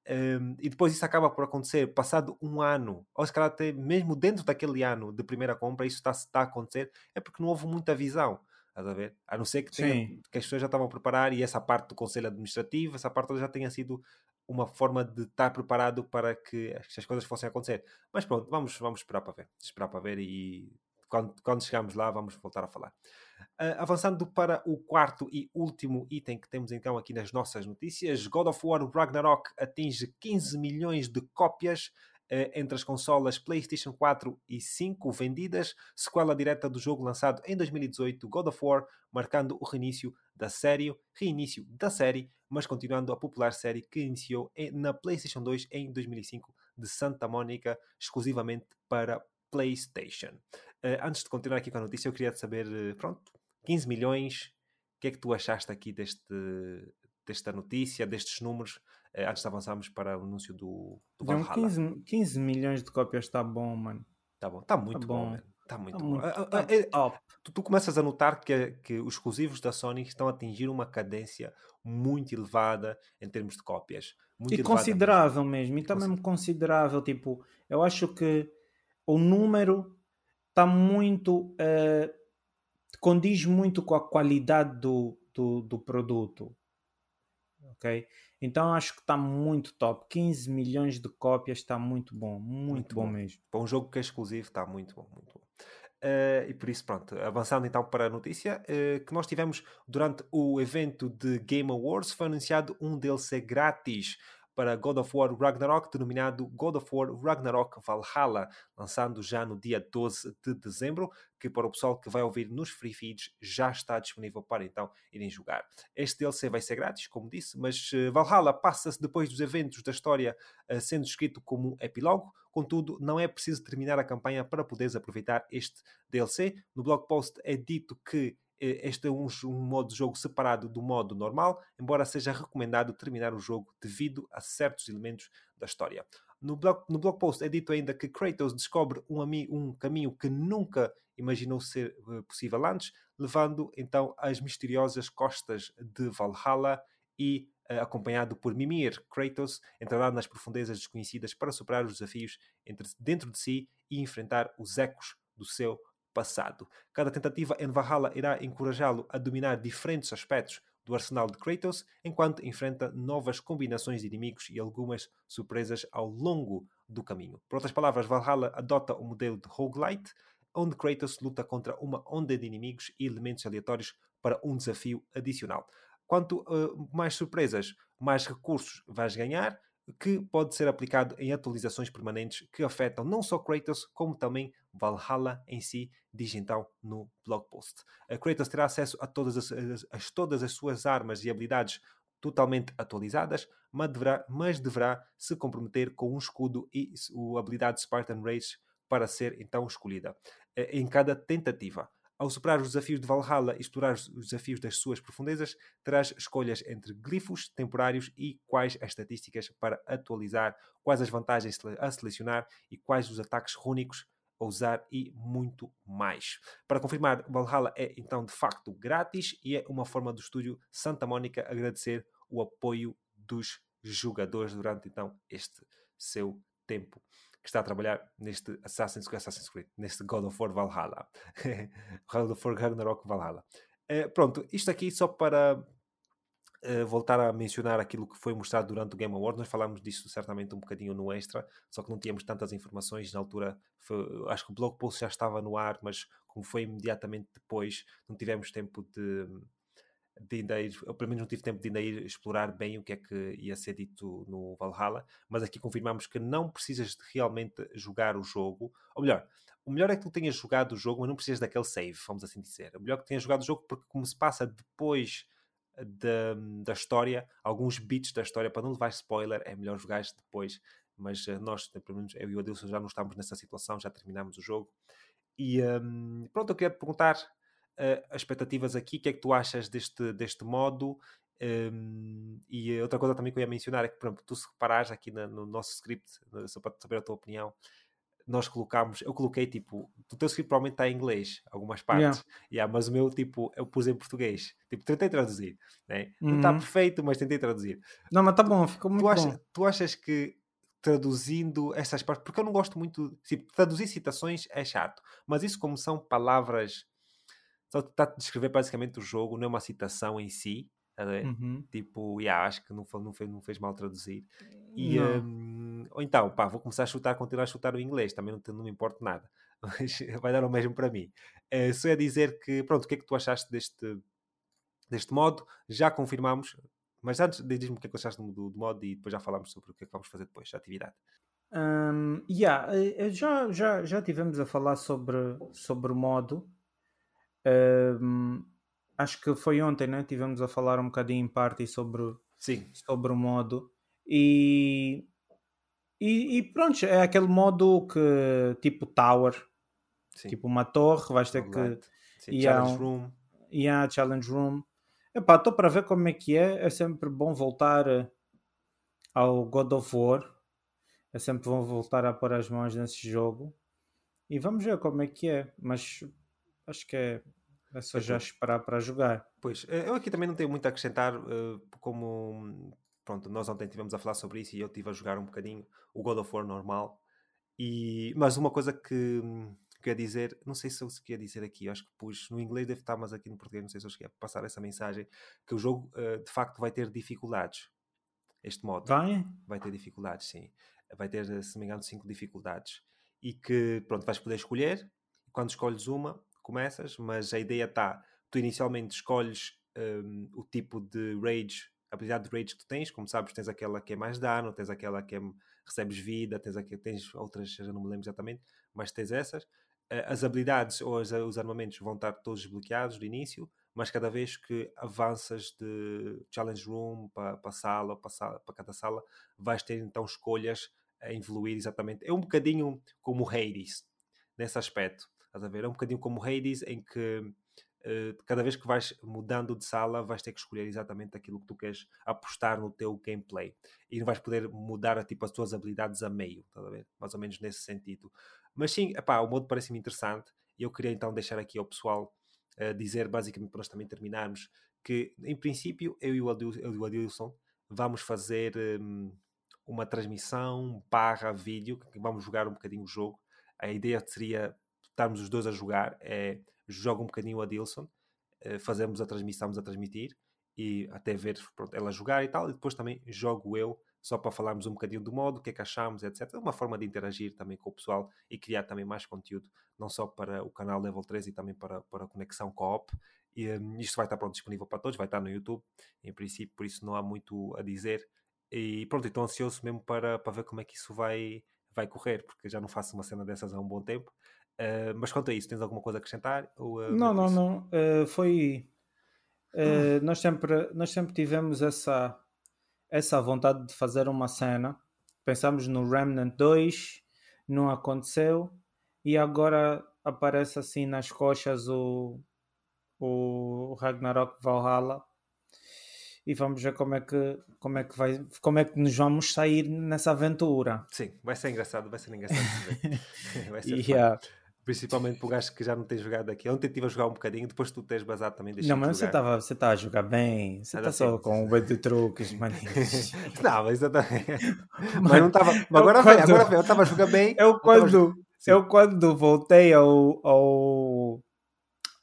Um, e depois isso acaba por acontecer passado um ano, ou se calhar até mesmo dentro daquele ano de primeira compra, isso está, está a acontecer, é porque não houve muita visão. Estás a ver? A não ser que, tenha, que as pessoas já estavam a preparar e essa parte do conselho administrativo, essa parte já tenha sido uma forma de estar preparado para que as coisas fossem acontecer. Mas pronto, vamos, vamos esperar para ver. Esperar para ver e quando, quando chegarmos lá vamos voltar a falar. Uh, avançando para o quarto e último item que temos então aqui nas nossas notícias, God of War Ragnarok atinge 15 milhões de cópias entre as consolas PlayStation 4 e 5 vendidas, sequela direta do jogo lançado em 2018, God of War, marcando o reinício da série, reinício da série, mas continuando a popular série que iniciou na PlayStation 2 em 2005 de Santa Mônica, exclusivamente para PlayStation. Uh, antes de continuar aqui com a notícia, eu queria saber, uh, pronto, 15 milhões, o que é que tu achaste aqui deste, desta notícia, destes números, antes de avançarmos para o anúncio do, do Valhalla? 15, 15 milhões de cópias está bom, mano. Está bom, está muito tá bom, bom Está muito tá bom. Muito, ah, tá é, tu, tu, começas a notar que, que os exclusivos da Sony estão a atingir uma cadência muito elevada em termos de cópias. Muito e considerável mesmo. mesmo. E mesmo considerável. Tipo, eu acho que o número está muito. Uh, condiz muito com a qualidade do, do, do produto. Ok? Então acho que está muito top. 15 milhões de cópias está muito bom. Muito, muito bom, bom, mesmo. Para um jogo que é exclusivo está muito bom. Muito bom. Uh, e por isso, pronto, avançando então para a notícia uh, que nós tivemos durante o evento de Game Awards, foi anunciado um DLC grátis para God of War Ragnarok, denominado God of War Ragnarok Valhalla, lançando já no dia 12 de dezembro, que para o pessoal que vai ouvir nos free feeds já está disponível para então irem jogar. Este DLC vai ser grátis, como disse, mas uh, Valhalla passa-se depois dos eventos da história uh, sendo escrito como epílogo, contudo não é preciso terminar a campanha para poderes aproveitar este DLC. No blog post é dito que este é um, um, modo de jogo separado do modo normal, embora seja recomendado terminar o jogo devido a certos elementos da história. No blog, no blog post é dito ainda que Kratos descobre um, um caminho que nunca imaginou ser uh, possível antes, levando então às misteriosas costas de Valhalla e uh, acompanhado por Mimir, Kratos entrará nas profundezas desconhecidas para superar os desafios entre, dentro de si e enfrentar os ecos do seu passado. Cada tentativa em Valhalla irá encorajá-lo a dominar diferentes aspectos do arsenal de Kratos, enquanto enfrenta novas combinações de inimigos e algumas surpresas ao longo do caminho. Por outras palavras, Valhalla adota o modelo de roguelite, onde Kratos luta contra uma onda de inimigos e elementos aleatórios para um desafio adicional. Quanto uh, mais surpresas, mais recursos vais ganhar, que pode ser aplicado em atualizações permanentes que afetam não só Kratos, como também Valhalla em si, diz então no blog post. A Kratos terá acesso a todas as, a, a todas as suas armas e habilidades totalmente atualizadas, mas deverá, mas deverá se comprometer com um escudo e a habilidade Spartan Rage para ser então escolhida eh, em cada tentativa. Ao superar os desafios de Valhalla e explorar os desafios das suas profundezas, terás escolhas entre glifos temporários e quais as estatísticas para atualizar, quais as vantagens a selecionar e quais os ataques rúnicos a usar e muito mais. Para confirmar, Valhalla é então de facto grátis e é uma forma do estúdio Santa Mónica agradecer o apoio dos jogadores durante então este seu tempo que está a trabalhar neste Assassin's, Assassin's Creed, neste God of War Valhalla. *laughs* God of War Ragnarok Valhalla. Uh, pronto, isto aqui só para uh, voltar a mencionar aquilo que foi mostrado durante o Game Award. Nós falámos disso certamente um bocadinho no extra, só que não tínhamos tantas informações na altura. Foi, acho que o blog post já estava no ar, mas como foi imediatamente depois, não tivemos tempo de de ainda ir, eu pelo menos não tive tempo de ainda ir explorar bem o que é que ia ser dito no Valhalla, mas aqui confirmamos que não precisas de realmente jogar o jogo, ou melhor, o melhor é que tu tenhas jogado o jogo, mas não precisas daquele save, vamos assim dizer. O melhor é que tenhas jogado o jogo, porque como se passa depois da, da história, alguns bits da história, para não levar spoiler, é melhor jogar depois. Mas uh, nós, pelo menos eu e o Adilson, já não estamos nessa situação, já terminamos o jogo. E um, pronto, eu queria te perguntar uh, as expectativas aqui, o que é que tu achas deste, deste modo? Um, e outra coisa também que eu ia mencionar é que, por exemplo, tu se reparares aqui na, no nosso script, só para saber a tua opinião, nós colocámos, eu coloquei tipo, o teu script provavelmente está em inglês, algumas partes, yeah. Yeah, mas o meu tipo, eu pus em português, tipo, tentei traduzir, né? Uhum. não está perfeito, mas tentei traduzir. Não, mas está bom, ficou muito tu achas, bom. Tu achas que traduzindo essas partes, porque eu não gosto muito, tipo, traduzir citações é chato, mas isso como são palavras só está a descrever basicamente o jogo, não é uma citação em si. Uhum. Tipo, yeah, acho que não, não, fez, não fez mal traduzir. E, um, ou então, pá, vou começar a chutar, continuar a chutar o inglês, também não, não me importa nada. *laughs* Mas vai dar o mesmo para mim. Uh, só é dizer que, pronto, o que é que tu achaste deste, deste modo? Já confirmamos, mas antes diz-me o que é que achaste do, do, modo e depois já falamos sobre o que é que vamos fazer depois, a atividade. Um, yeah, eh, já, já, já tivemos a falar sobre, sobre o modo. Um, acho que foi ontem, né? Tivemos a falar um bocadinho em parte sobre, Sim. sobre o modo. E, e, e pronto, é aquele modo que tipo Tower, Sim. tipo uma torre, vais ter que. Sim, e challenge há um, Room. E há Challenge Room. Epá, estou para ver como é que é. É sempre bom voltar ao God of War é sempre vão voltar a pôr as mãos nesse jogo e vamos ver como é que é, mas acho que é, é só já esperar para jogar. Pois, eh, eu aqui também não tenho muito a acrescentar, eh, como pronto, nós ontem estivemos a falar sobre isso e eu estive a jogar um bocadinho o God of War normal. E, mas uma coisa que, que ia dizer, não sei se eu queria dizer aqui, acho que pus no inglês deve estar, mas aqui no português não sei se eu cheguei a passar essa mensagem, que o jogo eh, de facto vai ter dificuldades. Este modo vai? Vai ter dificuldades, sim vai ter, se não me engano, cinco dificuldades. E que, pronto, vais poder escolher. Quando escolhes uma, começas, mas a ideia está: tu inicialmente escolhes um, o tipo de rage, a habilidade de rage que tu tens. Como sabes, tens aquela que é mais dano, tens aquela que é, recebes vida, tens, aqui, tens outras, já não me lembro exatamente, mas tens essas. As habilidades ou as, os armamentos vão estar todos desbloqueados do início, mas cada vez que avanças de challenge room para, para sala, para, para cada sala, vais ter então escolhas a evoluir exatamente. É um bocadinho como o Hades, nesse aspecto. Estás a ver? É um bocadinho como Hades, em que uh, cada vez que vais mudando de sala, vais ter que escolher exatamente aquilo que tu queres apostar no teu gameplay. E não vais poder mudar tipo, as tuas habilidades a meio, estás a ver? Mais ou menos nesse sentido. Mas sim, epá, o modo parece-me interessante. E eu queria então deixar aqui ao pessoal uh, dizer, basicamente, para nós também terminarmos, que em princípio eu e o Adilson vamos fazer. Um, uma transmissão barra vídeo, vamos jogar um bocadinho o jogo. A ideia seria estarmos os dois a jogar, é joga um bocadinho a Dilson, eh, fazemos a transmissão, a transmitir e até ver pronto, ela jogar e tal, e depois também jogo eu só para falarmos um bocadinho do modo, o que é que achamos, etc. Uma forma de interagir também com o pessoal e criar também mais conteúdo, não só para o canal Level 3 e também para, para a conexão co-op. E, um, isto vai estar pronto, disponível para todos, vai estar no YouTube, em princípio, por isso não há muito a dizer. E pronto, estou ansioso mesmo para, para ver como é que isso vai, vai correr, porque já não faço uma cena dessas há um bom tempo. Uh, mas quanto a isso, tens alguma coisa a acrescentar? Ou, uh, não, não, não. Uh, foi. nós, sempre, nós sempre tivemos essa, essa vontade de fazer uma cena. Pensámos no Remnant 2, não aconteceu, e agora aparece assim nas coxas o, o Ragnarok Valhalla e vamos ver como é que como é que vai como é que nos vamos sair nessa aventura sim vai ser engraçado vai ser engraçado *laughs* vai ser yeah. Principalmente para o gajo que já não tem jogado aqui ontem estive a jogar um bocadinho depois tu tens basado também não mas você estava você está a jogar bem você está só com um bem de truques *laughs* maninhos *laughs* não mas exatamente *laughs* mas não estava agora quando... agora vem eu estava a jogar bem eu quando eu quando voltei ao, ao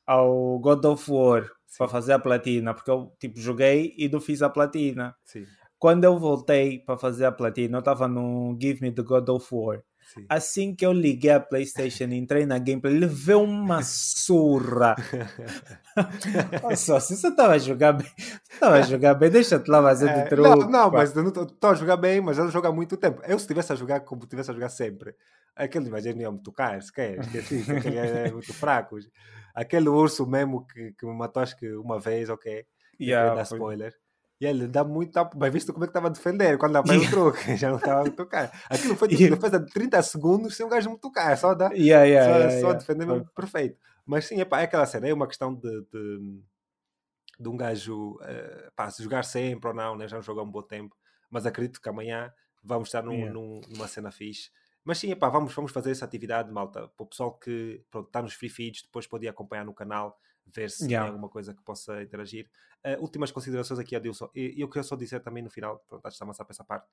ao God of War para fazer a platina, porque eu tipo joguei e não fiz a platina. Sim. Quando eu voltei para fazer a platina, eu estava no Give Me the God of War. Sim. Assim que eu liguei a PlayStation e entrei na gameplay, levei uma surra. *laughs* Nossa, se você estava a jogar bem, estava a jogar bem, deixa-te lá fazer é, de truque. Não, não mas eu não estou a jogar bem, mas eu jogo há muito tempo. Eu, se estivesse a jogar como estivesse a jogar sempre, aquele imagina não ia me tocar, se quer, esqueci, *laughs* aquele é muito fraco aquele urso mesmo que, que me matou acho que uma vez, ok? Yeah, dar spoiler. E ele dá muito tempo, mas visto como é que estava a defender quando dá para yeah. o truque, *laughs* já não estava a tocar. Aquilo foi *laughs* tipo, yeah. depois de 30 segundos sem um gajo me tocar, só dá yeah, yeah, só, yeah, só defender mesmo perfeito. Mas sim, epá, é aquela cena, é uma questão de, de, de um gajo uh, pá, se jogar sempre ou não, né? já não jogou há um bom tempo, mas acredito que amanhã vamos estar num, num, numa cena fixe mas sim, epá, vamos, vamos fazer essa atividade, malta. Para o pessoal que pronto, está nos free feeds, depois pode ir acompanhar no canal, ver se yeah. tem alguma coisa que possa interagir. Uh, últimas considerações aqui, Adilson. E eu queria só dizer também no final, pronto, antes de avançar para essa parte,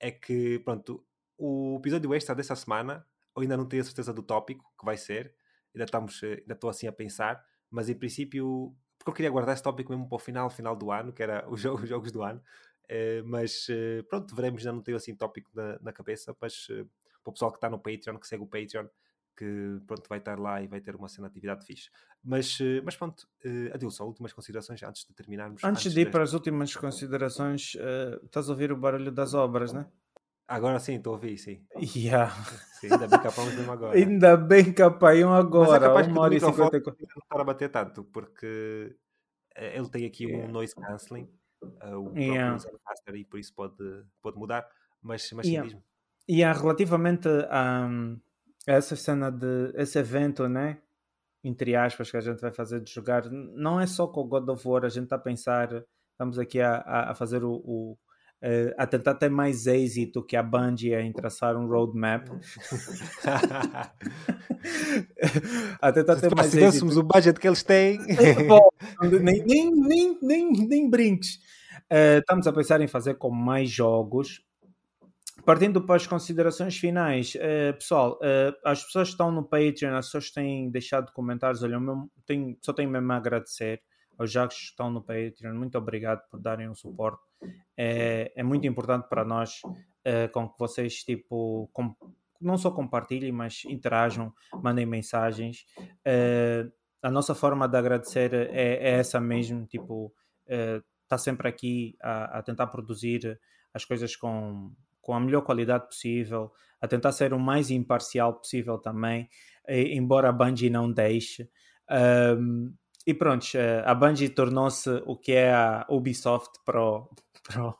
é que, pronto, o episódio extra dessa semana, eu ainda não tenho a certeza do tópico que vai ser, ainda, estamos, eh, ainda estou assim a pensar, mas em princípio, porque eu queria guardar esse tópico mesmo para o final, final do ano, que era *laughs* os jogos, os jogos do ano. Uh, mas uh, pronto, veremos, já não tenho assim tópico na, na cabeça, mas para o pessoal que está no Patreon, que segue o Patreon, que pronto, vai estar lá e vai ter uma cena de atividade fixe. Mas, eh, mas pronto, uh, Adilson, últimas considerações antes de terminarmos. Antes, antes de ir para as últimas considerações, uh, estás a ouvir o barulho das obras, né? Agora sim, estou a ouvir, sim. Yeah. sim ainda bem que apagamos mesmo agora. *laughs* Ainda bem que apagam agora. Mas é capaz uma hora e cinquenta não estar a bater tanto, porque ele tem aqui yeah. um noise cancelling, uh, o yeah. próprio e por isso pode, pode mudar. Mas, mas yeah. sim, E yeah, relativamente a, essa cena de esse evento, né? Entre aspas, que a gente vai fazer de jogar, não é só com o God of War, a gente está a pensar, estamos aqui a, a fazer o, o Uh, a tentar ter mais êxito que a Bungie em traçar um roadmap. *laughs* a tentar ter mais se êxito. o budget que eles têm. Bom, *laughs* nem, nem, nem, nem, nem brinques. Uh, estamos a pensar em fazer com mais jogos partindo para as considerações finais, uh, pessoal, uh, as pessoas que estão no Patreon, as pessoas que têm deixado comentários, olha, tenho, só tenho mesmo a agradecer aos jogos que estão no Patreon, muito obrigado por darem o suporte. É, é muito importante para nós uh, com que vocês, tipo, com, não só compartilhem, mas interajam, mandem mensagens. a nossa forma de agradecer é, é essa mesmo, tipo, está sempre aqui a, a tentar produzir as coisas com com a melhor qualidade possível, a tentar ser o mais imparcial possível também, embora a Bungie não deixe. Um, e pronto, eh, a Bungie tornou-se o que é a Ubisoft pro, *laughs* pro,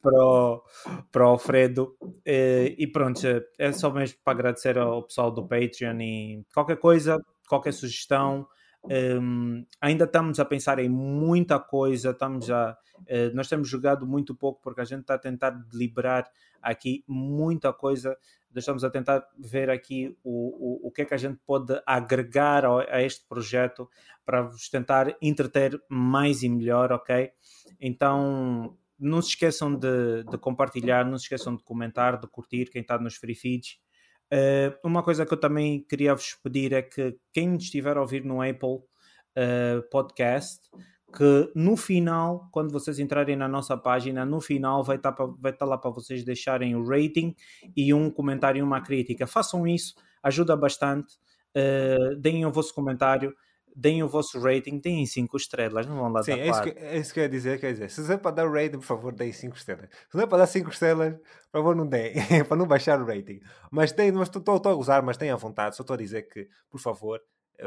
pro, pro Alfredo. E, pronto, é só mesmo para agradecer ao pessoal do Patreon e qualquer coisa, qualquer sugestão. Um, ainda estamos a pensar em muita coisa, estamos a, uh, nós temos jogado muito pouco porque a gente está a tentar deliberar aqui muita coisa. Nós estamos a tentar ver aqui o, o, o que é que a gente pode agregar a, a este projeto para vos tentar entreter mais e melhor, ok? Então não se esqueçam de, de compartilhar, não se esqueçam de comentar, de curtir quem está nos free feeds. Uh, uma coisa que eu também queria vos pedir é que quem estiver a ouvir no Apple uh, Podcast, que no final, quando vocês entrarem na nossa página, no final vai estar, tá vai tá lá para vocês deixarem o rating e um comentário e uma crítica. Façam isso, ajuda bastante. Uh, deem o vosso comentário deem o vosso rating, deem 5 estrelas, não vão lá Sim, dar é isso, que, é isso que eu ia dizer, quer dizer, se é para dar rating, por favor, deem 5 estrelas. Se não é para dar 5 estrelas, por favor, não deem, *laughs* para não baixar o rating. Mas tem, mas estou a usar, mas tenham à vontade, só estou a dizer que, por favor,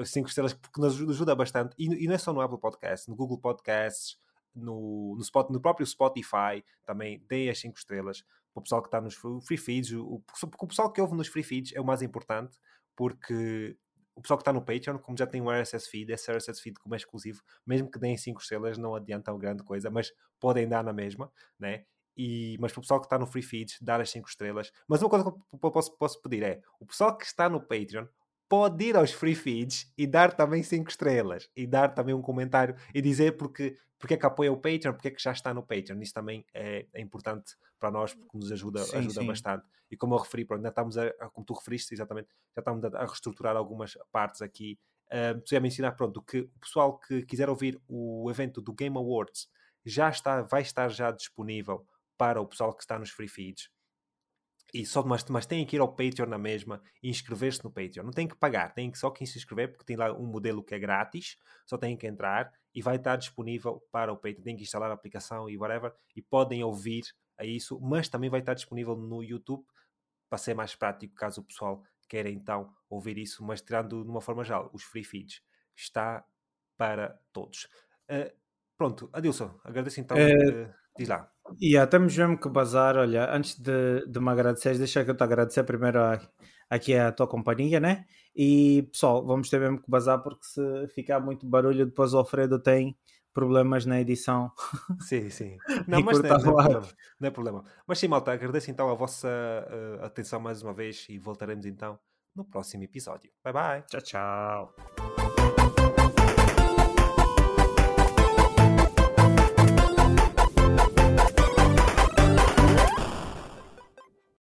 5 estrelas, porque nos ajuda bastante, e, e, não é só no Apple Podcasts, no Google Podcasts, no, no, Spot, no próprio Spotify, também deem as 5 estrelas, para o pessoal que está nos free feeds, o, o pessoal que ouve nos free feeds é o mais importante, porque o pessoal que está no Patreon, como já tem o RSS feed, esse RSS feed como é exclusivo, mesmo que deem 5 estrelas, não adianta grande coisa, mas podem dar na mesma, né? E, mas para o pessoal que está no Free Feeds, dar as 5 estrelas. Mas uma coisa que eu posso, posso pedir é: o pessoal que está no Patreon pode ir aos free feeds e dar também 5 estrelas e dar também um comentário e dizer porque, porque é que apoia o Patreon, porque é que já está no Patreon. Isso também é, é importante para nós porque nos ajuda, sim, ajuda sim. bastante. E como eu referi, pronto, ainda estamos a, como tu referiste, exatamente, já estamos a, reestruturar algumas partes aqui. Uh, tu ia mencionar, pronto, que o pessoal que quiser ouvir o evento do Game Awards já está, vai estar já disponível para o pessoal que está nos free feeds. E só, mas, mas têm que ir ao Patreon na mesma e inscrever-se no Patreon. Não tem que pagar, tem que só que se inscrever porque tem lá um modelo que é grátis, só tem que entrar e vai estar disponível para o Patreon. Tem que instalar a aplicação e whatever e podem ouvir a isso, mas também vai estar disponível no YouTube para ser mais prático caso o pessoal queira então ouvir isso, mas tirando de uma forma geral, os free feeds está para todos. Uh, pronto, Adilson, agradeço então. Uh, diz lá. E yeah, temos mesmo que bazar. Olha, antes de, de me agradecer, deixa que eu te agradecer primeiro a, aqui a tua companhia, né? E pessoal, vamos ter mesmo que bazar porque se ficar muito barulho, depois o Alfredo tem problemas na edição. *laughs* Sim, sim. Não, mas não, é, não, é problema, não é problema. Mas sim, malta, agradeço então a vossa uh, atenção mais uma vez e voltaremos então no próximo episódio. Bye bye. Tchau, tchau.